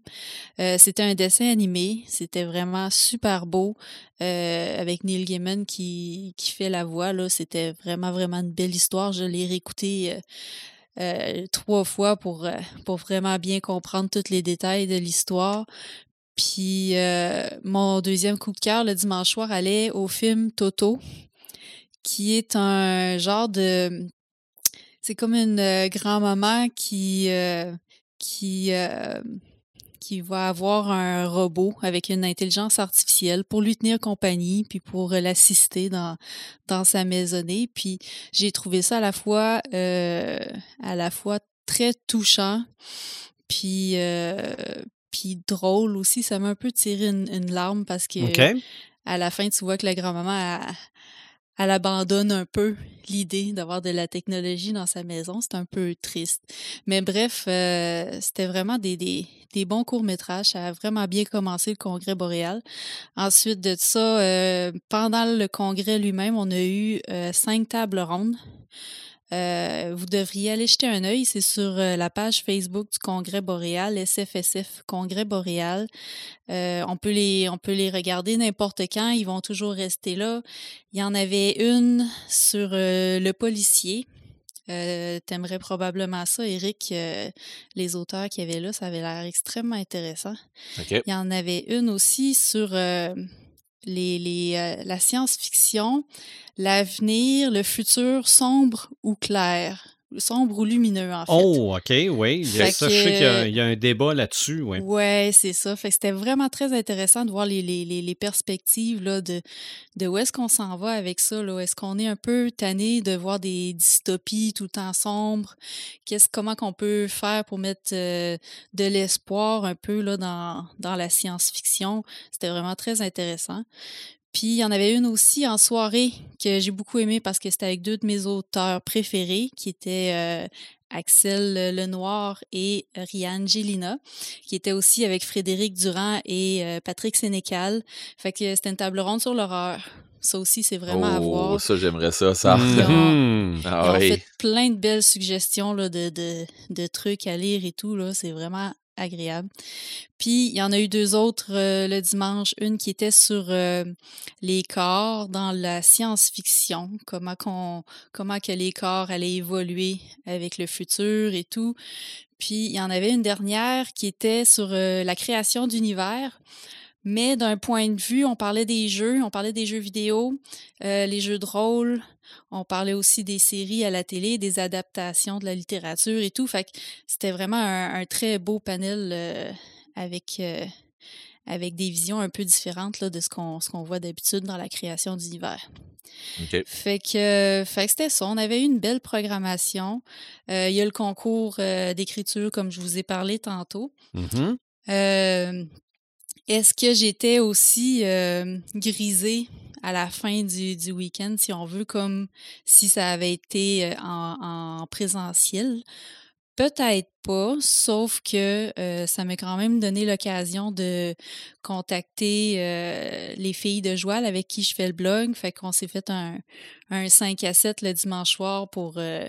D: Euh, c'était un dessin animé, c'était vraiment super beau, euh, avec Neil Gaiman qui, qui fait la voix. Là, c'était vraiment, vraiment une belle histoire. Je l'ai réécouté... Euh, trois fois pour, euh, pour vraiment bien comprendre tous les détails de l'histoire. Puis euh, mon deuxième coup de cœur le dimanche soir allait au film Toto, qui est un genre de... C'est comme une euh, grand-maman qui... euh, qui qui va avoir un robot avec une intelligence artificielle pour lui tenir compagnie, puis pour euh, l'assister dans, dans sa maisonnée. Puis j'ai trouvé ça à la fois, euh, à la fois très touchant, puis, euh, puis drôle aussi. Ça m'a un peu tiré une, une larme parce que à la fin, tu vois que la grand-maman, elle, abandonne un peu l'idée d'avoir de la technologie dans sa maison. C'est un peu triste. Mais bref, euh, c'était vraiment des, des, des bons courts-métrages. Ça a vraiment bien commencé le congrès boréal. Ensuite de ça, euh, pendant le congrès lui-même, on a eu euh, cinq tables rondes. Euh, vous devriez aller jeter un œil. C'est sur euh, la page Facebook du Congrès boréal, SFSF Congrès boréal. Euh, on, peut les, on peut les regarder n'importe quand. Ils vont toujours rester là. Il y en avait une sur euh, le policier. T'aimerais probablement ça, Eric. les auteurs qu'il y avait là, ça avait l'air extrêmement intéressant. Il y en avait une aussi sur les, les, euh, la science-fiction, l'avenir, le futur sombre ou clair, sombre ou lumineux en fait.
A: Oh, OK, oui.
D: Fait
A: ça, je sais qu'il y a, y un débat là-dessus. Ouais,
D: c'est ça. Fait que c'était vraiment très intéressant de voir les, les, les, perspectives là, de, de où est-ce qu'on s'en va avec ça. Est-ce qu'on est un peu tanné de voir des dystopies tout le temps sombres? Qu'est-ce, comment qu'on peut faire pour mettre euh, de l'espoir un peu là, dans, dans la science-fiction? C'était vraiment très intéressant. Puis il y en avait une aussi en soirée que j'ai beaucoup aimé parce que c'était avec deux de mes auteurs préférés, qui étaient euh, Axel Lenoir et Rianne Gélina, qui était aussi avec Frédéric Durand et euh, Patrick Sénécal. Fait que c'était une table ronde sur l'horreur. Ça aussi, c'est vraiment à
C: Oh,
D: voir.
C: ça, j'aimerais ça, ça.
A: Mhm.
D: Ils
C: Ah
D: ont
C: oui.
D: fait plein de belles suggestions là, de, de, de trucs à lire et tout. Là. C'est vraiment Puis, il y en a eu deux autres euh, le dimanche. Une qui était sur euh, les corps dans la science-fiction, comment, qu'on, que les corps allaient évoluer avec le futur et tout. Puis, il y en avait une dernière qui était sur euh, la création d'univers. Mais d'un point de vue, on parlait des jeux, on parlait des jeux vidéo, euh, les jeux de rôle, on parlait aussi des séries à la télé, des adaptations de la littérature et tout. Fait que c'était vraiment un, un très beau panel euh, avec, euh, avec des visions un peu différentes là, de ce qu'on voit d'habitude dans la création d'univers. Fait que, fait que c'était ça. On avait eu une belle programmation. Il y a le concours d'écriture, comme je vous ai parlé tantôt.
A: Mhm.
D: Euh, Est-ce que j'étais aussi euh, grisée à la fin du, du week-end, si on veut, comme si ça avait été euh, en, en présentiel? Peut-être pas, sauf que euh, ça m'a quand même donné l'occasion de contacter euh, les filles de Joal avec qui je fais le blog. Fait qu'on s'est fait un, un 5 à 7 le dimanche soir pour, euh,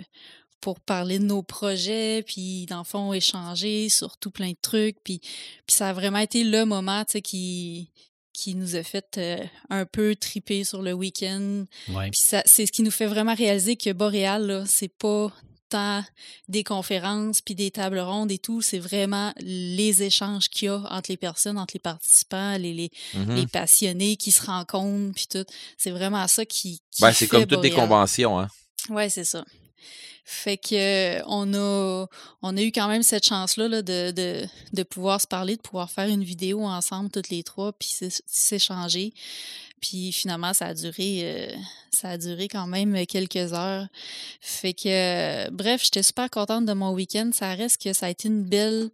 D: pour parler de nos projets, puis dans le fond, échanger sur tout plein de trucs. Puis, puis ça a vraiment été le moment, qui qui nous a fait euh, un peu triper sur le week-end.
A: Ouais.
D: Puis ça, c'est ce qui nous fait vraiment réaliser que Boréal, là, c'est pas tant des conférences puis des tables rondes et tout, c'est vraiment les échanges qu'il y a entre les personnes, entre les participants, les, les,
C: Mhm.
D: les passionnés qui se rencontrent puis tout. C'est vraiment ça qui, qui
C: Ben, c'est comme toutes les
D: Boréal.
C: conventions, hein.
D: Ouais, c'est ça. Fait que euh, on a eu quand même cette chance-là là, de, pouvoir se parler, de pouvoir faire une vidéo ensemble toutes les trois, puis s'é- s'échanger. Puis finalement, ça a duré euh, ça a duré quand même quelques heures. Fait que euh, bref, j'étais super contente de mon week-end. Ça reste que ça a été une belle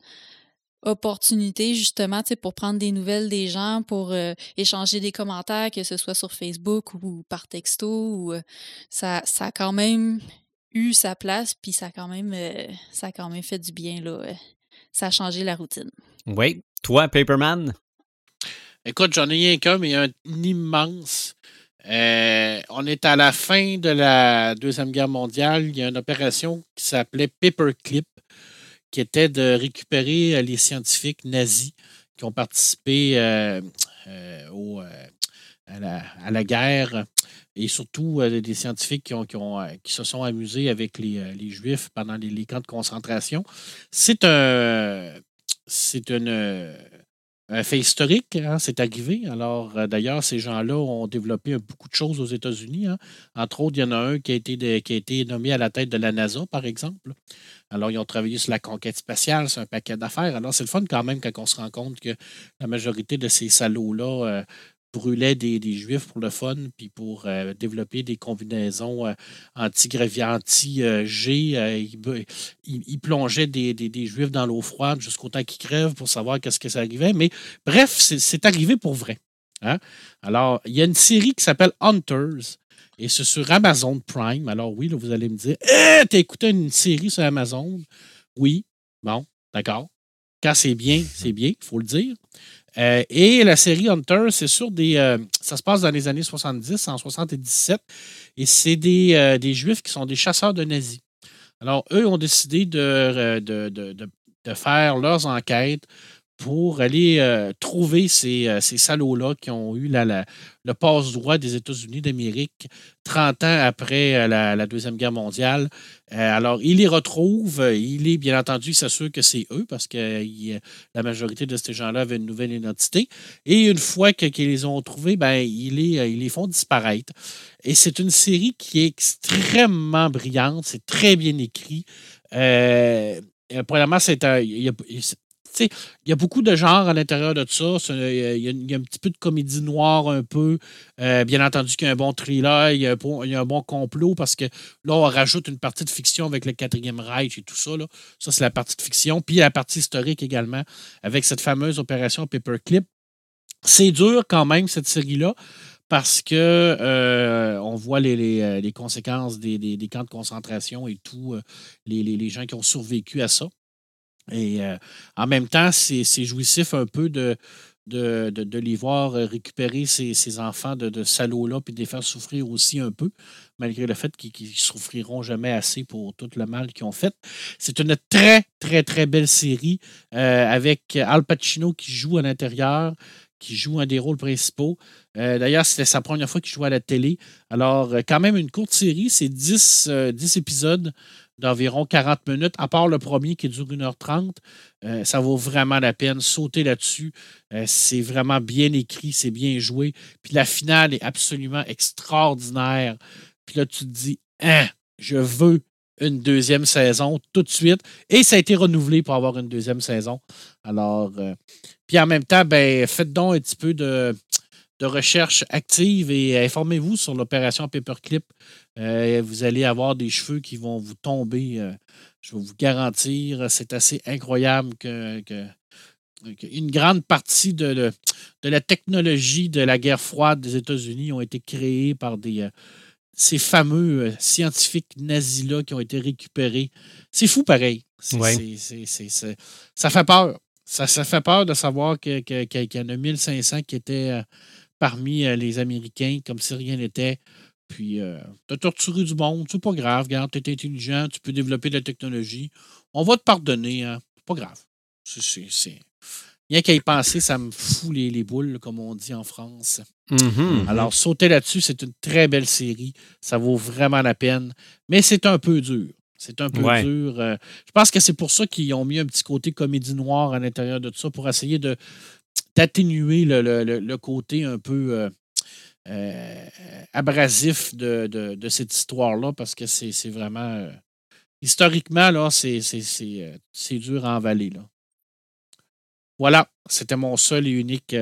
D: opportunité justement pour prendre des nouvelles des gens, pour euh, échanger des commentaires, que ce soit sur Facebook ou par texto. Euh, ça, ça a quand même eu sa place, puis ça a quand même, euh, ça a quand même fait du bien. Là, euh. ça a changé la routine.
A: Oui. Toi, Paperman?
E: Écoute, j'en ai rien qu'un, mais un immense. Euh, on est à la fin de la Deuxième Guerre mondiale. Il y a une opération qui s'appelait Paperclip, qui était de récupérer les scientifiques nazis qui ont participé euh, euh, au, euh, à, la, à la guerre et surtout euh, des scientifiques qui, ont, euh, qui se sont amusés avec les, euh, les Juifs pendant les, camps de concentration. C'est un. C'est un fait historique, hein, c'est arrivé. Alors, d'ailleurs, ces gens-là ont développé beaucoup de choses aux États-Unis. hein. Entre autres, il y en a un qui a, été qui a été nommé à la tête de la NASA, par exemple. Alors, ils ont travaillé sur la conquête spatiale, c'est un paquet d'affaires. Alors, c'est le fun quand même quand on se rend compte que la majorité de ces salauds-là brûlaient des, Juifs pour le fun, puis pour euh, développer des combinaisons euh, anti-G. Anti, euh, ils, be- ils- ils plongeaient des, Juifs dans l'eau froide jusqu'au temps qu'ils crèvent pour savoir qu'est-ce que ça arrivait. Mais bref, c'est- c'est arrivé pour vrai. hein. Alors, il y a une série qui s'appelle Hunters. Et c'est sur Amazon Prime. Alors oui, là, vous allez me dire, Eh, t'as écouté une série sur Amazon? Oui. Bon, d'accord. Quand c'est bien, c'est bien, il faut le dire. Euh, et la série Hunter, c'est sur des. euh, ça se passe dans les années 70, en 77. Et c'est des, euh, des Juifs qui sont des chasseurs de nazis. Alors, eux ont décidé de, de faire leurs enquêtes pour aller euh, trouver ces, euh, ces salauds-là qui ont eu la- le passe-droit des États-Unis d'Amérique 30 ans après euh, la, Deuxième Guerre mondiale. Alors, il les retrouve. Il est, bien entendu, il s'assure que c'est eux parce que la majorité de ces gens-là avaient une nouvelle identité. Et une fois qu'ils les ont trouvés, ben, ils, les, les font disparaître. Et c'est une série qui est extrêmement brillante. C'est très bien écrit. Euh, premièrement, c'est il y a- beaucoup de genres à l'intérieur de ça. Il y, a, un petit peu de comédie noire un peu. Euh, bien entendu qu'il y a un bon thriller, il y a un bon, complot parce que là, on rajoute une partie de fiction avec le quatrième Reich et tout ça. Là. Ça, c'est la partie de fiction. Puis la partie historique également avec cette fameuse opération Paperclip. C'est dur quand même, cette série-là, parce que euh, on voit les, euh, conséquences des, camps de concentration et tout, les gens qui ont survécu à ça. Et euh, en même temps, c'est jouissif un peu de, de, de- de les voir euh, récupérer ces, enfants de, de salauds-là, puis de les faire souffrir aussi un peu, malgré le fait qu'ils ne souffriront jamais assez pour tout le mal qu'ils ont fait. C'est une très, très, très belle série euh, avec Al Pacino qui joue à l'intérieur, qui joue un des rôles principaux. D'ailleurs, c'était sa première fois qu'il jouait à la télé. Alors, quand même une courte série, c'est 10, euh, 10 épisodes d'environ 40 minutes, à part le premier qui dure 1h30. Euh, ça vaut vraiment la peine. Sauter là-dessus. Euh, c'est vraiment bien écrit, c'est bien joué. Puis la finale est absolument extraordinaire. Puis là, tu te dis, hein, je veux une deuxième saison tout de suite. Et ça a été renouvelé pour avoir une deuxième saison. Alors, euh, puis en même temps, ben, faites donc un petit peu de, de recherche active et informez-vous sur l'opération Paperclip. Euh, vous allez avoir des cheveux qui vont vous tomber. euh, je vais vous garantir, c'est assez incroyable que, que- que une grande partie de, la technologie de la guerre froide des États-Unis ont été créées par des, euh, ces fameux euh, scientifiques nazis-là qui ont été récupérés. C'est fou pareil.
A: Ouais.
E: c'est- ça fait peur. Ça, ça fait peur de savoir que- qu'il y en a 1500 qui étaient euh, parmi euh, les Américains, comme si rien n'était. Puis, euh, t'as torturé du monde, c'est pas grave. Regarde, t'es intelligent, tu peux développer de la technologie. On va te pardonner, hein. C'est pas grave. C'est- c'est- c'est- Rien qu'à y penser, ça me fout les, les boules, comme on dit en France.
A: Mhm.
E: Alors, sauter là-dessus, c'est une très belle série. Ça vaut vraiment la peine. Mais c'est un peu dur. C'est un peu
A: Ouais.
E: dur. Euh, je pense que c'est pour ça qu'ils ont mis un petit côté comédie noire à l'intérieur de tout ça, pour essayer de d'atténuer le, côté un peu euh, euh, abrasif de, cette histoire-là, parce que c'est vraiment. euh, historiquement, là, c'est dur à envaler. Là. Voilà, c'était mon seul et unique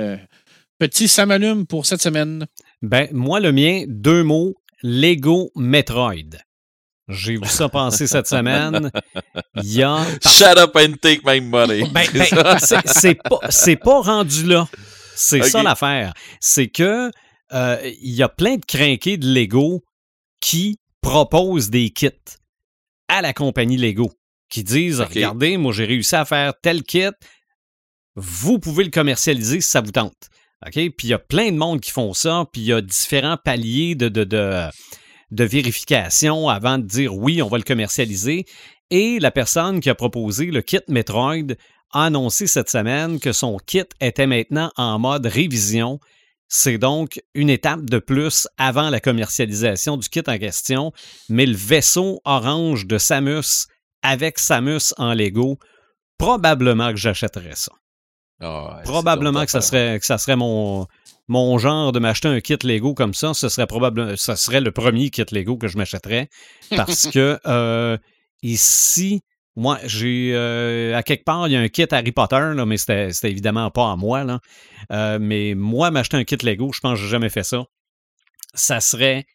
E: petit samalume pour cette semaine.
A: Ben, moi, le mien, deux mots, Lego Metroid. J'ai vu ça passer cette semaine. Il y a.
C: Shut up and take my money.
A: Ben, ben, c'est- pas, pas rendu là. C'est ça l'affaire. C'est que euh, il y a plein de crinqués de Lego qui proposent des kits à la compagnie Lego qui disent regardez, moi j'ai réussi à faire tel kit, vous pouvez le commercialiser si ça vous tente. OK? Puis il y a plein de monde qui font ça, puis il y a différents paliers de, de, de, de vérification avant de dire oui, on va le commercialiser. Et la personne qui a proposé le kit Metroid a annoncé cette semaine que son kit était maintenant en mode révision. C'est donc une étape de plus avant la commercialisation du kit en question, mais le vaisseau orange de Samus avec Samus en Lego, probablement que j'achèterais ça.
C: Ah, ouais,
A: probablement que ça serait, que ça serait mon, mon genre de m'acheter un kit Lego comme ça. Ce serait probablement, ça serait le premier kit Lego que je m'achèterais. Parce que euh, ici, moi, j'ai euh, à quelque part, il y a un kit Harry Potter, là, mais c'était évidemment pas à moi. Là. Euh, mais moi, m'acheter un kit Lego, je pense que j'ai jamais fait ça. Ça serait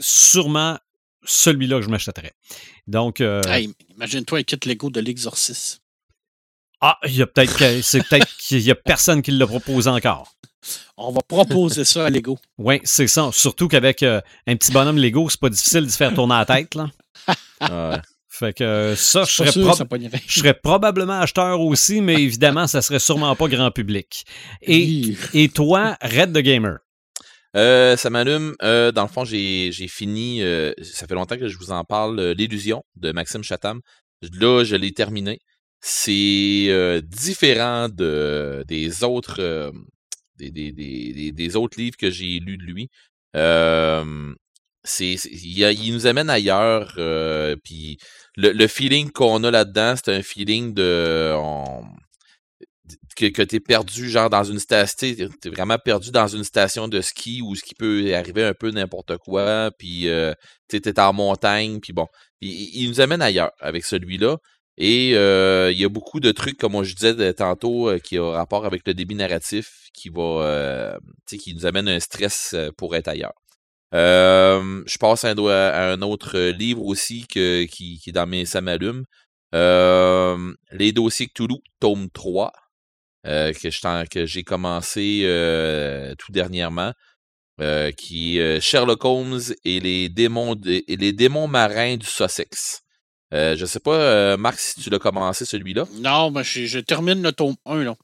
A: sûrement celui-là que je m'achèterais. Donc, euh,
E: Hey, Imagine-toi un kit Lego de l'exorcisme.
A: ah, il y a peut-être que- c'est peut-être qu'il y a personne qui l'a proposé encore.
E: On va proposer ça à Lego.
A: Oui, c'est ça. Surtout qu'avec euh, un petit bonhomme Lego, c'est pas difficile de se faire tourner la tête. Là.
C: Ouais.
A: Fait que euh, ça, je serais,
E: sûr ça
A: je probablement acheteur aussi, mais évidemment, ça serait sûrement pas grand public. Et, toi, Red the Gamer?
C: Euh, ça m'allume. Euh, dans le fond, j'ai j'ai fini. euh, ça fait longtemps que je vous en parle. euh, L'illusion de Maxime Chatham. Là, je l'ai terminé. C'est euh, différent de des autres euh, des, des, des, des- autres livres que j'ai lus de lui. Euh, c'est il, il nous amène ailleurs. euh, Puis le, le feeling qu'on a là-dedans, c'est un feeling de on- que, que tu es perdu, genre dans une station, tu vraiment perdu dans une station de ski où ce qui peut arriver un peu n'importe quoi, puis euh, tu en montagne, puis bon. Il- il nous amène ailleurs avec celui-là. Et euh, il y a beaucoup de trucs, comme je disais tantôt, euh, qui ont rapport avec le débit narratif, qui va euh, qui nous amène un stress euh, pour être ailleurs. Euh, je passe à un, à un autre livre aussi que, qui, est dans mes Ça m'allume. Euh, Les dossiers Cthulhu, tome 3 euh, que j'ai commencé tout dernièrement, qui est Sherlock Holmes et les démons et les démons marins du Sussex. Euh, je sais pas, euh, Marc, si tu l'as commencé celui-là.
E: Non, mais je, je termine le tome 1. Là.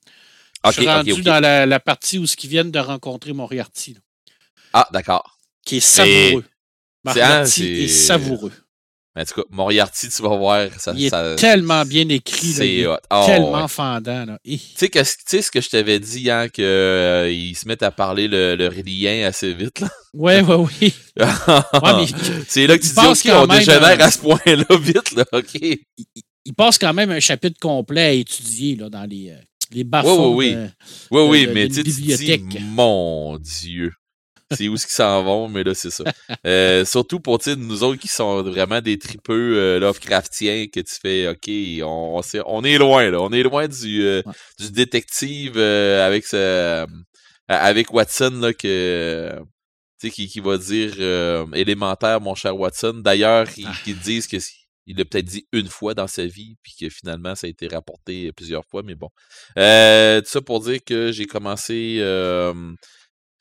E: Je suis rendu dans la, la partie où ils viennent de rencontrer Moriarty, là,
C: Ah, d'accord.
E: qui est savoureux.
C: c'est- hein,
E: Moriarty
C: c'est-
E: est savoureux.
C: En tout cas, Moriarty, tu vas voir, ça,
E: Il est
C: ça-
E: tellement bien écrit. là, il est.
C: Ah,
E: tellement
C: ouais.
E: fendant.
C: Tu sais, que- tu sais ce que je t'avais dit, hein, qu'ils se mettent à parler le, le assez vite, là?
E: Ouais, ouais, oui. Ouais, mais
C: c'est là que tu dis, OK, on
E: même,
C: dégénère
E: euh,
C: à ce point-là vite, là, OK.
E: il, il passe quand même un chapitre complet à étudier là, dans les, euh, les bas-fonds.
C: oui, oui.
E: de-
C: Oui, oui,
E: de-
C: mais tu dis, mon Dieu, c'est où ce qu'ils s'en vont, mais là, c'est ça. Euh, surtout pour nous autres qui sont vraiment des tripeux euh, Lovecraftiens, que tu fais, OK, on, on, sait- on est loin, là. On est loin du, euh, du détective avec ce, avec Watson, là, que. Qui, qui va dire élémentaire, mon cher Watson. D'ailleurs, ils,
E: Ah.
C: ils disent que il l'a peut-être dit une fois dans sa vie, puis que finalement, ça a été rapporté plusieurs fois, mais bon. Euh, tout ça pour dire que j'ai commencé euh,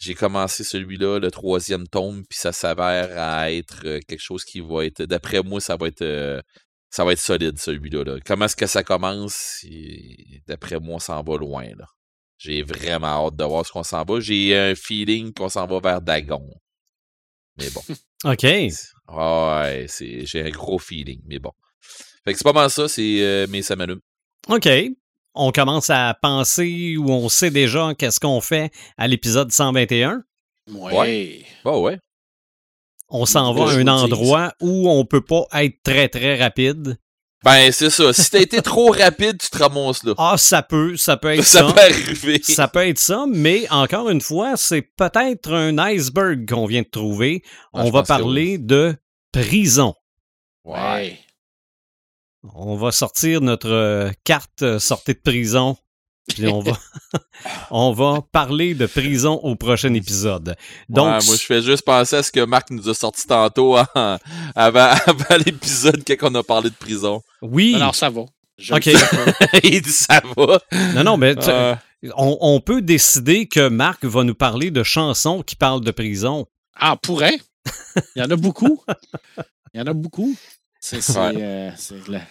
C: j'ai commencé celui-là, le troisième tome, puis ça s'avère à être euh, quelque chose qui va être. D'après moi, ça va être euh, ça va être solide, celui-là. là. Comment est-ce que ça commence? D'après moi, on s'en va loin. là. J'ai vraiment hâte de voir ce qu'on s'en va. J'ai un feeling qu'on s'en va vers Dagon. Mais bon.
A: OK.
C: Ouais, c'est, j'ai un gros feeling, mais bon. Fait que c'est pas mal ça, c'est euh, mais ça m'allume.
A: OK. On commence à penser ou on sait déjà qu'est-ce qu'on fait à l'épisode 121.
E: Ouais.
C: Bon, ouais.
A: On s'en va à un endroit où on peut pas être très, très rapide.
C: Ben, c'est ça. Si t'as été trop rapide, tu te ramasses là.
A: Ah, ça peut, ça peut être
C: ça
A: ça.
C: peut arriver.
A: Ça peut être ça, mais encore une fois, c'est peut-être un iceberg qu'on vient de trouver.
C: Ah,
A: on va parler de prison.
C: Ouais.
A: On va sortir notre euh, carte euh, sortie de prison. Puis on va, on va parler de prison au prochain épisode. Donc,
C: Ouais, moi, je fais juste penser à ce que Marc nous a sorti tantôt hein, avant, avant l'épisode quand on a parlé de prison.
A: oui.
E: Alors, ça va. Je
A: OK.
C: Il dit ça va.
A: Non, non, mais
C: Euh,
A: on, on peut décider que Marc va nous parler de chansons qui parlent de prison.
E: Ah, pourrait. Il y en a beaucoup. Il y en a beaucoup. C'est
C: Ouais.
E: euh, c'est la-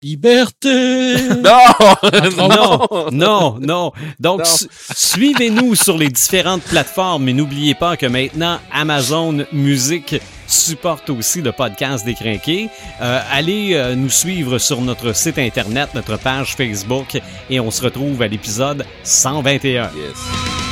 E: Liberté!
C: non!
A: Non, non, non. Donc, su- suivez-nous sur les différentes plateformes et n'oubliez pas que maintenant, Amazon Music supporte aussi le podcast des Crinqués. Euh, allez euh, nous suivre sur notre site internet, notre page Facebook et on se retrouve à l'épisode 121.
C: Yes.